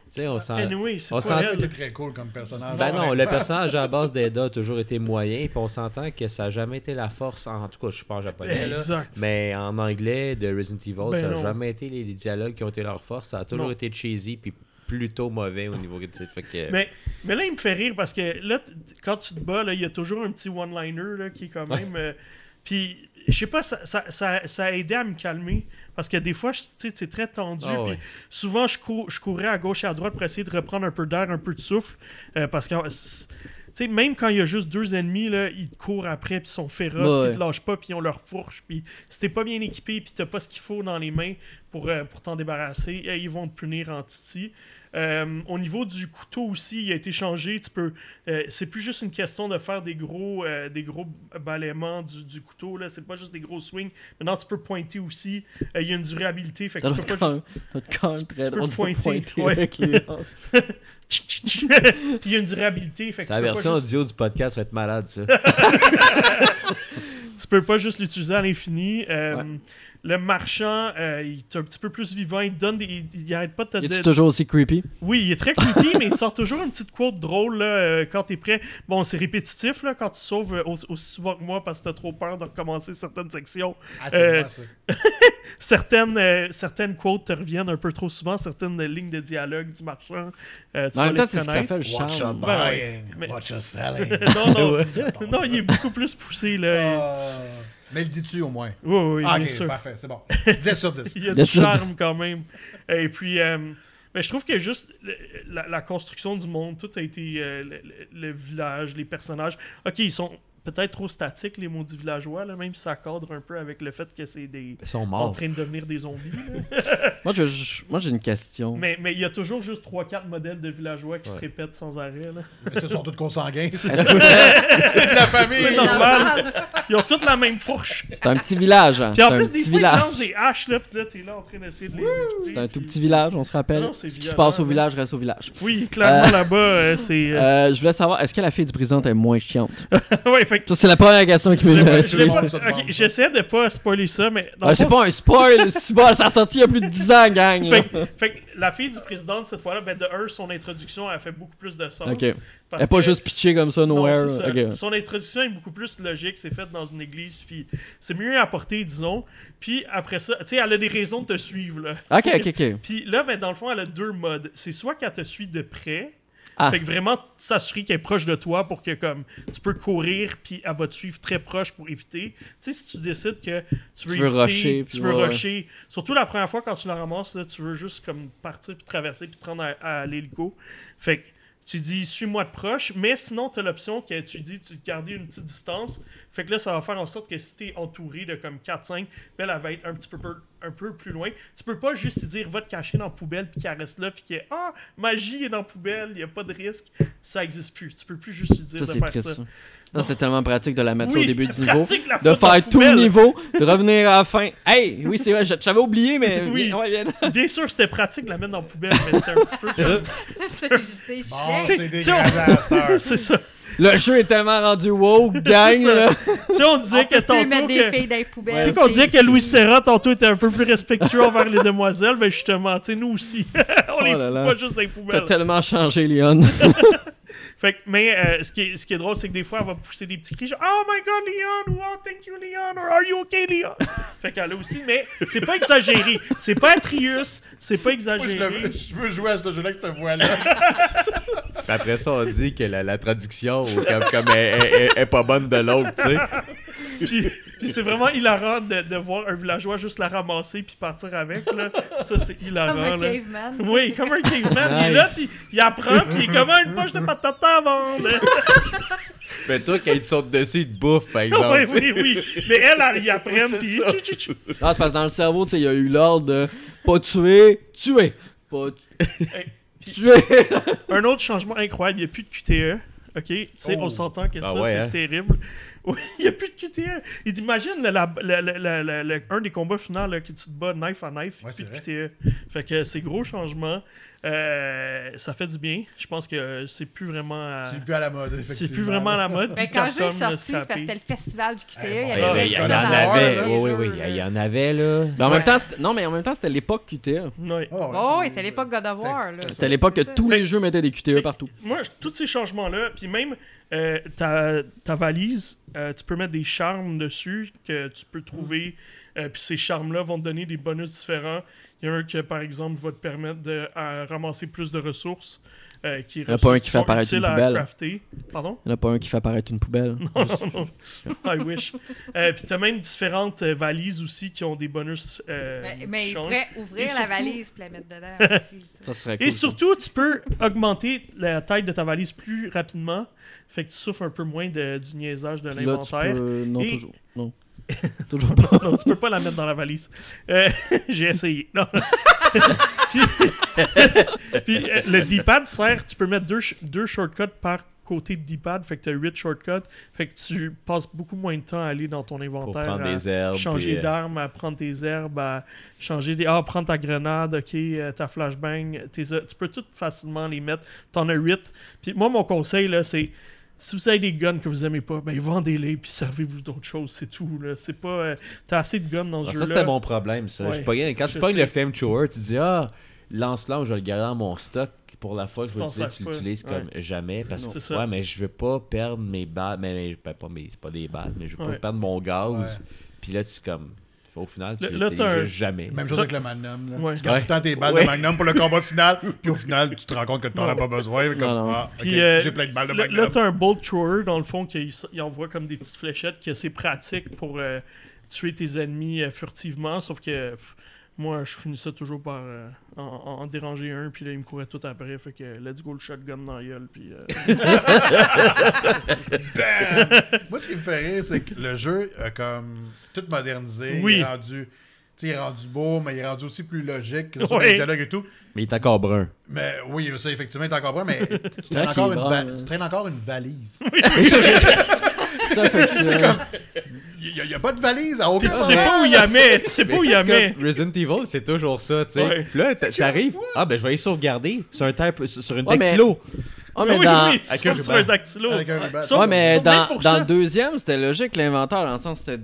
sais, on sent. Anyway, c'est on sent- Il elle. était très cool comme personnage. Ben non, le personnage à la base d'Eda a toujours été moyen, puis on s'entend que ça n'a jamais été la force, en tout cas, je suis pas en japonais, là, Exact. mais en anglais de Resident Evil, Ben ça n'a jamais été les, les dialogues qui ont été leur force, ça a toujours Non. été cheesy, puis plutôt mauvais au niveau de fait que... Mais, mais là, il me fait rire parce que là, quand tu te bats, là, il y a toujours un petit one-liner là, qui est quand même. euh, Puis, je sais pas, ça, ça, ça, ça a aidé à me calmer. Parce que des fois, je- tu sais, c'est très tendu. Ah ouais. souvent, je, cou- je courais à gauche et à droite pour essayer de reprendre un peu d'air, un peu de souffle. euh, parce que. Sais, même quand il y a juste deux ennemis, là, ils te courent après, puis ils sont féroces, puis ils te lâchent pas, puis ils ont leur fourche, puis si t'es pas bien équipé, puis t'as pas ce qu'il faut dans les mains pour, euh, pour t'en débarrasser, eh, ils vont te punir en titi. Euh, au niveau du couteau aussi, il a été changé. Tu peux, euh, c'est plus juste une question de faire des gros, euh, des gros balayements du, du couteau. Là, c'est pas juste des gros swings. Maintenant, tu peux pointer aussi. Il y a une durabilité, fait que tu peux pas quand quand tu pointer, pointer ouais. Puis il y a une durabilité, fait que C'est tu la peux, pas version juste, audio du podcast va être malade, ça. tu peux pas juste l'utiliser à l'infini. Euh, Ouais. Le marchand, euh, il est un petit peu plus vivant. Il te donne des, il, il arrête pas de te Es-tu donner. toujours aussi creepy? Oui, il est très creepy, mais il te sort toujours une petite quote drôle là, euh, quand t'es prêt. Bon, c'est répétitif là, quand tu sauves euh, au- aussi souvent que moi parce que t'as trop peur de recommencer certaines sections. Ah, c'est Euh, ça. Certaines, euh, certaines quotes te reviennent un peu trop souvent, certaines euh, lignes de dialogue du marchand. euh, tu En vas même temps, c'est ce fait le Watch your. Ben ouais. buying, Mais- watch your selling. non, non, non, il est beaucoup plus poussé là. Ah, mais le dis-tu au moins? Oui, oui, Ah, bien ok, sûr. parfait, c'est bon. 10 sur 10. Il y a du charme quand même. Et puis, euh, Mais je trouve que juste la, la construction du monde, tout a été euh, le, le- le village, les personnages. Ok, ils sont peut-être trop statiques, les maudits villageois, là, même si ça cadre un peu avec le fait que c'est des. Ils sont en morts. train de devenir des zombies. Moi, je- je- moi, j'ai une question. mais mais il y a toujours juste 3-4 modèles de villageois qui se répètent sans arrêt. là. Mais c'est surtout consanguins. C'est de la famille. C'est normal. Ils ont toutes la même fourche. C'est un petit village. hein. Puis C'est en un plus, des petit fois, ils village. lancent des haches, là, puis là, t'es là en train d'essayer de les éviter. C'est un tout puis- petit village, on se rappelle. Non, c'est Ce qui se passe au village reste au village. Oui, clairement, Euh, là-bas, euh, c'est... euh, Euh, je voulais savoir, est-ce que la fille du président est moins chiante? ouais, fait que... Ça, c'est la première question qui m'est l'ai pas- ok, ça. J'essaie de pas spoiler ça, mais... dans Ah, c'est fond, pas un spoil, c'est bon, ça a sorti il y a plus de 10 ans, gang. là. Fait, que- fait que la fille du président, cette fois-là, ben, de un, son introduction, elle fait beaucoup plus de sens. Ok. Elle est pas que- juste pitchée comme ça, Non, nowhere. c'est ça. Ok. Son introduction est beaucoup plus logique, c'est fait dans une église, puis c'est mieux apporté, disons. Puis après ça, tu sais, elle a des raisons de te suivre, là. Ok, ok, ok. Puis là, ben, dans le fond, elle a deux modes. C'est soit qu'elle te suit de près, Ah. fait que vraiment s'assurer qu'elle est proche de toi pour que comme tu peux courir, puis elle va te suivre très proche pour éviter. Tu sais, si tu décides que tu veux, Tu veux éviter, rusher, tu veux ouais. rusher. Surtout la première fois quand tu la ramasses, là, tu veux juste comme partir puis traverser puis te rendre à, à l'hélico. Fait que tu dis suis-moi de proche, mais sinon tu as l'option que tu dis tu garder une petite distance. Fait que là, ça va faire en sorte que si tu es entouré de comme 4-5, ben, elle va être un petit peu, un peu plus loin. Tu peux pas juste lui dire va te cacher dans la poubelle puis qu'elle reste là puis que ah magie est dans la poubelle, il y a pas de risque. Ça existe plus. Tu peux plus juste lui dire Ça, de faire triste. ça. ça. Ça, c'était tellement pratique de la mettre Oui, au début du niveau. pratique, la De faire tout le niveau, de revenir à la fin. Hey, oui, c'est vrai, je- j'avais oublié, mais. Oui. Ouais. Bien sûr, c'était pratique de la mettre dans la poubelle, mais c'était un petit peu comme... Bon, c'est dégradant. C'est ça. Le jeu est tellement rendu woke, gang. Tu sais, on disait On que tantôt mettre des que... filles dans les Tu sais qu'on disait que. Louis Serra tantôt était un peu plus respectueux envers les demoiselles, mais justement, tu sais, nous aussi. on les Oh là fout là. pas juste dans les T'as poubelles. tellement changé, Leon. Fait que, mais euh, ce, qui est, ce qui est drôle, c'est que des fois, elle va pousser des petits cris genre Oh my god, Leon! Ou Oh, thank you, Leon! Or Are you okay, Leon? fait qu'elle a aussi, mais c'est pas exagéré. C'est pas Atrius, c'est pas Moi, je, exagéré. le- je veux jouer à ce jeu-là avec cette voix-là. Puis après ça, on dit que la, la traduction comme, comme est, pas bonne de l'autre, tu sais. Puis, puis c'est vraiment hilarant de, de voir un villageois juste la ramasser puis partir avec. Là. Ça, c'est hilarant. Comme un là. caveman. Oui, comme un caveman. Il est là, puis il apprend, puis il est comme une poche de patate à vendre. Mais toi, quand ils te sautent dessus, ils te bouffent, par exemple. oui, oui, oui. Mais elle, elle y apprend, C'est puis... Ah, c'est parce que dans le cerveau, tu sais, il y a eu l'ordre de pas tuer, tuer. Pas tu- tuer. Un autre changement incroyable, il n'y a plus de QTE. OK? Tu sais, Oh. on s'entend que Ah ça, ouais, c'est hein? terrible. Oui, il n'y a plus de QTE. Il dit, imagine le- un des combats finaux là, que tu te bats knife à knife, Ouais, plus de c'est QTE. Fait que c'est gros changement. Euh, ça fait du bien. Je pense que c'est plus vraiment à... C'est plus à la mode, effectivement. C'est plus vraiment à la mode. Mais puis quand j'ai sorti, c'est parce que c'était le festival du QTE. Eh, il y bon, avait ben, il y en avait, oui, oui, oui, il y en avait, là. Mais en Ouais. même temps, c'était- non, mais en même temps, c'était l'époque QTE. Ouais. Oh. Oh, oui, c'est l'époque God of War. C'était l'époque que tous les jeux mettaient des QTE partout. Moi, tous ces changements-là, puis même euh, ta, ta valise, euh, tu peux mettre des charmes dessus que tu peux trouver. Euh, puis ces charmes-là vont te donner des bonus différents. Il y en a un qui, par exemple, va te permettre de à ramasser plus de ressources. euh, qui Il y en a pas un qui fait apparaître une poubelle. Pardon? Il n'y en a pas un qui fait apparaître une poubelle. Non, non, non. I wish. Euh, puis t'as même différentes euh, valises aussi qui ont des bonus. euh, Mais, mais il pourrait ouvrir Et la surtout- valise et la mettre dedans aussi. tu. Ça serait cool. Et ça. surtout, tu peux augmenter la taille de ta valise plus rapidement. Fait que tu souffres un peu moins de- du niaisage de tu l'inventaire. peux... Non, Et- toujours. Non. toujours pas. non, tu peux pas la mettre dans la valise. Euh, J'ai essayé. Non. puis, puis, euh, le D-pad sert, tu peux mettre deux, deux shortcuts par côté de D-pad, fait que tu as 8 shortcuts, fait que tu passes beaucoup moins de temps à aller dans ton inventaire, prendre à des herbes. changer euh, d'armes, à prendre tes herbes, à changer des... Ah, prendre ta grenade, ok, ta flashbang, tes... tu peux tout facilement les mettre, t'en as 8. Puis moi, mon conseil, là, c'est... Si vous avez des guns que vous aimez pas, ben vendez-les puis servez-vous d'autres choses, c'est tout. là. C'est pas. euh, T'as assez de guns dans ce Ah, jeu-là. ça, c'était mon problème, ça. Ouais, Je quand tu pognes le flamethrower, tu dis Ah, lance-là, je vais le garder dans mon stock pour la fois que je l'utiliser, sers tu l'utilises comme jamais. Parce que, ouais, mais je veux pas perdre mes balles. Mais, mais ben, pas, mes, c'est pas des balles, mais je veux Ouais. pas perdre mon gaz. Puis là, tu comme. Au final, tu un- juste jamais. Même chose avec le Magnum. Là. Ouais. Tu gardes Ouais. tout le temps tes balles Ouais. de Magnum pour le combat final, puis au final, tu te rends compte que tu n'en as pas besoin. Comme, Non, non. ah, euh, j'ai plein de balles de Là, Magnum. là, t'as un bolt thrower dans le fond qui il envoie comme des petites fléchettes, que c'est pratique pour euh, tuer tes ennemis euh, furtivement, sauf que pff, Moi, je finissais toujours par euh, en, en déranger un, puis là, il me courait tout après. Fait que let's go le shotgun dans la gueule, puis. euh, Bam! Moi, ce qui me fait rire, c'est que le jeu a comme tout modernisé. Oui. Il est rendu. tu sais, il est rendu beau, mais il est rendu aussi plus logique, que dans les dialogues et tout. Mais il est encore brun. Mais oui, ça, effectivement, t'es encore brun, mais tu traînes, encore est une, brun, va- là. tu traînes encore une valise. ça, j'ai- ça, fait que, Il n'y a, pas de valise à aucun Tu moment. sais pas où il la met, tu sais pas Mais où il que met. Resident Evil, c'est toujours ça, tu sais. Ouais. Là, t'a- t'arrives, ah ben je vais aller sauvegarder sur un type, sur une Ouais, mais- dactylo. Ah, mais oui, dans... oui, tu sur un dactylo. Avec un ruban. Sauf- Ouais, mais dans, dans le deuxième, c'était logique l'inventaire, dans le sens c'était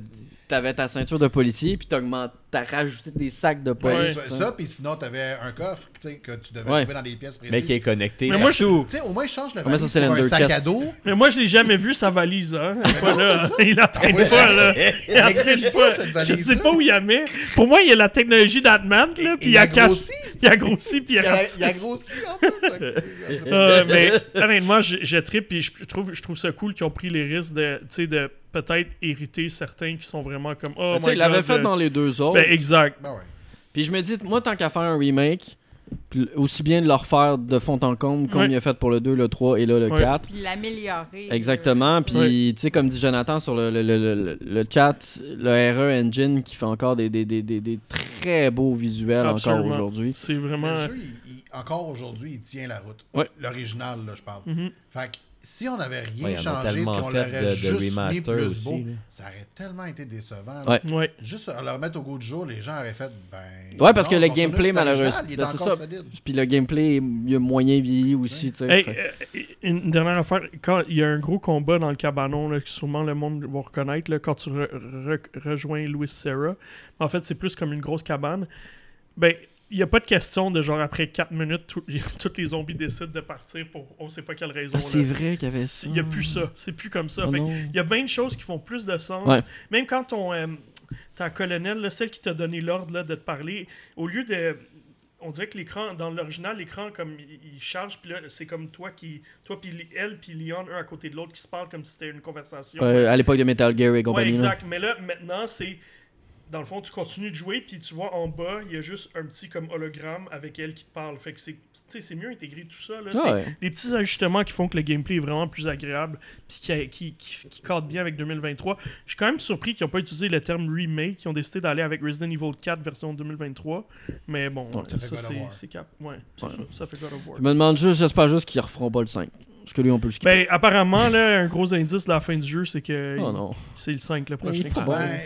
t'avais ta ceinture de policier, puis t'augmentes, t'as rajouté des sacs de Ouais, police. ça, tu sais. ça, puis sinon, t'avais un coffre que tu devais Ouais. trouver dans des pièces précises. Mais qui est connecté. Mais moi, je- Tu sais, au moins, il change ça, valise c'est sur un sac chest? à dos. Mais moi, je l'ai jamais vu sa valise, hein. Pas là. Il la traîne ouais. pas, là. Il la traîne pas, cette Je valise-là. sais pas où il la met. Pour moi, il y a la technologie d'Ant-Man, là, puis il a grossi. Il a grossi, puis il a a, il a grossi en plus. Euh, mais honnêtement, je, je trippe puis je trouve, je trouve ça cool qu'ils ont pris les risques de, tu sais, de peut-être hériter certains qui sont vraiment comme oh il l'avait fait dans les deux autres. Ben exact. Ben ouais. Puis je me dis, moi, tant qu'à faire un remake, puis aussi bien de le refaire de fond en comble, comme Ouais. il a fait pour le 2, le 3 et là le Ouais. 4. Puis l'améliorer. Exactement. Puis, tu sais, comme dit Jonathan sur le, le, le, le, le chat, le RE Engine qui fait encore des, des, des, des, des très beaux visuels encore aujourd'hui. C'est vraiment. Le jeu, il- il- encore aujourd'hui, il tient la route. Ouais. L'original, là, je parle. Mhm. Fait que si on avait rien Ouais, y changé, puis on l'aurait de- de juste mis remaster plus aussi, beau, là. ça aurait tellement été décevant. là. Ouais. Ouais. Juste à le remettre au goût du jour, les gens auraient fait, ben... Ouais, parce que le gameplay, malheureusement, ben, c'est ça. solide. Puis le gameplay, il a moyen vieilli aussi. Hey, euh, une dernière affaire, quand il y a un gros combat dans le cabanon là, que sûrement le monde va reconnaître là, quand tu re- re- rejoins Louis Serra. En fait, c'est plus comme une grosse cabane. Ben, il n'y a pas de question de genre après 4 minutes, tous les zombies décident de partir pour on sait pas quelle raison. Ah, c'est vrai qu'il y avait ça. Il n'y a plus ça. C'est plus comme ça. Oh non. il y a bien de choses qui font plus de sens. Ouais. Même quand ton, euh, ta colonel, là, celle qui t'a donné l'ordre de te parler, au lieu de. On dirait que l'écran, dans l'original, l'écran, comme il, il charge, puis là, c'est comme toi qui. Toi, puis elle, puis Leon, un à côté de l'autre, qui se parlent comme si c'était une conversation. Euh, à l'époque de Metal Gear et Ouais, compagnie. là. exact. Mais là, maintenant, c'est. Dans le fond, tu continues de jouer, puis tu vois en bas, il y a juste un petit comme hologramme avec elle qui te parle. Fait que c'est, tu sais, c'est mieux intégré tout ça. Là. Ah C'est ouais. des petits ajustements qui font que le gameplay est vraiment plus agréable, puis qui, qui, qui, qui cadre bien avec 2023. Je suis quand même surpris qu'ils n'ont pas utilisé le terme remake, qu'ils ont décidé d'aller avec Resident Evil 4 version 2023. Mais bon, Ouais, ça c'est, cap. Ouais, c'est Ouais. ça, ça fait God of War. Je me demande juste, j'espère juste qu'ils referont pas le 5. Parce que lui, on peut le skipper. Ben, apparemment, là, un gros indice de la fin du jeu, c'est que oh non. c'est le 5 le prochain. Il est pas qui bon. sort. Ben,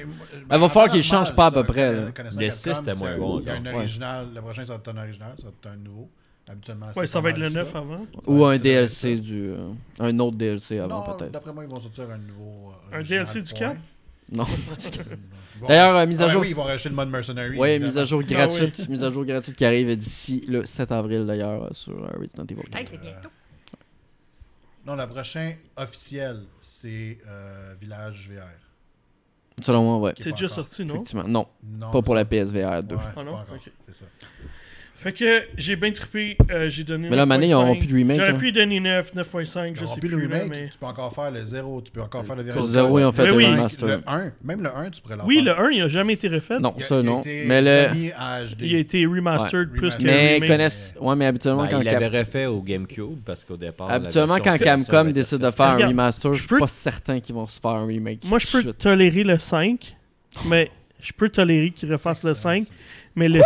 Elle va falloir qu'il normal, change pas à peu ça, près, là. Le Capcom, 6, c'était c'est moins bon Il y a un original. Le prochain, ça va être un original. Ça va être un nouveau. Habituellement, Ouais, c'est ça pas va être mal le ça. 9 avant. Ou un DLC du. euh, un autre DLC avant, Non, peut-être. d'après moi, ils vont sortir un nouveau. euh, Un original DLC du point. 4? Non. Ils vont- D'ailleurs, euh, mise à Ah, ben jour. Oui, ils vont rajouter le mode Mercenary. Ouais, évidemment. mise à jour Ah gratuite. Mise à jour gratuite qui arrive d'ici le 7 avril d'ailleurs euh, sur euh, Resident Evil 4. Hey, c'est bientôt. Non, le prochain officiel, c'est euh, Village VR. Selon moi, ouais. C'est déjà encore. sorti, non? Effectivement. Non, Non, pas pour ça- la PSVR 2. Ouais, Ah non? pas encore, Ok. c'est ça. Fait que j'ai bien trippé, euh, j'ai donné. Mais là, Mané, ils 9.5. auront plus de remake, J'aurais là. pu donner 9, 9.5, Ils je n'auront sais plus plus. le là, remake, mais... tu peux encore faire le 0, tu peux encore faire le Sur Village le 0, ils ont fait Mais oui. le Le remaster. 1, même le 1, tu pourrais le Oui, le 1, il a jamais été refait. Non, ça, non. Mais le. Il a été remastered Ouais, plus que. Mais remake. connaissent. Ouais, mais habituellement, Ben, quand il Cap- l'avait refait au GameCube parce qu'au départ. Habituellement, quand Camcom décide de faire un remaster, je je suis pas certain qu'ils vont se faire un remake. Moi, je peux tolérer le 5, mais je peux tolérer qu'il refasse le Excellent, 5, ça. mais le.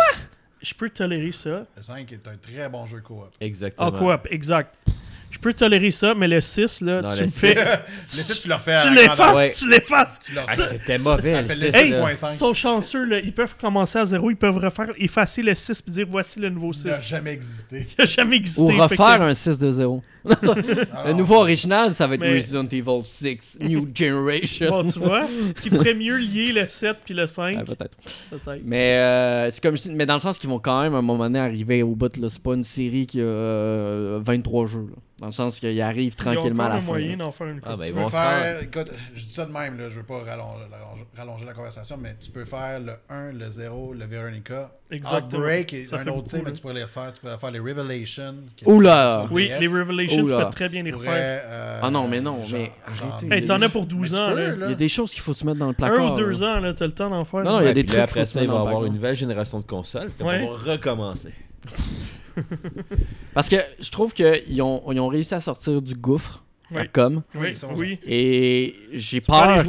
Je peux tolérer ça. Le 5 est un très bon jeu coop. Exactement. En coop, exact. Je peux tolérer ça, mais le 6, là, Non, tu le me 6, fais. Laissez, tu le refais Tu l'effaces. Ouais. tu l'effaces. Tu le Ah. C'était mauvais, le Appelle-le 6, Hey, là. 6.5. Ils sont chanceux, là. Ils peuvent commencer à zéro, ils peuvent refaire, effacer le 6 puis dire voici le nouveau 6. Il n'a jamais existé. Il n'a jamais existé. Ou refaire que- un 6 de 0. Alors, Le nouveau original, ça va être Mais- Resident Evil 6 New Generation. Bon, tu vois, qui pourrait mieux lier le 7 puis le 5. Ouais, peut-être. Peut-être. Mais euh, c'est comme je dis- mais dans le sens qu'ils vont quand même à un moment donné arriver au bout là, c'est pas une série qui a euh, 23 jeux là. Dans le sens qu'il arrive Il y a tranquillement à la un fin. moyen là. d'en faire une Ah, ben, Tu peux faire, écoute, je dis ça de même, là, je veux pas rallonger, la conversation, mais tu peux faire le 1, le 0, le Veronica. Exactement. Outbreak et un autre mais tu pourrais les refaire. Tu pourrais faire les Revelations. Oula! Oui, les Revelations, tu peux très bien les refaire. pourrais, euh, Ah non, mais non, genre- mais genre- arrêtez. Hey, t'en as pour Mais 12 tu ans, peux, là. là. Il y a des choses qu'il faut se mettre dans le Un placard. ou deux ans, là, t'as le temps d'en faire. Non, non, il y a des trucs après ça, il va y avoir une nouvelle génération de consoles. Qu'on va recommencer. Parce que je trouve qu'ils ont, ils ont réussi à sortir du gouffre, Ouais. comme, Oui, Oui, oui. et j'ai peur,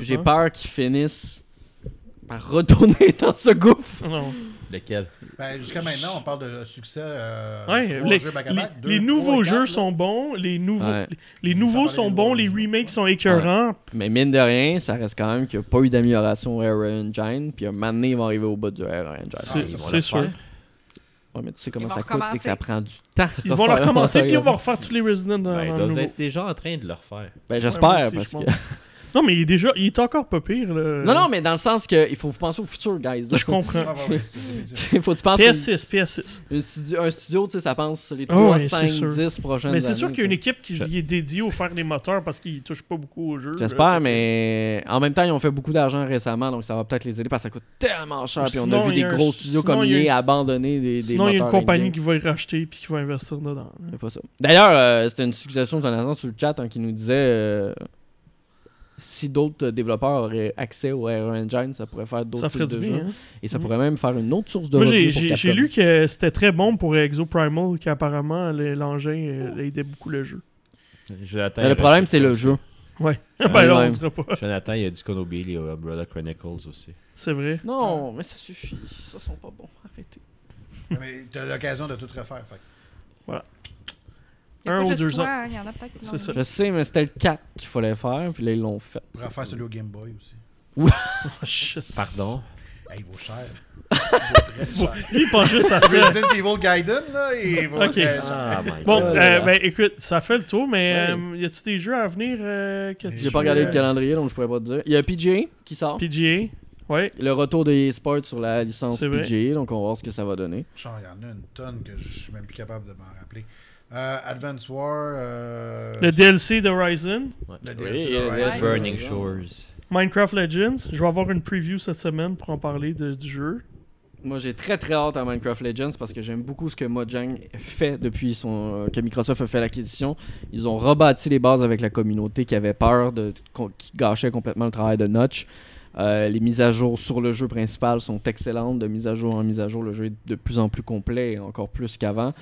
j'ai peur qu'ils finissent par retourner dans ce gouffre. Non. Lequel? Ben, Jusqu'à maintenant, on parle de succès. Euh, Ouais, les, jeux back à les- deux, nouveaux jeux quatre, sont bons, les nouveaux, Ouais. les nouveaux sont bons, les remakes sont écœurants. Mais mine de rien, ça reste quand même qu'il n'y a pas eu d'amélioration au Air Engine, puis un moment donné, ils vont arriver au bout du Air Engine. Ah, C'est le sûr. Ouais, mais tu sais comment Ils vont ça coûte et recommencer. que ça prend du temps. Ils vont leur commencer, puis ils vont refaire tous les Resident dans, Ben, Ils doivent être déjà en train de le refaire. Ben j'espère, parce je que... Non, mais il est déjà, il est encore pas pire. Là. Non, non, mais dans le sens que il faut penser au futur, guys. là. Je comprends. Il faut que tu penses une- PS6, PS6. une studio- un studio, tu sais, ça pense les Ah 3, ouais, c'est 5, sûr. 10 prochaines Mais années. c'est sûr qu'il y a une équipe qui y est dédiée au faire des moteurs parce qu'ils touchent pas beaucoup au jeu. J'espère, mais en même temps, ils ont fait beaucoup d'argent récemment, donc ça va peut-être les aider parce que ça coûte tellement cher. Puis on a vu des gros studios comme il y a EA une- abandonner des, des Sinon, il y a une compagnie qui va y racheter puis qui va investir dedans. là. C'est pas ça. D'ailleurs, euh, c'était une suggestion de Jonathan sur le chat hein, qui nous disait euh, si d'autres développeurs auraient accès au Air Engine, ça pourrait faire d'autres types de bien. jeux. hein. Et ça Mhm. pourrait même faire une autre source de Moi, revenus j'ai- lu que c'était très bon pour Exo Primal, qu'apparemment le- l'engin euh, aidait beaucoup le jeu. Jonathan, Mais le problème, c'est le jeu. Ouais. Ah, ben là, on ouais. dira pas. Jonathan, il y a du Konobi, il y a Umbrella Chronicles aussi. C'est vrai. Non, mais ça suffit. Ça sont pas bons. Arrêtez. Mais t'as l'occasion de tout refaire. Fait. a Un ou deux ans. hein, Il y en a peut-être qui C'est l'ont ça. vu. Je sais, mais c'était le 4 qu'il fallait faire, puis là, ils l'ont fait. Tu pourrais faire celui au Game Boy aussi. Oh, shit. Pardon? Hey, il vaut cher. Il vaut très cher. Il pense juste à ça. Resident Evil Gaiden, là, il vaut Ok. très cher. Ah, Bon, God. euh, ben écoute, ça fait le tour, mais Ouais. euh, y a-tu des jeux à venir euh, que J'ai pas regardé euh, le calendrier, donc je pourrais pas te dire. Il y a PGA qui sort. PGA Ouais. Le retour de eSports sur la licence. PGA, donc on va voir ce que ça va donner. Il y en a une tonne que je suis même plus capable de m'en rappeler. Euh, Advance War. Euh, Le DLC d'Horizon, le Oui, DLC le Horizon. DLC. Burning Shores. Minecraft Legends. Je vais avoir une preview cette semaine pour en parler de- du jeu. Moi, j'ai très très hâte à Minecraft Legends parce que j'aime beaucoup ce que Mojang fait depuis son, euh, que Microsoft a fait l'acquisition. Ils ont rebâti les bases avec la communauté qui avait peur de qui gâchait complètement le travail de Notch. Euh, les mises à jour sur le jeu principal sont excellentes. De mise à jour en mise à jour, le jeu est de plus en plus complet et encore plus qu'avant.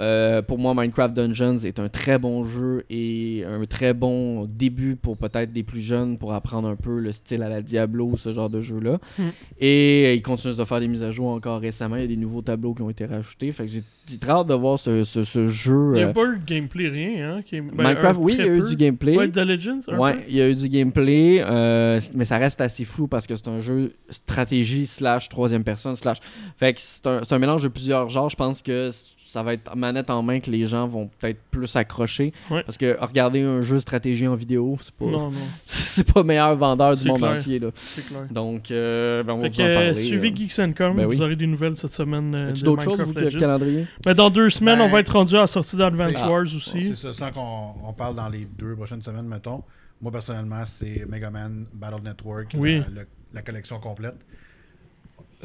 Euh, pour moi, Minecraft Dungeons est un très bon jeu et un très bon début pour peut-être des plus jeunes pour apprendre un peu le style à la Diablo, ce genre de jeu-là. Mm. Et euh, ils continuent de faire des mises à jour encore récemment. Il y a des nouveaux tableaux qui ont été rajoutés. Fait que j'ai très hâte de voir ce, ce- ce jeu. Il n'y a euh, pas eu de gameplay, rien. Hein, qui est- ben, Minecraft, oui, il y a eu peu. du gameplay. Ouais, de Legends un Ouais, peu? il y a eu du gameplay, euh, mais ça reste assez flou parce que c'est un jeu stratégie slash troisième personne slash. Fait que c'est un, mélange de plusieurs genres. Je pense que ça va être manette en main que les gens vont peut-être plus accrocher. Ouais. Parce que regarder un jeu stratégie en vidéo, c'est pas, Non, non, c'est pas meilleur vendeur du C'est monde clair. entier. Là. c'est clair. Donc, euh, ben, on va vous en euh, parler. suivez euh. Geeks and Com, Ben vous oui. aurez des nouvelles cette semaine. euh, de d'autres choses, vous, que le calendrier? Ben, dans deux semaines, Ben, on va être rendu à la sortie d'Advance c'est- Wars C'est aussi. ça, sans qu'on on parle dans les deux prochaines semaines, mettons. Moi, personnellement, c'est Mega Man Battle Network, Oui. la, la collection complète.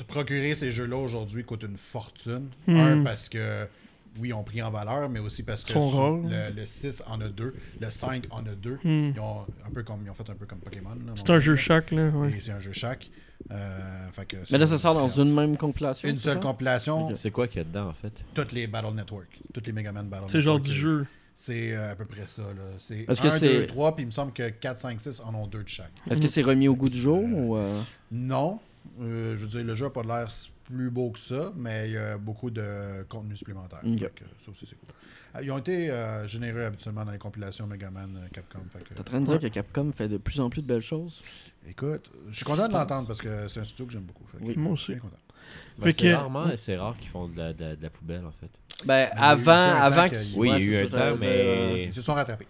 Procurer ces jeux-là aujourd'hui coûte une fortune. Hmm. Un, parce que, oui, ont pris en valeur, mais aussi parce que le, le 6 en a deux, le 5 en a deux. Hmm. Ils, ont un peu comme, ils ont fait un peu comme Pokémon. C'est un jeu chaque, là. ouais. Et c'est un jeu chaque. Euh, fait que Mais là, ça sort dans une même compilation. Une seule ça? compilation. C'est quoi qu'il y a dedans, en fait? Toutes les Battle Network. Toutes les Mega Man Battle C'est genre Network. du jeu. C'est euh, à peu près ça. là. C'est Est-ce que 1, c'est- 2, 3, puis il me semble que 4, 5, 6 en ont deux de chaque. Est-ce que c'est remis au goût du jour Euh, ou. euh, Non. Euh, je veux dire, le jeu n'a pas l'air plus beau que ça, mais il y a beaucoup de contenu supplémentaire. Que ça aussi, c'est cool. Euh, Ils ont été euh, généreux habituellement dans les compilations Megaman euh, Capcom. T'es en train de dire que Capcom fait de plus en plus de belles choses? Écoute, je suis content de l'entendre parce que c'est un studio que j'aime beaucoup. Fait Oui. Moi je suis aussi. bien content. Ben, C'est que- rarement, c'est rare qu'ils font de la, de la- de la poubelle, en fait. Ben, avant, avant, que- Oui, il y a ouais, eu un temps, mais- Ils se sont rattrapés.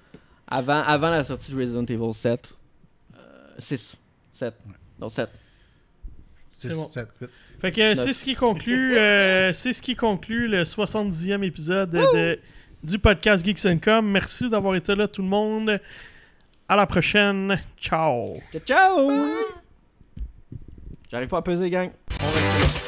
Avant, avant la sortie de Resident Evil 7. 6. 7. Non, 7. Bon. Fait que Neuf. c'est ce qui conclut, euh, c'est ce qui conclut le 70e épisode de du podcast Geeks Com. Merci d'avoir été là, tout le monde. À la prochaine. Ciao. Ciao, ciao! J'arrive pas à peser, gang. On reste là.